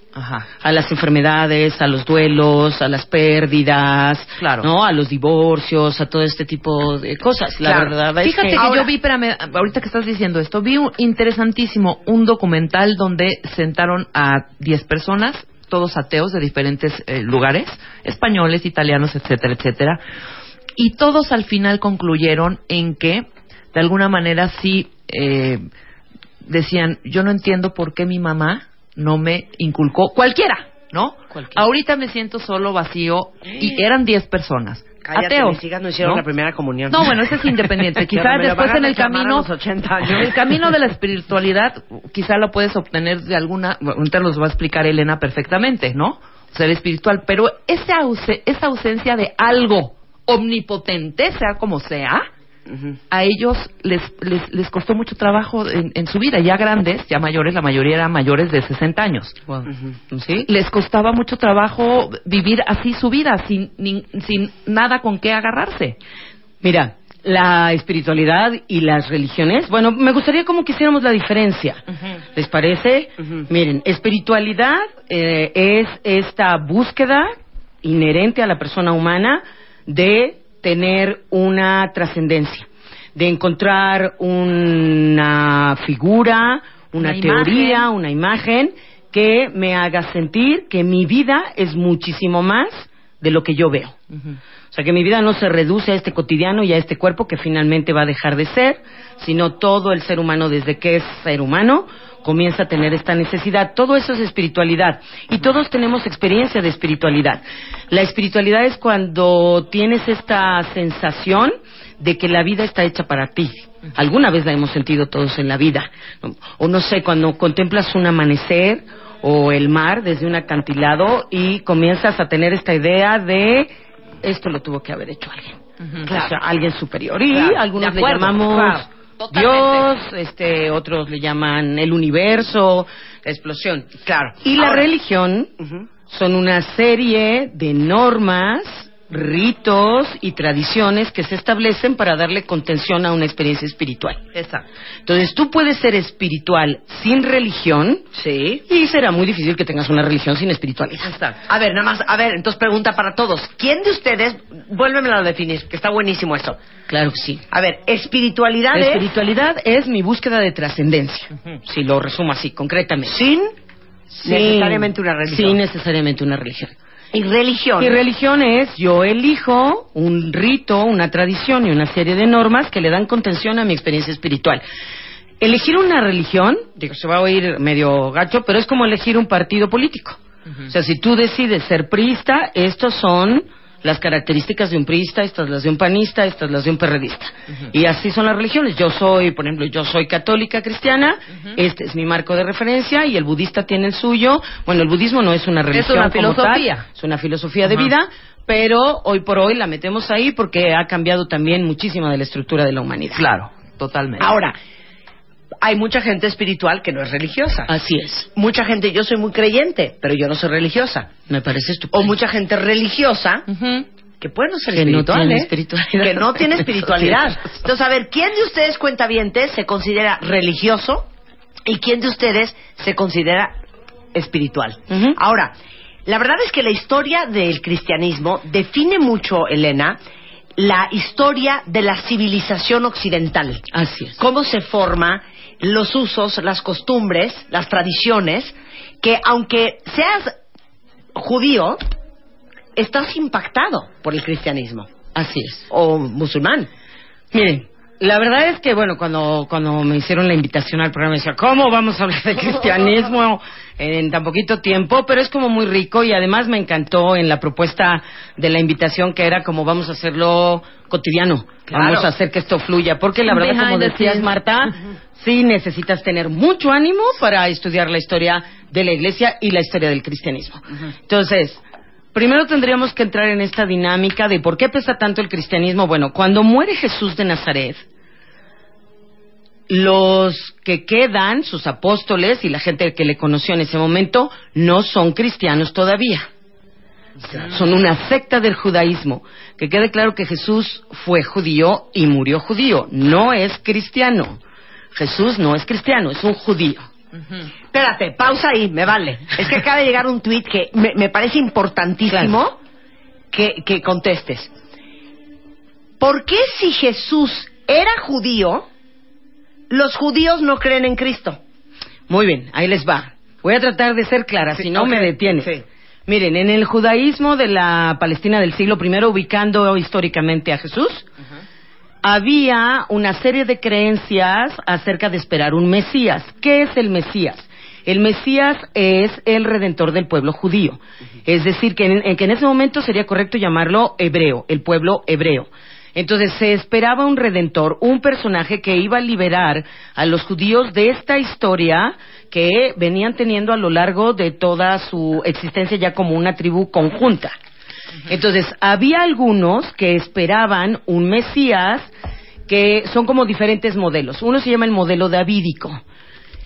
a las enfermedades, a los duelos, a las pérdidas, ¿no? a los divorcios, a todo este tipo de cosas. La Claro. verdad es Fíjate que, Ahora- yo vi, espérame, ahorita que estás diciendo esto, vi un interesantísimo un documental donde sentaron a 10 personas, todos ateos de diferentes eh, lugares, españoles, italianos, etcétera, etcétera, y todos al final concluyeron en que, de alguna manera, sí eh, decían, yo no entiendo por qué mi mamá no me inculcó, cualquiera, ¿no? Ahorita me siento solo, vacío, y eran 10 personas. Cállate, ateos. mis hijas no hicieron la primera comunión. No, bueno, ese es independiente. Pero [laughs] Quizá me lo después en el camino, los 80 años. el camino de la [laughs] espiritualidad, quizá lo puedes obtener de alguna, ahorita nos va a explicar Elena perfectamente, ¿no? Ser espiritual, pero esa, esa ausencia de algo omnipotente, sea como sea, a ellos les, les, les costó mucho trabajo en, en su vida, ya grandes, ya mayores, la mayoría eran mayores de 60 años. ¿Sí? Les costaba mucho trabajo vivir así su vida, sin, sin nada con qué agarrarse. Mira, la espiritualidad y las religiones, bueno, me gustaría como que hiciéramos la diferencia. ¿Les parece? Miren, espiritualidad eh, es esta búsqueda inherente a la persona humana de tener una trascendencia, de encontrar una figura, una, Una teoría, imagen. una imagen que me haga sentir que mi vida es muchísimo más de lo que yo veo. O sea, que mi vida no se reduce a este cotidiano y a este cuerpo que finalmente va a dejar de ser, sino todo el ser humano desde que es ser humano comienza a tener esta necesidad. Todo eso es espiritualidad y todos tenemos experiencia de espiritualidad. La espiritualidad es cuando tienes esta sensación de que la vida está hecha para ti. Alguna vez la hemos sentido todos en la vida. O no sé, cuando contemplas un amanecer o el mar desde un acantilado y comienzas a tener esta idea de esto lo tuvo que haber hecho alguien. O sea, alguien superior. Y Claro, algunos le llamamos claro, Dios, este, otros le llaman el universo, la explosión. Claro. Y la religión son una serie de normas, ritos y tradiciones que se establecen para darle contención a una experiencia espiritual. Exacto. Entonces tú puedes ser espiritual sin religión. Sí. Y será muy difícil que tengas una religión sin espiritualidad. Exacto. A ver, nada más, a ver, entonces pregunta para todos. ¿Quién de ustedes, vuélvemelo a definir, que está buenísimo esto. Claro que sí. A ver, espiritualidad La es espiritualidad es mi búsqueda de trascendencia. Si lo resumo así, concretamente. sin necesariamente una religión. Sí, necesariamente una religión. Y religión. Y religión es, yo elijo un rito, una tradición y una serie de normas que le dan contención a mi experiencia espiritual. Elegir una religión, digo, se va a oír medio gacho, pero es como elegir un partido político. O sea, si tú decides ser priista, estos son las características de un priista, estas las de un panista, estas las de un perredista. Y así son las religiones. Yo soy, por ejemplo, yo soy católica cristiana, este es mi marco de referencia y el budista tiene el suyo. Bueno, el budismo no es una religión una como tal, filosofía. es una filosofía de vida, pero hoy por hoy la metemos ahí porque ha cambiado también muchísima de la estructura de la humanidad. Claro, totalmente. Ahora, hay mucha gente espiritual que no es religiosa. Así es. Mucha gente, yo soy muy creyente, pero yo no soy religiosa. Me parece estupendo. O mucha gente religiosa que puede no ser Que espiritual, ¿eh? espiritualidad. Que no tiene [laughs] [laughs] espiritualidad. Entonces, a ver, ¿quién de ustedes cuentavientes se considera religioso y quién de ustedes se considera espiritual? Ahora, la verdad es que la historia del cristianismo define mucho, Elena, la historia de la civilización occidental. Así es. Cómo se forma los usos, las costumbres, las tradiciones, que aunque seas judío, estás impactado por el cristianismo. Así es. O musulmán. Miren, la verdad es que, bueno, cuando, cuando me hicieron la invitación al programa, decía, ¿cómo vamos a hablar de [laughs] cristianismo en tan poquito tiempo? Pero es como muy rico y además me encantó en la propuesta de la invitación que era como vamos a hacerlo cotidiano. Claro. Vamos a hacer que esto fluya. Porque la verdad, como decías. Marta, sí necesitas tener mucho ánimo para estudiar la historia de la iglesia y la historia del cristianismo. Entonces, primero tendríamos que entrar en esta dinámica de por qué pesa tanto el cristianismo. Bueno, cuando muere Jesús de Nazaret, los que quedan, sus apóstoles y la gente que le conoció en ese momento, no son cristianos todavía. Son una secta del judaísmo. Que quede claro que Jesús fue judío y murió judío. No es cristiano. Jesús no es cristiano, es un judío. Espérate, pausa ahí, me vale. Es que acaba de llegar un tuit que me, me parece importantísimo que, que contestes. ¿Por qué si Jesús era judío, los judíos no creen en Cristo? Muy bien, ahí les va. Voy a tratar de ser clara, Sí, si no me detiene. sí. Miren, en el judaísmo de la Palestina del siglo I, ubicando históricamente a Jesús, había una serie de creencias acerca de esperar un Mesías. ¿Qué es el Mesías? El Mesías es el redentor del pueblo judío. Es decir, que en, que en ese momento sería correcto llamarlo hebreo, el pueblo hebreo. Entonces se esperaba un redentor, un personaje que iba a liberar a los judíos de esta historia que venían teniendo a lo largo de toda su existencia ya como una tribu conjunta. Entonces, había algunos que esperaban un Mesías que son como diferentes modelos. Uno se llama el modelo davídico.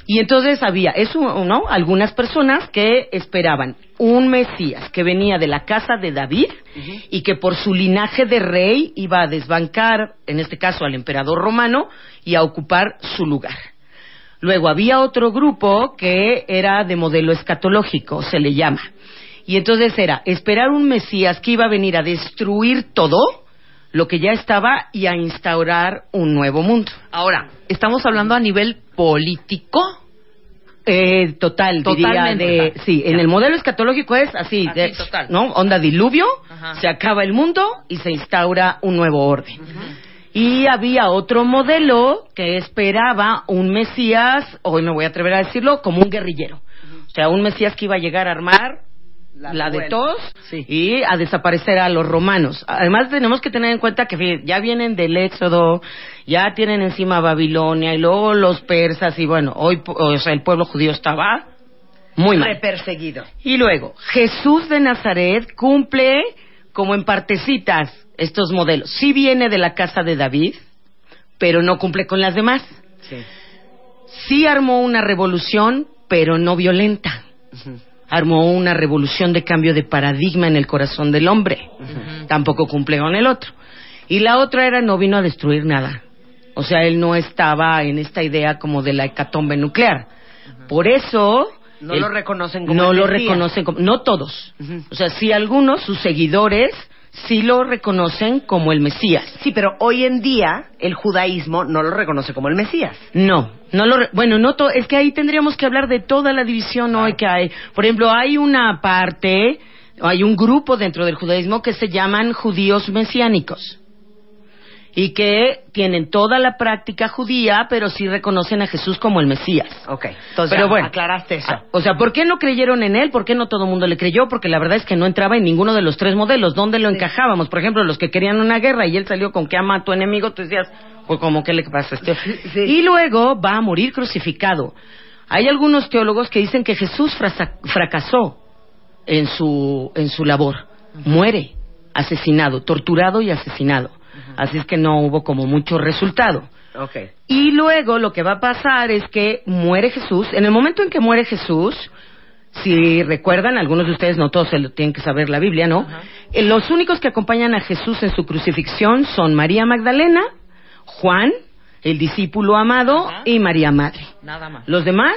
Y entonces había, eso, ¿no? Algunas personas que esperaban un Mesías que venía de la casa de David y que por su linaje de rey iba a desbancar, en este caso al emperador romano, y a ocupar su lugar. Luego había otro grupo que era de modelo escatológico, se le llama. Y entonces era esperar un Mesías que iba a venir a destruir todo lo que ya estaba y a instaurar un nuevo mundo. Ahora, ¿estamos hablando a nivel político? Eh, total, diría Totalmente de, total. sí, en el modelo escatológico es así, Así, de- total. ¿no? Onda diluvio, Ajá. se acaba el mundo y se instaura un nuevo orden. Y había otro modelo que esperaba un Mesías, hoy me voy a atrever a decirlo, como un guerrillero. O sea, un Mesías que iba a llegar a armar la, de todos y a desaparecer a los romanos. Además tenemos que tener en cuenta que ya vienen del éxodo, ya tienen encima Babilonia y luego los persas y bueno, hoy po- o sea, el pueblo judío estaba muy mal. Reperseguido. Y luego, Jesús de Nazaret cumple como en partecitas estos modelos. Sí viene de la casa de David, pero no cumple con las demás. Sí armó una revolución, pero no violenta. Armó una revolución de cambio de paradigma en el corazón del hombre. Tampoco cumple con el otro. Y la otra era no vino a destruir nada. O sea, él no estaba en esta idea como de la hecatombe nuclear. Por eso No lo reconocen como no lo reconocen como no todos o sea sí algunos sus seguidores sí lo reconocen como el Mesías. Sí, pero hoy en día el judaísmo no lo reconoce como el Mesías. No, no lo, re- bueno, no to- es que ahí tendríamos que hablar de toda la división hoy que hay. Por ejemplo, hay una parte, hay un grupo dentro del judaísmo que se llaman judíos mesiánicos y que tienen toda la práctica judía, pero sí reconocen a Jesús como el Mesías. Ok, entonces Pero ya bueno, aclaraste eso. Ah, O sea, ¿por qué no creyeron en él? ¿Por qué no todo el mundo le creyó? Porque la verdad es que no entraba en ninguno de los tres modelos. ¿Dónde lo encajábamos? Por ejemplo, los que querían una guerra y él salió con que ama a tu enemigo, tú decías, pues como, ¿qué le pasa a este? Y luego va a morir crucificado. Hay algunos teólogos que dicen que Jesús fracasó en su, en su labor. Muere asesinado, torturado y asesinado. Así es que no hubo como mucho resultado. Ok. Y luego lo que va a pasar es que muere Jesús. En el momento en que muere Jesús, si recuerdan, algunos de ustedes no todos se lo tienen que saber la Biblia, ¿no? Eh, Los únicos que acompañan a Jesús en su crucifixión son María Magdalena, Juan, el discípulo amado, y María Madre. Nada más. Los demás,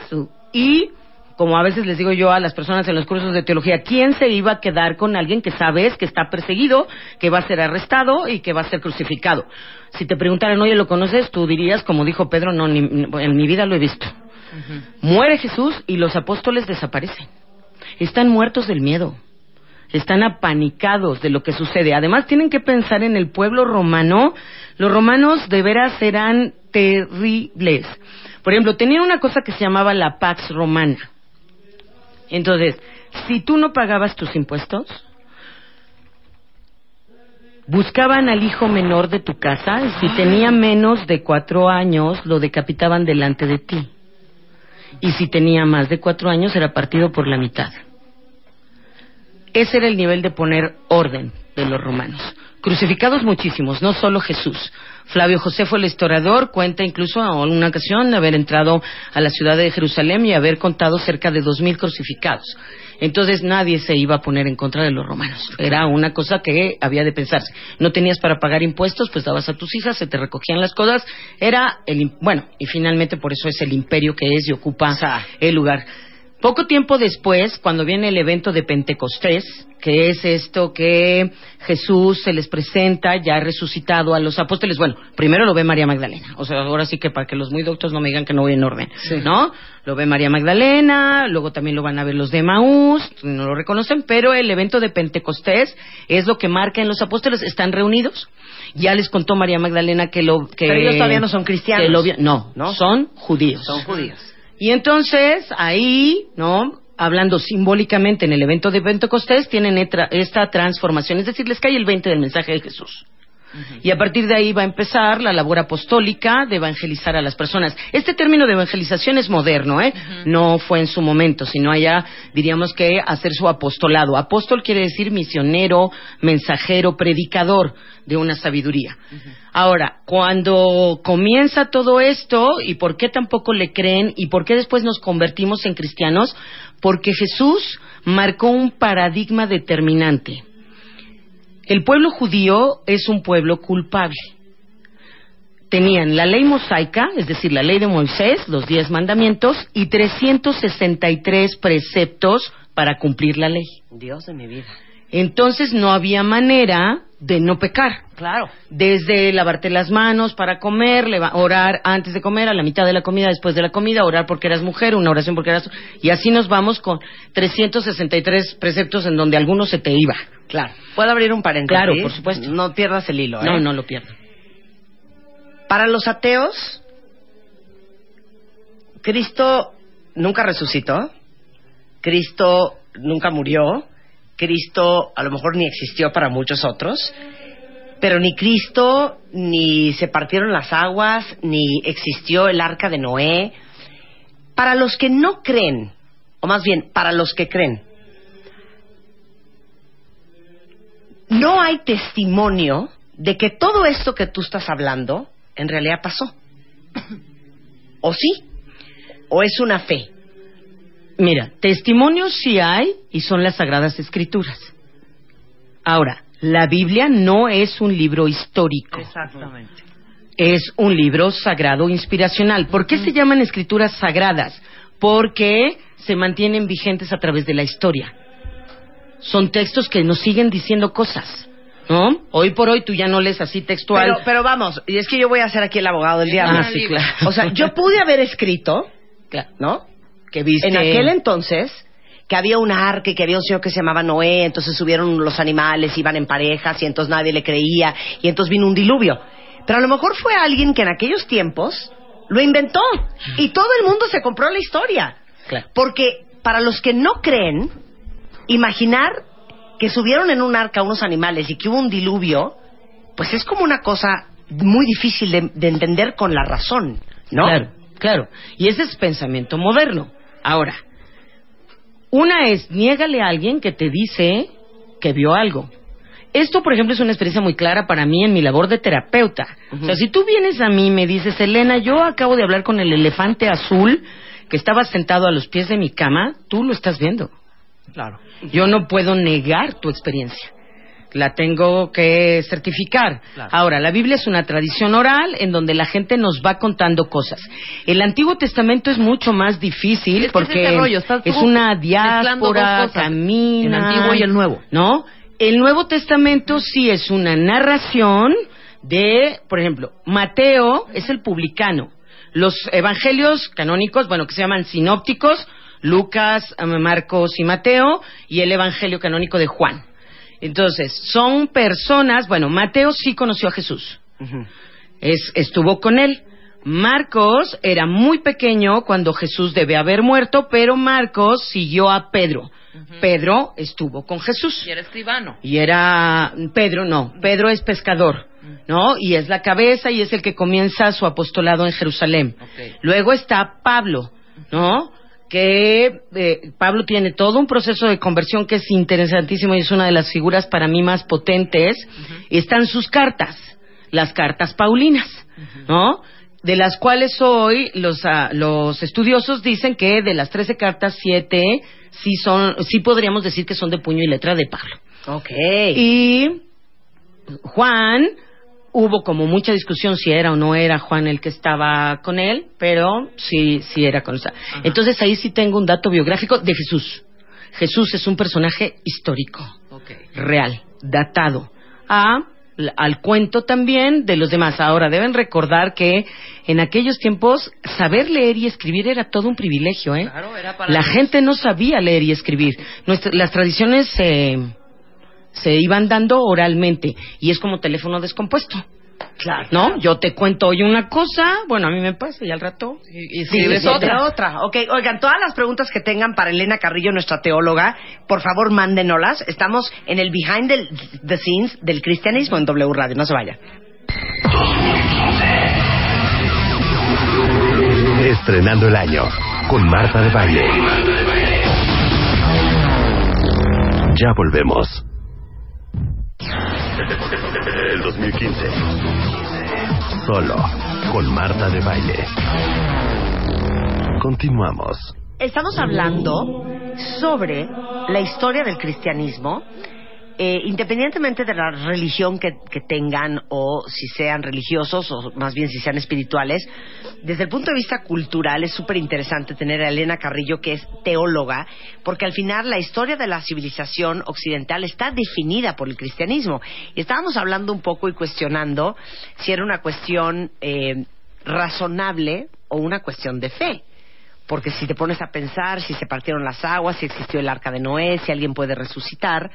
y como a veces les digo yo a las personas en los cursos de teología, ¿quién se iba a quedar con alguien que sabes que está perseguido, que va a ser arrestado y que va a ser crucificado? Si te preguntaran, oye, ¿lo conoces? Tú dirías, como dijo Pedro, no, ni- en mi vida lo he visto. Muere Jesús y los apóstoles desaparecen. Están muertos del miedo. Están apanicados de lo que sucede. Además, tienen que pensar en el pueblo romano. Los romanos de veras eran terribles. Por ejemplo, tenían una cosa que se llamaba la Pax Romana. Entonces, si tú no pagabas tus impuestos, buscaban al hijo menor de tu casa y si tenía menos de cuatro años, lo decapitaban delante de ti. Y si tenía más de cuatro años, era partido por la mitad. Ese era el nivel de poner orden de los romanos. Crucificados muchísimos, no solo Jesús. Flavio Josefo, el historiador, cuenta incluso en una ocasión haber entrado a la ciudad de Jerusalén y haber contado cerca de dos mil crucificados. Entonces nadie se iba a poner en contra de los romanos. Era una cosa que había de pensarse. No tenías para pagar impuestos, pues dabas a tus hijas, se te recogían las cosas. Era el, bueno, y finalmente por eso es el imperio que es y ocupa el lugar. Poco tiempo después, cuando viene el evento de Pentecostés, que es esto que Jesús se les presenta ya resucitado a los apóstoles, bueno, primero lo ve María Magdalena, o sea, ahora sí que para que los muy doctos no me digan que no voy en orden, ¿no? Lo ve María Magdalena, luego también lo van a ver los de Maús, no lo reconocen, pero el evento de Pentecostés es lo que marca en los apóstoles, están reunidos, ya les contó María Magdalena que lo que Pero ellos todavía no son cristianos. lo no, no, son judíos. Son judíos. Y entonces, ahí, ¿no? Hablando simbólicamente en el evento de Pentecostés, tienen esta transformación, es decir, les cae el 20 del mensaje de Jesús. Y a partir de ahí va a empezar la labor apostólica de evangelizar a las personas. Este término de evangelización es moderno, ¿eh? No fue en su momento, sino allá diríamos que hacer su apostolado. Apóstol quiere decir misionero, mensajero, predicador de una sabiduría. Ahora, cuando comienza todo esto, ¿y por qué tampoco le creen? ¿Y por qué después nos convertimos en cristianos? Porque Jesús marcó un paradigma determinante. El pueblo judío es un pueblo culpable. Tenían la ley mosaica, es decir, la ley de Moisés, los diez mandamientos, y 363 preceptos para cumplir la ley. Dios de mi vida. Entonces no había manera de no pecar. Claro. Desde lavarte las manos para comer, leva- orar antes de comer, a la mitad de la comida, después de la comida, orar porque eras mujer, una oración porque eras... Y así nos vamos con 363 preceptos en donde algunos se te iba. Claro. ¿Puedo abrir un paréntesis? Claro, por supuesto. No pierdas el hilo, ¿eh? No, no lo pierdo. Para los ateos, Cristo nunca resucitó, Cristo nunca murió, Cristo a lo mejor ni existió para muchos otros, pero ni Cristo, ni se partieron las aguas, ni existió el arca de Noé. Para los que no creen, o más bien, para los que creen, no hay testimonio de que todo esto que tú estás hablando en realidad pasó. [coughs] ¿O sí? ¿O es una fe? Mira, testimonios sí hay y son las Sagradas Escrituras. Ahora, la Biblia no es un libro histórico. Exactamente. es un libro sagrado inspiracional. ¿Por qué se llaman escrituras sagradas? Porque se mantienen vigentes a través de la historia. Son textos que nos siguen diciendo cosas. ¿No? Hoy por hoy tú ya no lees así textual. Pero, pero vamos, y es que yo voy a ser aquí el abogado del diablo. Ah, sí, claro. O sea, yo pude haber escrito, [laughs] ¿no? Que viste. En aquel entonces, que había un arca y que había un señor que se llamaba Noé, entonces subieron los animales, iban en parejas y entonces nadie le creía y entonces vino un diluvio. Pero a lo mejor fue alguien que en aquellos tiempos lo inventó y todo el mundo se compró la historia. Claro. Porque para los que no creen, imaginar que subieron en un arca unos animales y que hubo un diluvio, pues es como una cosa muy difícil de, de entender con la razón, ¿no? Claro, claro. Y ese es pensamiento moderno. Ahora, una es, niégale a alguien que te dice que vio algo. Esto, por ejemplo, es una experiencia muy clara para mí en mi labor de terapeuta. O sea, si tú vienes a mí y me dices, Elena, yo acabo de hablar con el elefante azul que estaba sentado a los pies de mi cama, tú lo estás viendo. Claro. Yo no puedo negar tu experiencia. La tengo que certificar. Claro. Ahora, la Biblia es una tradición oral en donde la gente nos va contando cosas. El Antiguo Testamento es mucho más difícil Es que es porque este rollo, es una diáspora, camina. el antiguo y el nuevo. ¿No? El Nuevo Testamento sí es una narración de, por ejemplo, Mateo es el publicano. Los evangelios canónicos, bueno, que se llaman sinópticos, Lucas, Marcos y Mateo, y el evangelio canónico de Juan. Entonces, son personas, bueno, Mateo sí conoció a Jesús. Es- estuvo con él. Marcos era muy pequeño cuando Jesús debe haber muerto, pero Marcos siguió a Pedro. Pedro estuvo con Jesús. Y era escribano. Y era Pedro, no, Pedro es pescador, ¿no? Y es la cabeza y es el que comienza su apostolado en Jerusalén. Luego está Pablo, ¿no? Que eh, Pablo tiene todo un proceso de conversión que es interesantísimo y es una de las figuras para mí más potentes. Están sus cartas, las cartas paulinas, ¿no? De las cuales hoy los, ah, los estudiosos dicen que de las 13 cartas, siete sí son, sí podríamos decir que son de puño y letra de Pablo. Ok. Y Juan, hubo como mucha discusión si era o no era Juan el que estaba con él, pero sí, sí era con él. Entonces ahí sí tengo un dato biográfico de Jesús. Jesús es un personaje histórico, real, datado, a, al cuento también de los demás. Ahora, deben recordar que en aquellos tiempos saber leer y escribir era todo un privilegio, ¿eh? La gente no sabía leer y escribir. Nuestra- las tradiciones se, se iban dando oralmente y es como teléfono descompuesto. Claro. ¿No? Yo te cuento hoy una cosa, bueno, a mí me pasa y al rato. Y, Sí, es otra. otra. Ok, oigan, todas las preguntas que tengan para Elena Carrillo, nuestra teóloga, por favor, mándenolas. Estamos en el behind the, the scenes del cristianismo en W Radio. No se vaya. Estrenando el año con Marta de Baile. Ya volvemos. El 2015. Solo con Marta de Baile. Continuamos. Estamos hablando sobre la historia del cristianismo, eh, independientemente de la religión que, tengan o si sean religiosos o más bien si sean espirituales. Desde el punto de vista cultural es súper interesante tener a Elena Carrillo, que es teóloga, porque al final la historia de la civilización occidental está definida por el cristianismo. Y estábamos hablando un poco y cuestionando si era una cuestión eh, razonable o una cuestión de fe. Porque si te pones a pensar si se partieron las aguas, si existió el arca de Noé, si alguien puede resucitar,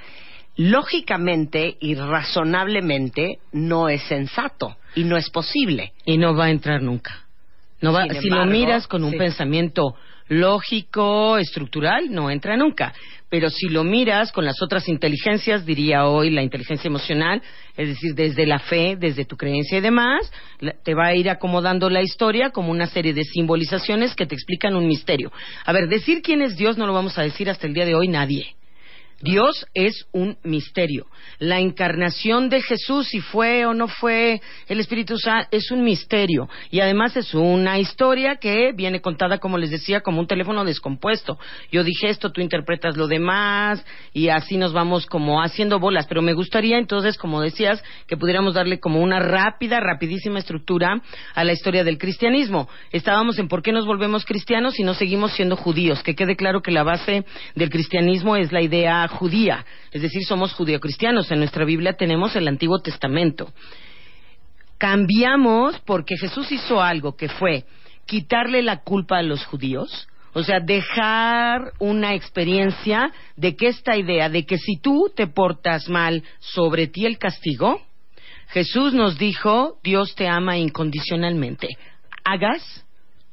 lógicamente y razonablemente no es sensato y no es posible. Y no va a entrar nunca. No va, si lo miras con un sí. pensamiento lógico, estructural, no entra nunca. Pero si lo miras con las otras inteligencias, diría hoy la inteligencia emocional, es decir, desde la fe, desde tu creencia y demás, te va a ir acomodando la historia como una serie de simbolizaciones que te explican un misterio. A ver, decir quién es Dios no lo vamos a decir hasta el día de hoy nadie. Dios es un misterio. La encarnación de Jesús, si fue o no fue el Espíritu Santo, es un misterio. Y además es una historia que viene contada, como les decía, como un teléfono descompuesto. Yo dije esto, tú interpretas lo demás, y así nos vamos como haciendo bolas. Pero me gustaría entonces, como decías, que pudiéramos darle como una rápida, rapidísima estructura a la historia del cristianismo. Estábamos en por qué nos volvemos cristianos y no seguimos siendo judíos. Que quede claro que la base del cristianismo es la idea judía, es decir, somos judeocristianos. En nuestra Biblia tenemos el Antiguo Testamento. Cambiamos porque Jesús hizo algo que fue quitarle la culpa a los judíos, o sea, dejar una experiencia de que esta idea de que si tú te portas mal, sobre ti el castigo, Jesús nos dijo, Dios te ama incondicionalmente. Hagas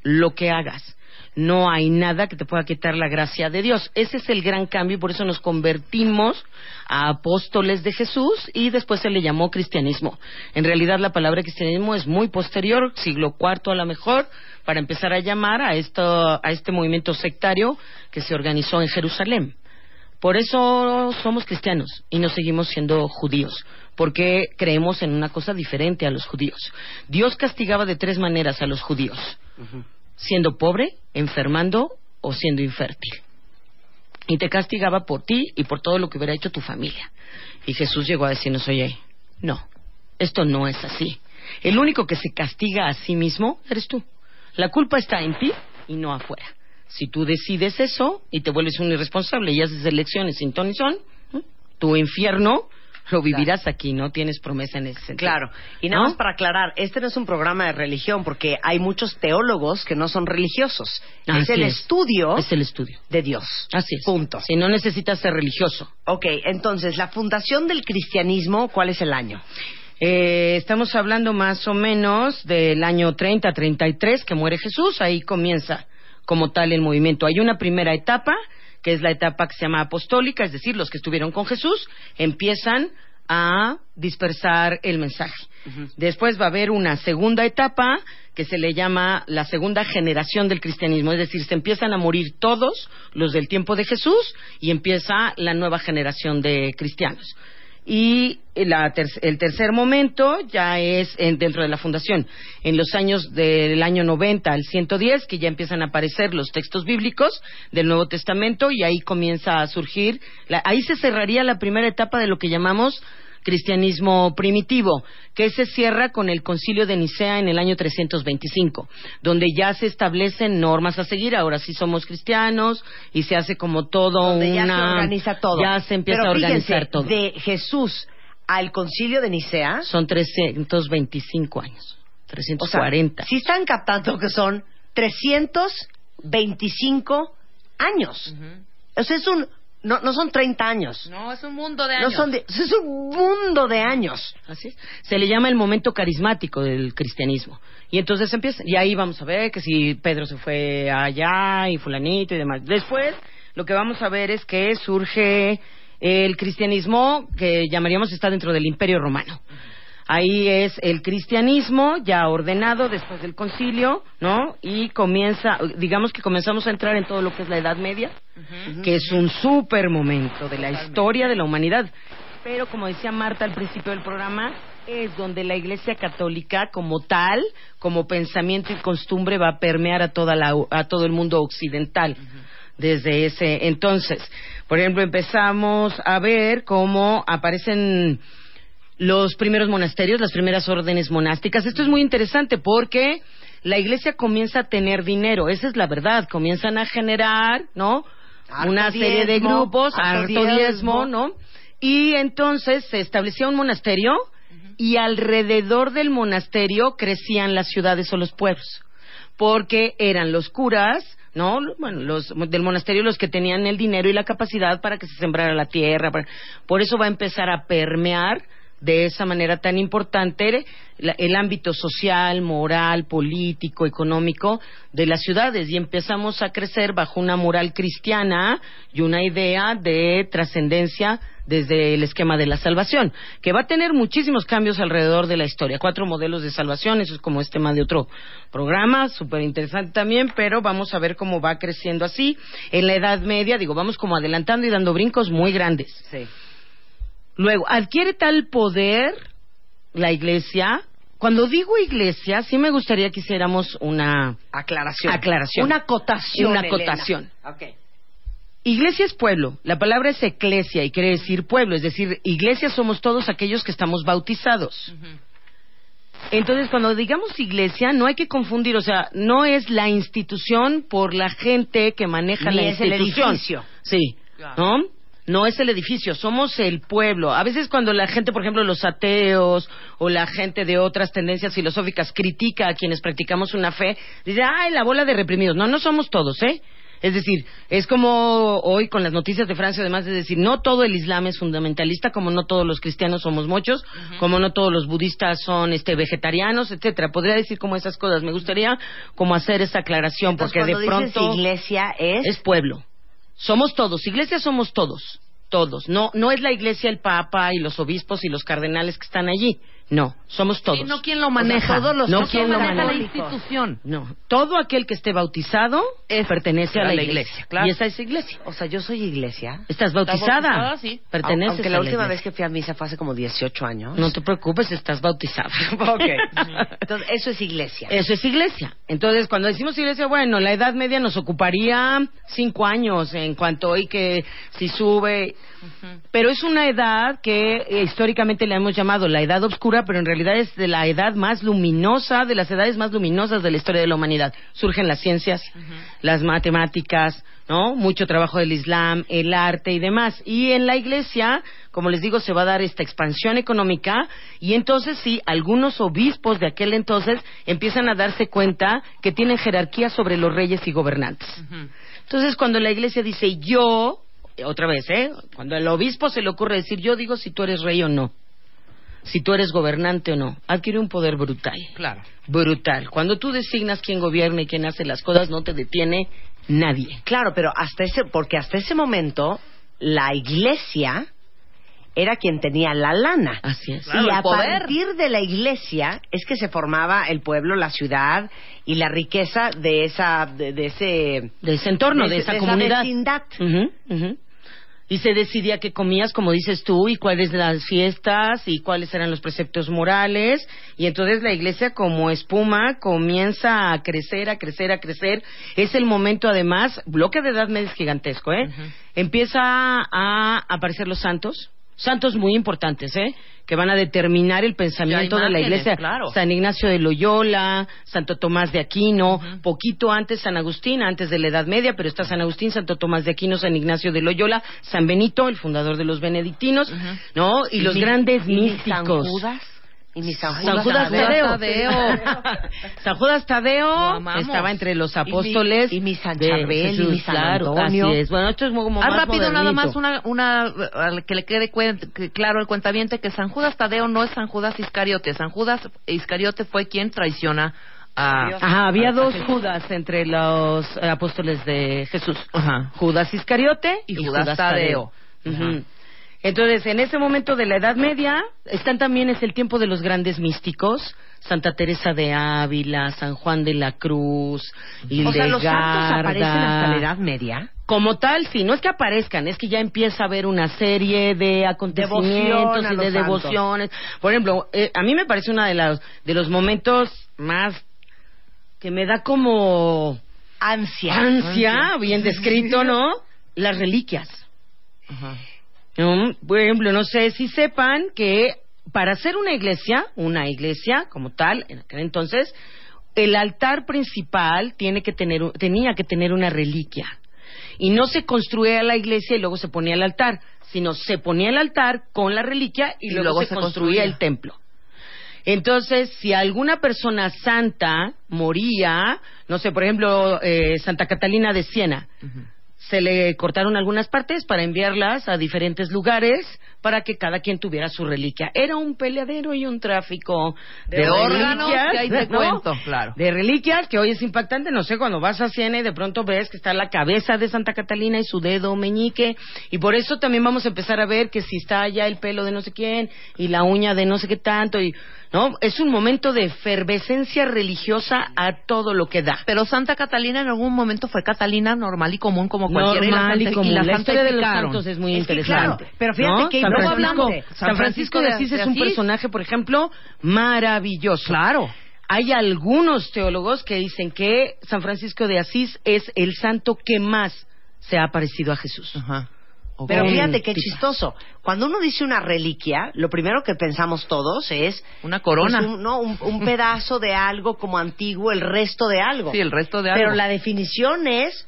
lo que hagas. No hay nada que te pueda quitar la gracia de Dios. Ese es el gran cambio y por eso nos convertimos a apóstoles de Jesús y después se le llamó cristianismo. En realidad la palabra cristianismo es muy posterior, siglo IV a lo mejor, para empezar a llamar a, esto, a este movimiento sectario que se organizó en Jerusalén. Por eso somos cristianos y no seguimos siendo judíos, porque creemos en una cosa diferente a los judíos. Dios castigaba de tres maneras a los judíos, siendo pobre, enfermando o siendo infértil. Y te castigaba por ti y por todo lo que hubiera hecho tu familia. Y Jesús llegó a decirnos, oye, no, esto no es así. El único que se castiga a sí mismo eres tú. La culpa está en ti y no afuera. Si tú decides eso y te vuelves un irresponsable y haces elecciones sin ton y son, tu infierno lo vivirás aquí, no tienes promesa en ese sentido. Claro. Y nada ¿No? más para aclarar, este no es un programa de religión porque hay muchos teólogos que no son religiosos. es el es. estudio Es el estudio. de Dios. Así es. Punto. Si no necesitas ser religioso. Ok, entonces, la fundación del cristianismo, ¿cuál es el año? Eh, estamos hablando más o menos del año 30, 33, que muere Jesús. Ahí comienza como tal el movimiento. Hay una primera etapa, que es la etapa que se llama apostólica, es decir, los que estuvieron con Jesús empiezan a dispersar el mensaje. Después va a haber una segunda etapa que se le llama la segunda generación del cristianismo, es decir, se empiezan a morir todos los del tiempo de Jesús y empieza la nueva generación de cristianos. Y la ter- el tercer momento ya es en- dentro de la fundación, en los años del año 90 al 110, que ya empiezan a aparecer los textos bíblicos del Nuevo Testamento y ahí comienza a surgir, la- ahí se cerraría la primera etapa de lo que llamamos cristianismo primitivo, que se cierra con el concilio de Nicea en el año 325, donde ya se establecen normas a seguir, ahora sí somos cristianos y se hace como todo Donde una... ya se organiza todo. Ya se empieza Pero a organizar fíjense, todo. De Jesús al concilio de Nicea. Son 325 años. O sea, 340. sí están captando que son 325 años. O sea, es un. No, no son 30 años. No, es un mundo de No años. son de- es un mundo de años. Así es. Se le llama el momento carismático del cristianismo. Y entonces empieza, y ahí vamos a ver que si Pedro se fue allá y fulanito y demás. Después, lo que vamos a ver es que surge el cristianismo que llamaríamos está dentro del imperio romano. Ahí es el cristianismo ya ordenado después del concilio, ¿no? Y comienza, digamos que comenzamos a entrar en todo lo que es la Edad Media, que es un súper momento de la historia de la humanidad. Pero como decía Marta al principio del programa, es donde la Iglesia Católica como tal, como pensamiento y costumbre va a permear a toda la, a todo el mundo occidental desde ese entonces. Por ejemplo, empezamos a ver cómo aparecen los primeros monasterios, las primeras órdenes monásticas. Esto es muy interesante porque la iglesia comienza a tener dinero, esa es la verdad, comienzan a generar, ¿no? Harto Una serie de grupos, harto harto diezmo. diezmo, ¿no? Y entonces se establecía un monasterio y alrededor del monasterio crecían las ciudades o los pueblos, porque eran los curas, ¿no? Bueno, los del monasterio los que tenían el dinero y la capacidad para que se sembrara la tierra. Por eso va a empezar a permear de esa manera tan importante el ámbito social, moral, político, económico de las ciudades y empezamos a crecer bajo una moral cristiana y una idea de trascendencia desde el esquema de la salvación, que va a tener muchísimos cambios alrededor de la historia. Cuatro modelos de salvación, eso es como es tema de otro programa, súper interesante también, pero vamos a ver cómo va creciendo así. En la Edad Media, digo, vamos como adelantando y dando brincos muy grandes. Sí. Luego, adquiere tal poder la iglesia. Cuando digo iglesia, sí me gustaría que hiciéramos una Aclaración. aclaración. Una acotación. Una acotación. Iglesia es pueblo. La palabra es eclesia y quiere decir pueblo. Es decir, iglesia somos todos aquellos que estamos bautizados. Entonces, cuando digamos iglesia, no hay que confundir, o sea, no es la institución por la gente que maneja Ni la es el edificio. Sí, Claro. ¿no? No es el edificio, somos el pueblo. A veces cuando la gente, por ejemplo, los ateos o la gente de otras tendencias filosóficas critica a quienes practicamos una fe, dice, ay, la bola de reprimidos. No, no somos todos, ¿eh? Es decir, es como hoy con las noticias de Francia, además de decir, no todo el Islam es fundamentalista, como no todos los cristianos somos muchos, como no todos los budistas son este vegetarianos, etcétera. Podría decir como esas cosas. Me gustaría como hacer esa aclaración, Entonces, porque de dices pronto iglesia es... es pueblo. Somos todos. Iglesia somos todos. Todos. No, no es la iglesia el papa y los obispos y los cardenales que están allí. No, somos todos. Sí, no quién lo maneja. O sea, todos los no quién lo maneja la institución. No, todo aquel que esté bautizado pertenece a la, iglesia. claro. Y esa es iglesia. O sea, yo soy iglesia. Estás bautizada. bautizada, sí. Perteneces Aunque a la la última iglesia. vez que fui a misa fue hace como 18 años. No te preocupes, estás bautizada. [laughs] Ok. [laughs] Entonces, eso es iglesia. Eso es iglesia. Entonces, cuando decimos iglesia, bueno, la Edad Media nos ocuparía cinco años en cuanto hoy que si sube. Pero es una edad que eh, históricamente le hemos llamado la Edad Obscura, pero en realidad es de la edad más luminosa, de las edades más luminosas de la historia de la humanidad. Surgen las ciencias, las matemáticas, ¿no? Mucho trabajo del Islam, el arte y demás. Y en la iglesia, como les digo, se va a dar esta expansión económica y entonces sí, algunos obispos de aquel entonces empiezan a darse cuenta que tienen jerarquía sobre los reyes y gobernantes. Entonces, cuando la iglesia dice yo, otra vez, ¿eh? Cuando al obispo se le ocurre decir yo digo si tú eres rey o no, si tú eres gobernante o no, adquiere un poder brutal. Claro. Brutal. Cuando tú designas quién gobierna y quién hace las cosas, no te detiene nadie. Claro, pero hasta ese, porque hasta ese momento la iglesia era quien tenía la lana. Así es. Claro, y a poder. partir de la iglesia es que se formaba el pueblo, la ciudad y la riqueza de esa, de, de ese, De ese entorno, de, esa comunidad. vecindad. Ujú, ujú. Y se decidía qué comías, como dices tú, y cuáles las fiestas, y cuáles eran los preceptos morales. Y entonces la iglesia, como espuma, comienza a crecer, a crecer, a crecer. Es el momento, además, bloque de edad media es gigantesco, ¿eh? Empieza a aparecer los santos. Santos muy importantes, ¿eh? Que van a determinar el pensamiento de la iglesia. claro. San Ignacio de Loyola, Santo Tomás de Aquino, poquito antes San Agustín, antes de la Edad Media, pero está San Agustín, Santo Tomás de Aquino, San Ignacio de Loyola, San Benito, el fundador de los benedictinos, ¿no? Y, los mi- grandes y mi San místicos. Judas, y mi San San Judas, Judas Tadeo. Tadeo. San [laughs] Judas Tadeo estaba entre los Y mi- apóstoles. y mi San Charbel, y mi San claro, Antonio. Así es. Bueno, esto es como Ah, más rápido nada más una, una al que le quede cuen- que claro el cuentaviente que San Judas Tadeo no es San Judas Iscariote. San Judas Iscariote fue quien traiciona a Ajá, había a- dos a- Judas entre los eh, apóstoles de Jesús. Ajá. Judas Iscariote Y Judas Tadeo. Entonces, en ese momento de la Edad Media, están también es el tiempo de los grandes místicos, Santa Teresa de Ávila, San Juan de la Cruz, O sea, los santos aparecen hasta la Hildegarda. Edad Media. Como tal, sí, no es que aparezcan, es que ya empieza a haber una serie de acontecimientos Devoción y de santos. devociones. Por ejemplo, eh, a mí me parece uno de los, de los momentos más que me da como Ansia. ansia, bien descrito, ¿no? Las reliquias. ¿No? Por ejemplo, no sé si sepan que para hacer una iglesia, una iglesia como tal, en aquel entonces, el altar principal tiene que tener, tenía que tener una reliquia. Y no se construía la iglesia y luego se ponía el altar, sino se ponía el altar con la reliquia y, Y luego, luego se, se construía construía. el templo. Entonces, si alguna persona santa moría, no sé, por ejemplo, eh, Santa Catalina de Siena, se le cortaron algunas partes para enviarlas a diferentes lugares para que cada quien tuviera su reliquia. Era un peleadero y un tráfico de, De órganos, reliquias, que ahí te ¿no? cuento, claro. De reliquias, que hoy es impactante, no sé, cuando vas a Siena y de pronto ves que está la cabeza de Santa Catalina y su dedo meñique, y por eso también vamos a empezar a ver que si está allá el pelo de no sé quién y la uña de no sé qué tanto, y no, es un momento de efervescencia religiosa a todo lo que da. Pero Santa Catalina en algún momento fue Catalina normal y común como cualquiera Normal y la, común. la La historia de los santos es muy Es que, interesante. claro, pero fíjate ¿no? que San Francisco, San Francisco de Asís es un personaje, por ejemplo, maravilloso. Claro. Hay algunos teólogos que dicen que San Francisco de Asís es el santo que más se ha parecido a Jesús. Ajá. Pero fíjate qué chistoso. Cuando uno dice una reliquia, lo primero que pensamos todos es Una corona. pues, un, no, un, un pedazo de algo como antiguo, el resto de algo. Sí, el resto de algo. Pero la definición es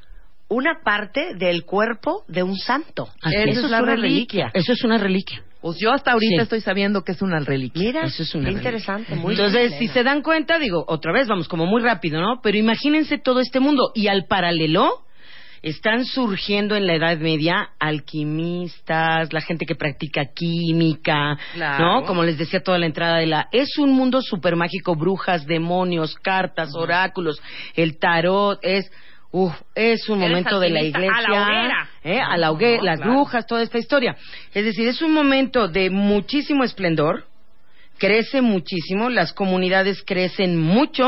una parte del cuerpo de un santo. Así Esa es. es la reliquia. Eso es una reliquia. Pues yo hasta ahorita Sí. estoy sabiendo que es una reliquia. Mira, Eso es una qué interesante, muy Entonces, bien, si Elena. se dan cuenta, digo, otra vez, vamos como muy rápido, ¿no? Pero imagínense todo este mundo. Y al paralelo, están surgiendo en la Edad Media alquimistas, la gente que practica química, Claro. ¿no? Como les decía toda la entrada de la... Es un mundo súper mágico, brujas, demonios, cartas, oráculos, el tarot, es... Uf, es un momento de la iglesia. a la hoguera. ¿eh? A la hoguera, No, las claro. brujas, toda esta historia. Es decir, es un momento de muchísimo esplendor, crece muchísimo, las comunidades crecen mucho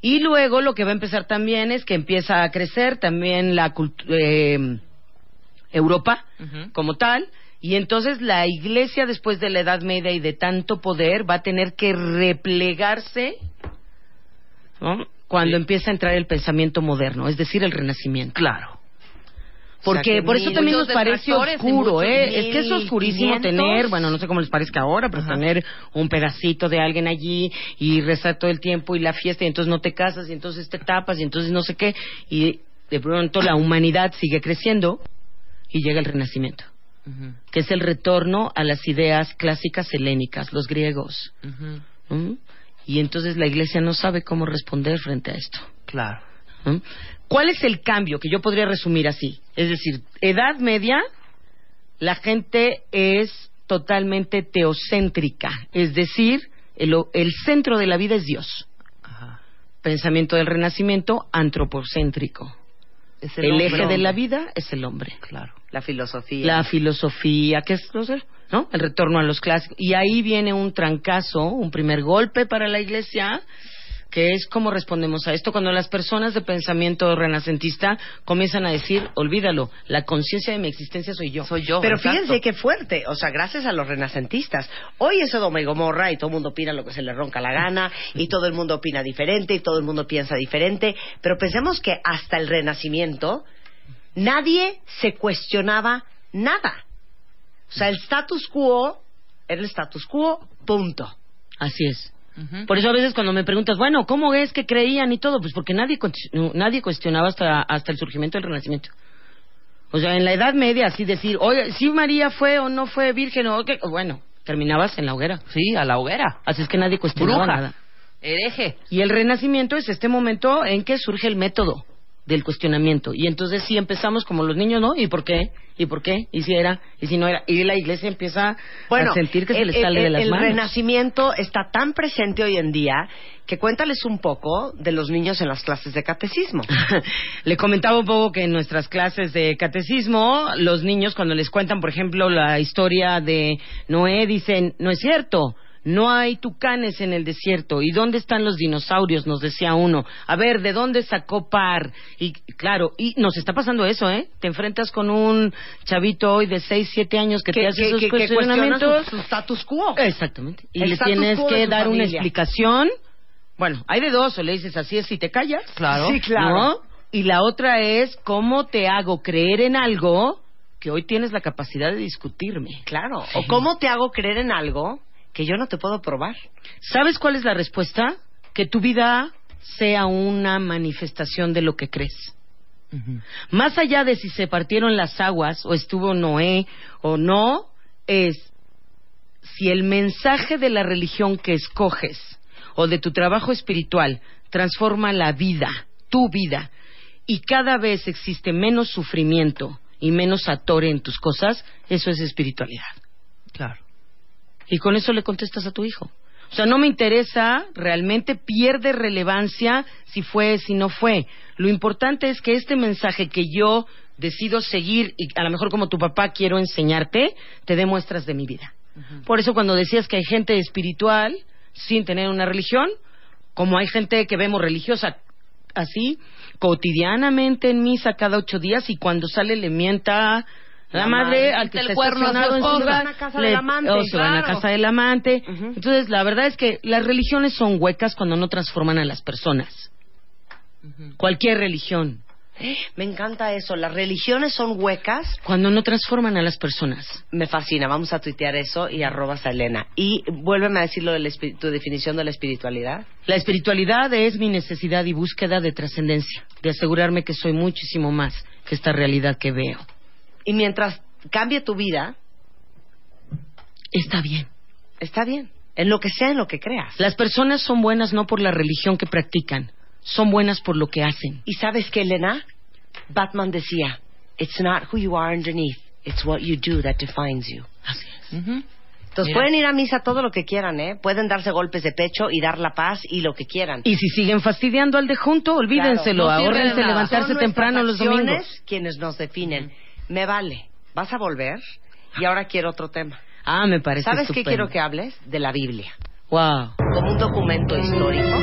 y luego lo que va a empezar también es que empieza a crecer también la eh, Europa como tal y entonces la iglesia después de la Edad Media y de tanto poder va a tener que replegarse ¿no? Cuando empieza a entrar el pensamiento moderno, es decir, el renacimiento. Claro. Porque O sea, que por eso mil- también nos parece oscuro, ¿eh? Es que es oscurísimo tener, bueno, no sé cómo les parezca ahora, pero Ajá. tener un pedacito de alguien allí y rezar todo el tiempo y la fiesta y entonces no te casas y entonces te tapas y entonces no sé qué y de pronto la humanidad sigue creciendo y llega el renacimiento, que es el retorno a las ideas clásicas helénicas, los griegos. ¿m? Y entonces la iglesia no sabe cómo responder frente a esto. Claro. ¿Mm? ¿Cuál es el cambio que yo podría resumir así? Es decir, Edad Media, la gente es totalmente teocéntrica, es decir, el, el centro de la vida es Dios. Ajá. Pensamiento del Renacimiento, antropocéntrico. El, hombre, eje de la vida es el hombre. Claro. La filosofía. La filosofía, que es no sé, ¿no? El retorno a los clásicos. Y ahí viene un trancazo, un primer golpe para la iglesia, que es cómo respondemos a esto cuando las personas de pensamiento renacentista comienzan a decir, olvídalo, la conciencia de mi existencia soy yo. Soy yo. Pero exacto. fíjense qué fuerte, o sea, gracias a los renacentistas. Hoy es Sodoma y Gomorra y todo el mundo opina lo que se le ronca la gana y todo el mundo opina diferente y todo el mundo piensa diferente, pero pensemos que hasta el renacimiento nadie se cuestionaba nada. O sea, el status quo era el status quo, punto. Así es. Por eso a veces cuando me preguntas, bueno, ¿cómo es que creían y todo? Pues porque nadie, nadie cuestionaba hasta, hasta el surgimiento del Renacimiento. O sea, en la Edad Media, así decir, oye, si María fue o no fue virgen o qué, bueno, terminabas en la hoguera. Sí, a la hoguera. Así es que nadie cuestionaba Bruja. nada. Hereje. Y el Renacimiento es este momento en que surge el método del cuestionamiento. Y entonces sí empezamos como los niños, ¿no? ¿Y por qué? ¿Y por qué? ¿Y si era? ¿Y si no era? Y la iglesia empieza Bueno, a sentir que se el, le sale el- de las el manos. renacimiento está tan presente hoy en día que cuéntales un poco de los niños en las clases de catecismo. [laughs] Le comentaba un poco que en nuestras clases de catecismo, los niños cuando les cuentan, por ejemplo, la historia de Noé, dicen, no es cierto, no hay tucanes en el desierto. ¿Y dónde están los dinosaurios? Nos decía uno. A ver, ¿de dónde sacó par? Y claro, y nos está pasando eso, ¿eh? Te enfrentas con un chavito hoy de 6, 7 años que, te hace esos que cuestionamientos. su, su status quo. Exactamente. Y El le tienes que dar una explicación. Bueno, hay de dos, o le dices así es y te callas. Claro. Sí, claro. ¿no? Y la otra es cómo te hago creer en algo que hoy tienes la capacidad de discutirme. Claro. O cómo te hago creer en algo que yo no te puedo probar. ¿Sabes cuál es la respuesta? Que tu vida sea una manifestación de lo que crees. Más allá de si se partieron las aguas o estuvo Noé o no, es si el mensaje de la religión que escoges o de tu trabajo espiritual transforma la vida, tu vida, y cada vez existe menos sufrimiento y menos atore en tus cosas, eso es espiritualidad. Y con eso le contestas a tu hijo. O sea, no me interesa, realmente pierde relevancia si fue, si no fue. Lo importante es que este mensaje que yo decido seguir y a lo mejor como tu papá quiero enseñarte, te dé muestras de mi vida. Por eso cuando decías que hay gente espiritual sin tener una religión, como hay gente que vemos religiosa así, cotidianamente en misa cada ocho días y cuando sale le mienta la, La madre al que el está cuerno estacionado en su lugar, Se a casa le- del amante, o se van a claro. casa del amante. Ujú. Entonces, la verdad es que las religiones son huecas cuando no transforman a las personas. Cualquier religión. Me encanta eso. Las religiones son huecas. Cuando no transforman a las personas. Me fascina. Vamos a tuitear eso y arrobas a Elena. Y vuélveme a decir lo de la tu definición de la espiritualidad. La espiritualidad es mi necesidad y búsqueda de trascendencia, de asegurarme que soy muchísimo más que esta realidad que veo. Y mientras cambie tu vida, Está bien. está bien. En lo que sea, en lo que creas. Las personas son buenas no por la religión que practican, son buenas por lo que hacen. ¿Y sabes qué, Elena? Batman decía, It's not who you are underneath, it's what you do that defines you. Así es. Entonces Mira. pueden ir a misa todo lo que quieran, ¿eh? Pueden darse golpes de pecho y dar la paz y lo que quieran. Y si siguen fastidiando al de junto, olvídenselo, Claro, no nada. levantarse temprano los domingos. quienes nos definen. Me vale. Vas a volver y ahora quiero otro tema. Ah, me parece ¿Sabes qué estupendo. quiero que hables? De la Biblia. Wow. Como un documento histórico.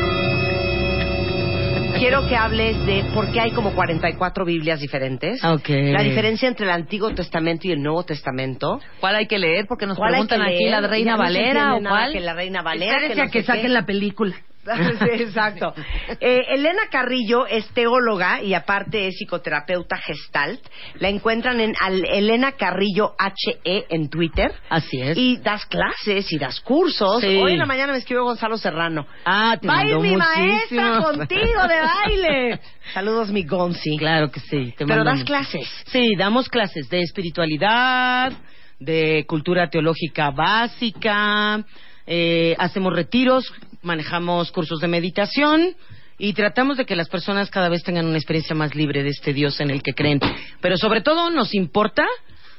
Quiero que hables de por qué hay como 44 Biblias diferentes. Ok. La diferencia entre el Antiguo Testamento y el Nuevo Testamento. ¿Cuál hay que leer? Porque nos ¿Cuál hay preguntan que aquí la Reina Valera o cuál. Que la Reina Valera. Espérense no a que saquen qué. la película. [laughs] Sí, exacto. Eh, Elena Carrillo es teóloga y aparte es psicoterapeuta gestalt. La encuentran en al- Elena Carrillo HE en Twitter. Así es. Y das clases y das cursos. Sí. Hoy en la mañana me escribió Gonzalo Serrano. Ah, te Va mandó mi maestra contigo de baile. [laughs] Saludos, mi Gonzi. Claro que sí. te Pero das clases. Sí, damos clases de espiritualidad, de cultura teológica básica, eh, hacemos retiros, manejamos cursos de meditación y tratamos de que las personas cada vez tengan una experiencia más libre de este Dios en el que creen. Pero sobre todo nos importa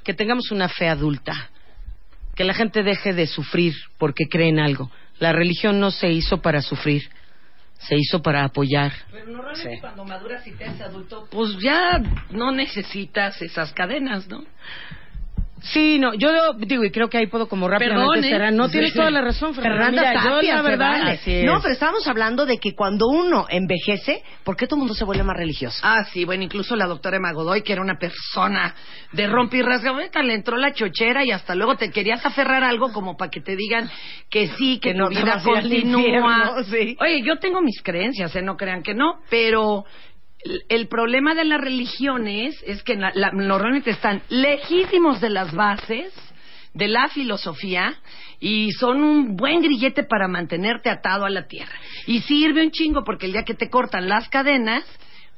que tengamos una fe adulta, que la gente deje de sufrir porque cree en algo. La religión no se hizo para sufrir, se hizo para apoyar. Pero normalmente Sí. cuando maduras y te haces adulto, pues ya no necesitas esas cadenas, ¿no? Sí, no, yo digo, y creo que ahí puedo como rápidamente Perdón, ¿eh? cerrar. No, tienes Sí. toda la razón, Fernanda. Fernanda Mira, yo Tapia, la verdad, vale. así es. No, pero estábamos hablando de que cuando uno envejece, ¿por qué todo el mundo se vuelve más religioso? Ah, sí, bueno, incluso la doctora Emma Godoy, que era una persona de rompe y rasga, ahorita le entró la chochera y hasta luego te querías aferrar a algo como para que te digan que sí, que, Que tu no vida continúa. infierno, sí. Oye, yo tengo mis creencias, ¿eh? no crean que no, pero el, problema de las religiones es que la- la- normalmente están lejísimos de las bases de la filosofía y son un buen grillete para mantenerte atado a la tierra. Y sirve un chingo porque el día que te cortan las cadenas,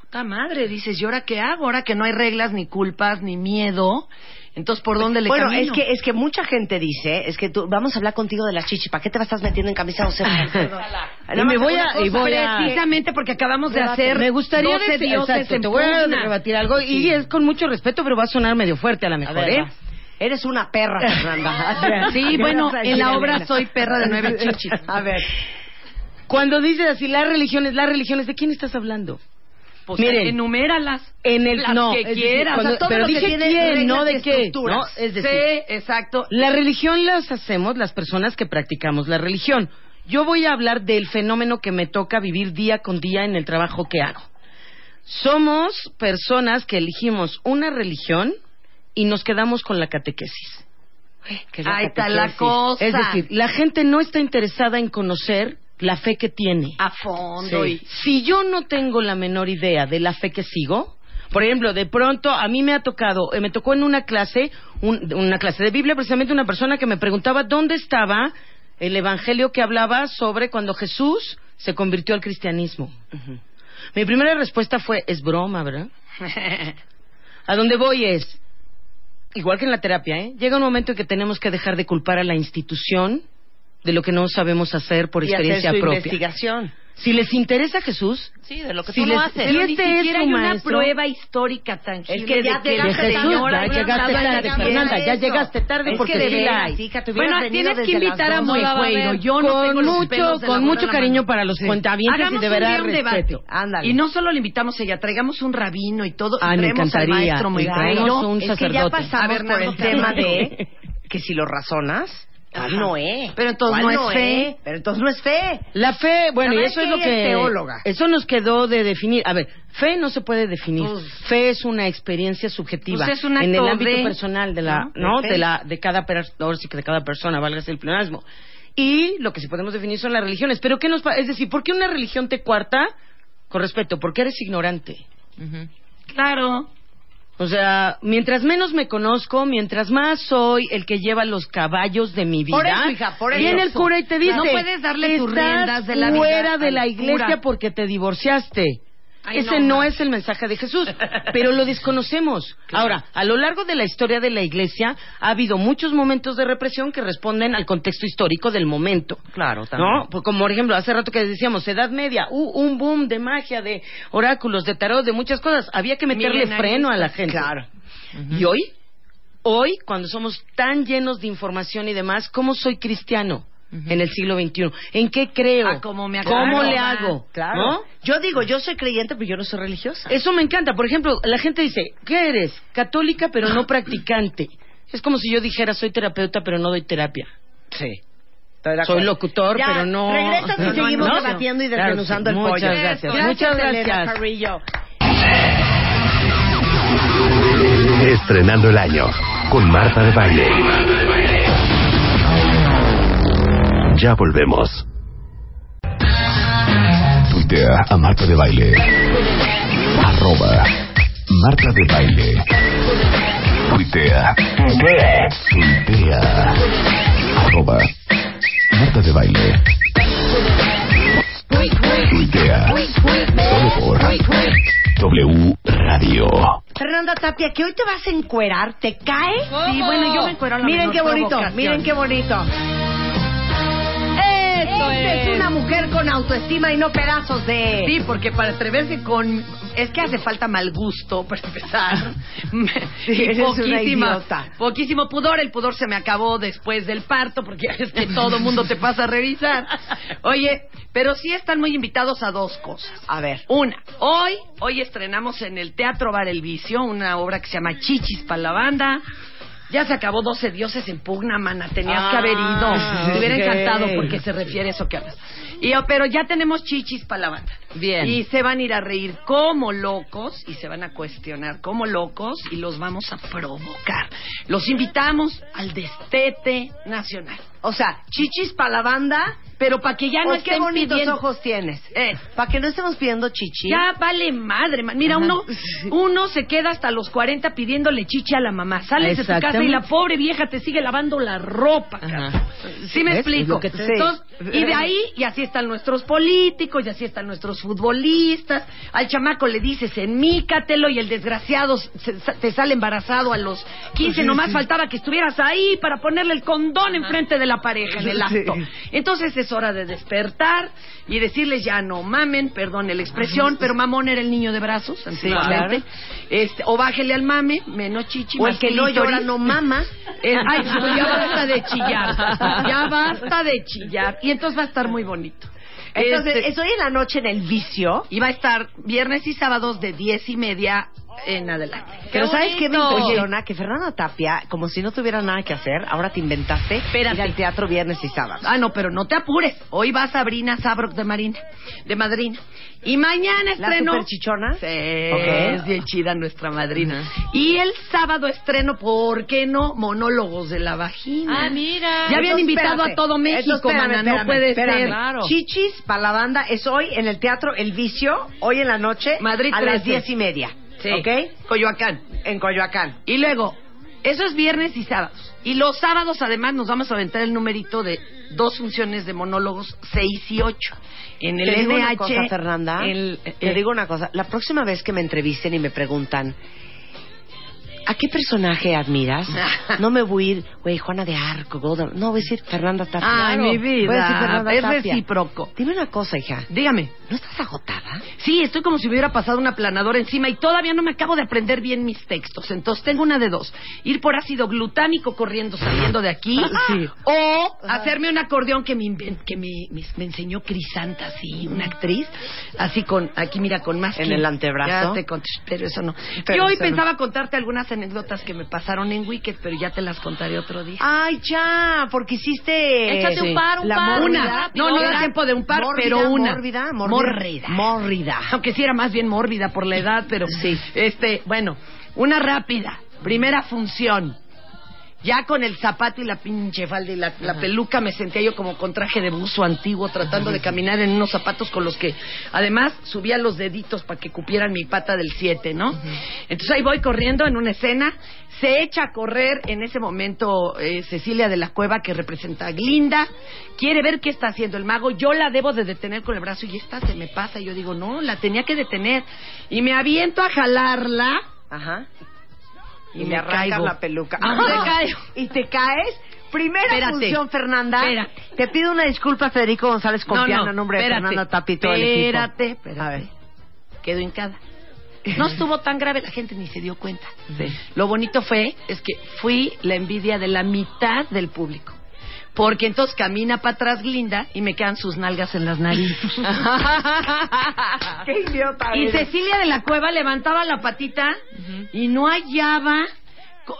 puta madre, dices, ¿y ahora qué hago? Ahora que no hay reglas, ni culpas, ni miedo, entonces ¿por dónde le bueno, camino? es que es que mucha gente dice, es que tú vamos a hablar contigo de la chichi, ¿para qué te vas a estar metiendo en camisa o sea? [laughs] Y me voy a- y voy a- Precisamente porque acabamos de hacer Me gustaría 12 decir, te voy a rebatir algo y es con mucho respeto, pero va a sonar medio fuerte a lo A mejor, ver, ¿eh? va. Eres una perra, [laughs] Fernanda. [laughs] Sí, ¿Qué bueno, en la obra soy perra de nueve chichis. A ver, Cuando dices así, las religiones, las religiones, ¿de quién estás hablando? Pues Miren, enuméralas. En el Las no, que decir, quieras. cuando- O sea, todo pero lo que dije tiene quién, no de qué. Es decir, sí, exacto. La religión las hacemos las personas que practicamos la religión. Yo voy a hablar del fenómeno que me toca vivir día con día en el trabajo que hago. Somos personas que elegimos una religión y nos quedamos con la catequesis. ¿qué es la Ahí está la cosa. Es decir, la gente no está interesada en conocer la fe que tiene. a fondo. Sí. Si yo no tengo la menor idea de la fe que sigo, por ejemplo, de pronto a mí me ha tocado, eh, me tocó en una clase, un- una clase de Biblia, precisamente una persona que me preguntaba dónde estaba el evangelio que hablaba sobre cuando Jesús se convirtió al cristianismo. Mi primera respuesta fue, es broma, ¿verdad? [laughs] A donde voy es, igual que en la terapia, ¿eh? llega un momento en que tenemos que dejar de culpar a la institución de lo que no sabemos hacer por y hacer experiencia su propia. investigación. Si les interesa Jesús, Sí, de lo que Si tú no les- haces. si este ni es hay una maestro- prueba histórica tangible Es que ya de llegaste de Jesús, señora ya llegaste tarde, de Fernanda, ya llegaste tarde Es porque que de sí la hija, te Bueno, tienes que invitar a No ver. Yo no con tengo los mucho, pelos de con mucho cariño para los cuentavientes Hagamos y de verdad un debate. respeto. Ándale. Y no solo le invitamos a ella, traigamos un rabino y todo. Ah, y traemos al maestro traemos un es que ya sacerdote. pasamos por el tema de que si lo razonas, ¿cuál Ajá. no es? Pero entonces ¿Cuál no es fe. Pero entonces no es fe. La fe, bueno, y eso es es que lo ella que es teóloga. eso nos quedó de definir. A ver, fe no se puede definir. Pues- fe es una experiencia subjetiva Pues es un en el acto ámbito de- personal de la, ¿no? ¿no? De la de cada ahora sí que de cada persona, valga el pleonasmo. Y lo que sí podemos definir son las religiones, pero qué nos es decir, ¿por qué una religión te cuarta? Con respeto, porque eres ignorante. Claro. O sea, mientras menos me conozco, mientras más soy el que lleva los caballos de mi vida. Por eso, hija, por eso. Viene el cura y te dice, No puedes darle tus "Estás riendas de la vida fuera de la iglesia cura". porque te divorciaste. Ay, Ese no, no, es el mensaje de Jesús, [laughs] pero lo desconocemos. Ahora, a lo largo de la historia de la iglesia ha habido muchos momentos de represión que responden al contexto histórico del momento. Claro, ¿No? Pues como por ejemplo, hace rato que decíamos, Edad Media, uh, un boom de magia, de oráculos, de tarot, de muchas cosas. Había que meterle freno a la gente. Claro. Y hoy, hoy, cuando somos tan llenos de información y demás, ¿cómo soy cristiano en el siglo XXI? ¿En qué creo? Ah, ¿cómo me ¿Cómo le hago? Claro. ¿No? Yo digo, yo soy creyente, pero yo no soy religiosa. Eso me encanta. Por ejemplo, la gente dice, ¿qué eres? Católica, pero no practicante. Es como si yo dijera, soy terapeuta, pero no doy terapia. Sí. Soy locutor, Ya, pero no... regresas y no, seguimos no. debatiendo y Claro, desmenuzando sí. el Muchas pollo. gracias. Gracias, Muchas gracias. Carrillo. Estrenando el año con Marta de Baile. Ya volvemos. Tuitea a Marta de Baile. Arroba Marta de Baile. Tuitea. Tuitea. Arroba Marta de Baile. Tuitea. Solo por W Radio. Fernanda Tapia, que hoy te vas a encuerar, ¿te cae? Sí, bueno, yo me encuero a la Miren qué bonito, miren qué bonito. Esta es es. una mujer con autoestima y no pedazos de... Sí, porque para atreverse con... Es que hace falta mal gusto, [laughs] para empezar. Sí, y eres una idiota. poquísimo pudor. El pudor se me acabó después del parto, porque [laughs] es que todo mundo te pasa a revisar. Oye, pero sí están muy invitados a dos cosas. A ver. Una, hoy, hoy estrenamos en el Teatro Bar El Vicio una obra que se llama Chichis para la banda. Ya se acabó 12 dioses en pugna, mana. Tenías que haber ido. Ah, Te hubiera encantado porque se refiere a eso que hablas. Y, pero ya tenemos chichis para la banda. Bien. Y se van a ir a reír como locos y se van a cuestionar como locos y los vamos a provocar. Los invitamos al destete nacional. O sea, chichis para la banda, Pero para que ya no oh, qué estén bonitos pidiendo... ojos tienes. Eh, Para que no estemos pidiendo chichi. Ya vale madre, man. Mira, Ajá. uno, uno se queda hasta los 40 pidiéndole chichi a la mamá. Sales de tu casa y la pobre vieja te sigue lavando la ropa. ¿Sí me explico? Entonces, y de ahí, y así están nuestros políticos, y así están nuestros futbolistas. Al chamaco le dices, enmícatelo, y el desgraciado se- se- te sale embarazado a los 15. Nomás faltaba que estuvieras ahí para ponerle el condón enfrente de la pareja en el acto. Entonces es hora de despertar y decirles ya no mamen, perdón la expresión, pero mamón era el niño de brazos, antiguamente. Este, o bájele al mame, menos chichi, O el que no llora no mama. Eh, ay, ya basta de chillar. Ya basta de chillar. Y entonces va a estar muy bonito. Entonces, Este, es hoy en la noche en el vicio. y va a estar viernes y sábados de diez y media en adelante. Pero ¿sabes qué me bonito! impresiona? Que Fernanda Tapia, como si no tuviera nada que hacer, ahora te inventaste Espérate. ir al teatro viernes y sábado. Ah, no, pero no te apures. Hoy va Sabrina Sabrok de Marina, de madrina. Y mañana ¿La estreno. superchichona? Sí, Ok. es bien chida nuestra madrina. Y el sábado estreno, ¿por qué no? Monólogos de la vagina. Ah, mira. Ya habían Entonces, invitado espérate. a todo México, Entonces, espérame, mana, no puede espérame. ser. Claro. Chichis para la banda es hoy en el teatro El Vicio, hoy en la noche, Madrid a las 13. diez y media. Sí. ¿Ok? Coyoacán. En Coyoacán. Y luego, eso es viernes y sábados. Y los sábados, además, nos vamos a aventar el numerito de dos funciones de monólogos, seis y ocho. En el Te digo una NH. cosa, Fernanda. el- Te eh, digo una cosa. La próxima vez que me entrevisten y me preguntan, ¿a qué personaje admiras? [laughs] No me voy a ir, güey, Juana de Arco, Golden. No, voy a decir Fernanda Tapia. Ay, mi vida. Voy a decir Fernanda Es Tapia. recíproco. Dime una cosa, hija. Dígame. ¿No estás agotada? Sí, estoy como si me hubiera pasado una planadora encima y todavía no me acabo de aprender bien mis textos. Entonces tengo una de dos. Ir por ácido glutámico corriendo, saliendo de aquí. [laughs] Sí. O hacerme un acordeón que me, que me, me- me enseñó Crisanta, así, una actriz. Así con, aquí mira, con más En el antebrazo. Ya te cont- pero eso no. Pero Yo hoy no. pensaba contarte algunas anécdotas que me pasaron en Wicked, pero ya te las contaré otro día. Ay, ya, porque hiciste... Échate un par, un la par. Una. No, no da tiempo de un par, Mórbida, pero una. Mórbida, mórbida. Mórbida. Mórbida. Aunque sí era más bien mórbida por la edad, pero Sí. Este, bueno, una rápida. Primera función. Ya con el zapato y la pinche falda y la, la peluca me sentía yo como con traje de buzo antiguo tratando de caminar en unos zapatos con los que además subía los deditos para que cupieran mi pata del 7, ¿no? Entonces ahí voy corriendo en una escena, se echa a correr en ese momento eh, Cecilia de la Cueva que representa a Glinda, quiere ver qué está haciendo el mago, yo la debo de detener con el brazo y esta se me pasa, y yo digo, no, la tenía que detener y me aviento a jalarla. Ajá. Y, Y me arrancas caigo. la peluca. No, Ah. [laughs] caigo. Y te caes. Primera Espérate. función, Fernanda. Espérate. Te pido una disculpa, Federico González No, Compiano, no, nombre de Fernanda Tapi y todo el equipo. Espérate, espérate. Quedo hincada. No estuvo tan grave, la gente ni se dio cuenta. Lo bonito fue, es que fui la envidia de la mitad del público. Porque entonces camina para atrás Glinda y me quedan sus nalgas en las narices. [laughs] Qué idiota Y eres. Cecilia de la Cueva levantaba la patita y no hallaba. co-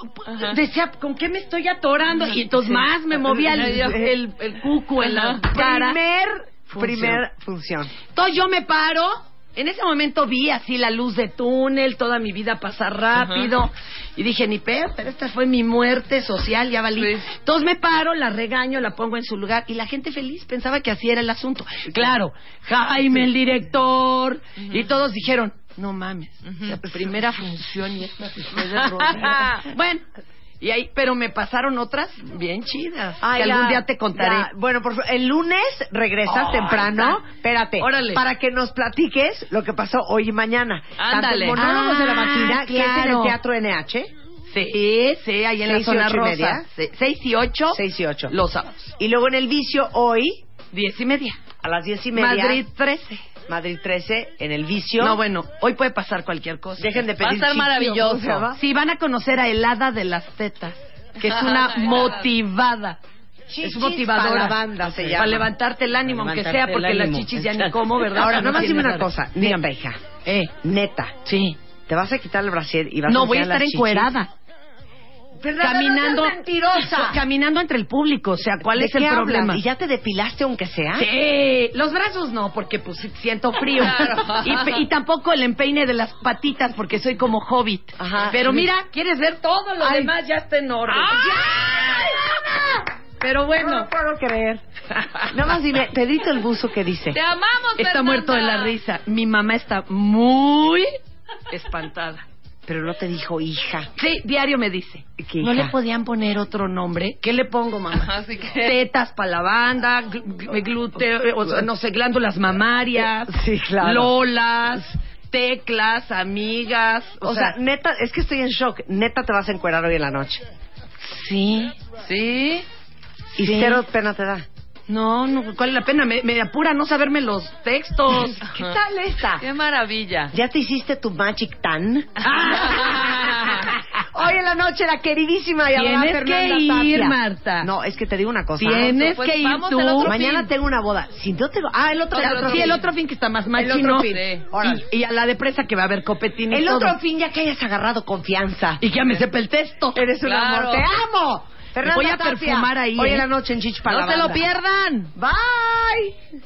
Decía, ¿con qué me estoy atorando? Y entonces Sí. más me movía el, el, el cuco en la cara. Primer, Función. primer función. Entonces yo me paro. En ese momento vi así la luz de túnel, toda mi vida pasar rápido. Y dije, ni pedo, pero esta fue mi muerte social, ya valí. Entonces me paro, la regaño, la pongo en su lugar. Y la gente feliz pensaba que así era el asunto. Claro, Jaime, el director. Y todos dijeron, no mames, la primera función y esta se fue de [laughs] rodillas. Bueno, y ahí, pero me pasaron otras bien chidas. Ay, que algún día te contaré. la- bueno, por el lunes regresas Ay, temprano. Espérate. Órale. Para que nos platiques lo que pasó hoy y mañana. Ándale. Tanto Monólogos de la Ah, Máquina, que es en el claro. Teatro NH. Sí, sí, ahí en la Seis zona y rosa. media. Se- Seis y ocho. Seis y ocho. Los sábados. Y luego en el vicio hoy. Diez y media. A las diez y media. Madrid 13. Madrid 13, en el vicio. No, bueno, hoy puede pasar cualquier cosa. Dejen de Va a pedir estar chiste, ¿o maravilloso. Sí, van a conocer a Helada de las Tetas, que es una [laughs] motivada. Chichis es motivadora. para la banda se llama. Para levantarte el ánimo, Para aunque sea, porque las chichis ya ni como, ¿verdad? Ahora, No nada más dime una cosa. Dígame, hija. Eh. Neta. Sí. Te vas a quitar el brasier y vas a No, voy a estar las encuerada. Fernanda, caminando, no seas mentirosa. [laughs] caminando entre el público, o sea, ¿cuál ¿De es el hablas? problema? ¿Y ya te depilaste aunque sea? Sí, los brazos no, porque pues siento frío. Claro. Y, tampoco el empeine de las patitas, porque soy como hobbit. Ajá. Pero mira, [laughs] ¿quieres ver todo lo Ay. demás? Ya está en orden. Pero No bueno. lo puedo creer. Nada más dime, Pedrito el buzo, ¿qué dice? Te amamos, Está Fernanda. muerto de la risa. Mi mamá está muy espantada. Pero no te dijo hija. Sí, diario me dice. ¿Qué ¿No hija? le podían poner otro nombre? ¿Qué le pongo, mamá? Que... Tetas para la banda, gl- gl- glúteo, o sea, no sé, glándulas mamarias, Sí, claro. lolas, teclas, amigas. O, sea, neta, es que estoy en shock. Neta te vas a encuerar hoy en la noche. sí, sí. Y Sí. cero pena te da. No, no, ¿cuál es la pena? Me, me apura no saberme los textos. [laughs] ¿Qué tal esta? Qué maravilla. ¿Ya te hiciste tu Magic Tan? [laughs] Hoy en la noche la queridísima y Tienes Fernanda que ir, Tapia. Marta. No, es que te digo una cosa. Tienes Pues que ir vamos tú. el otro Mañana fin. tengo una boda. Si no tengo... Ah, el otro, El el otro, sí, fin. el otro fin que está más El machino. otro fin. Sí. Órale. Y, y a la de presa que va a haber copetín y El todo. otro fin ya que hayas agarrado confianza. Y que ya me sepa el texto. Eres un Claro. amor. ¡Te amo! Fernanda voy a Tapia. perfumar ahí. Hoy en ¿eh? la noche en Chichpalabanda. No se lo pierdan. Bye.